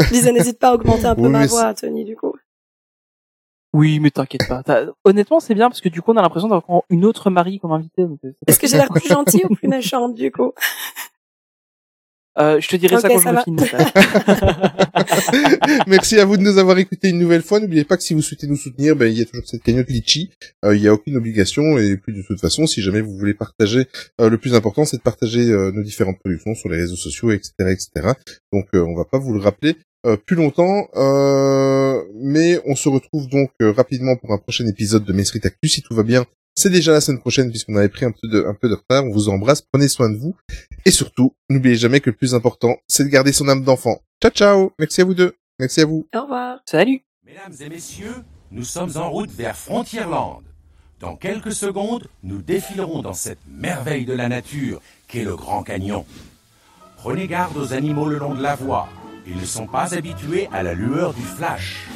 Je disais, n'hésite pas à augmenter un peu Oui, ma mais voix, Tony, du coup. Oui, mais t'inquiète pas. T'as- Honnêtement, c'est bien parce que du coup, on a l'impression d'avoir une autre Marie comme invitée. donc, euh, Est-ce que j'ai l'air plus gentille ou plus méchante, du coup? Euh, je te dirai ça quand ça je va. me filme. Merci à vous de nous avoir écoutés une nouvelle fois. N'oubliez pas que si vous souhaitez nous soutenir, ben, il y a toujours cette cagnotte Litchi. Euh, il n'y a aucune obligation et puis de toute façon, si jamais vous voulez partager, euh, le plus important, c'est de partager euh, nos différentes productions sur les réseaux sociaux, etc., etc. Donc, euh, on va pas vous le rappeler euh, plus longtemps, euh, mais on se retrouve donc euh, rapidement pour un prochain épisode de Street Actu. Si tout va bien, c'est déjà la semaine prochaine puisqu'on avait pris un peu de un peu de retard. On vous embrasse, prenez soin de vous et surtout, n'oubliez jamais que le plus important, c'est de garder son âme d'enfant. Ciao ciao, merci à vous deux, merci à vous. Au revoir. Salut. Mesdames et messieurs, nous sommes en route vers Frontierland. Dans quelques secondes, nous défilerons dans cette merveille de la nature qu'est le Grand Canyon. Prenez garde aux animaux le long de la voie. Ils ne sont pas habitués à la lueur du flash.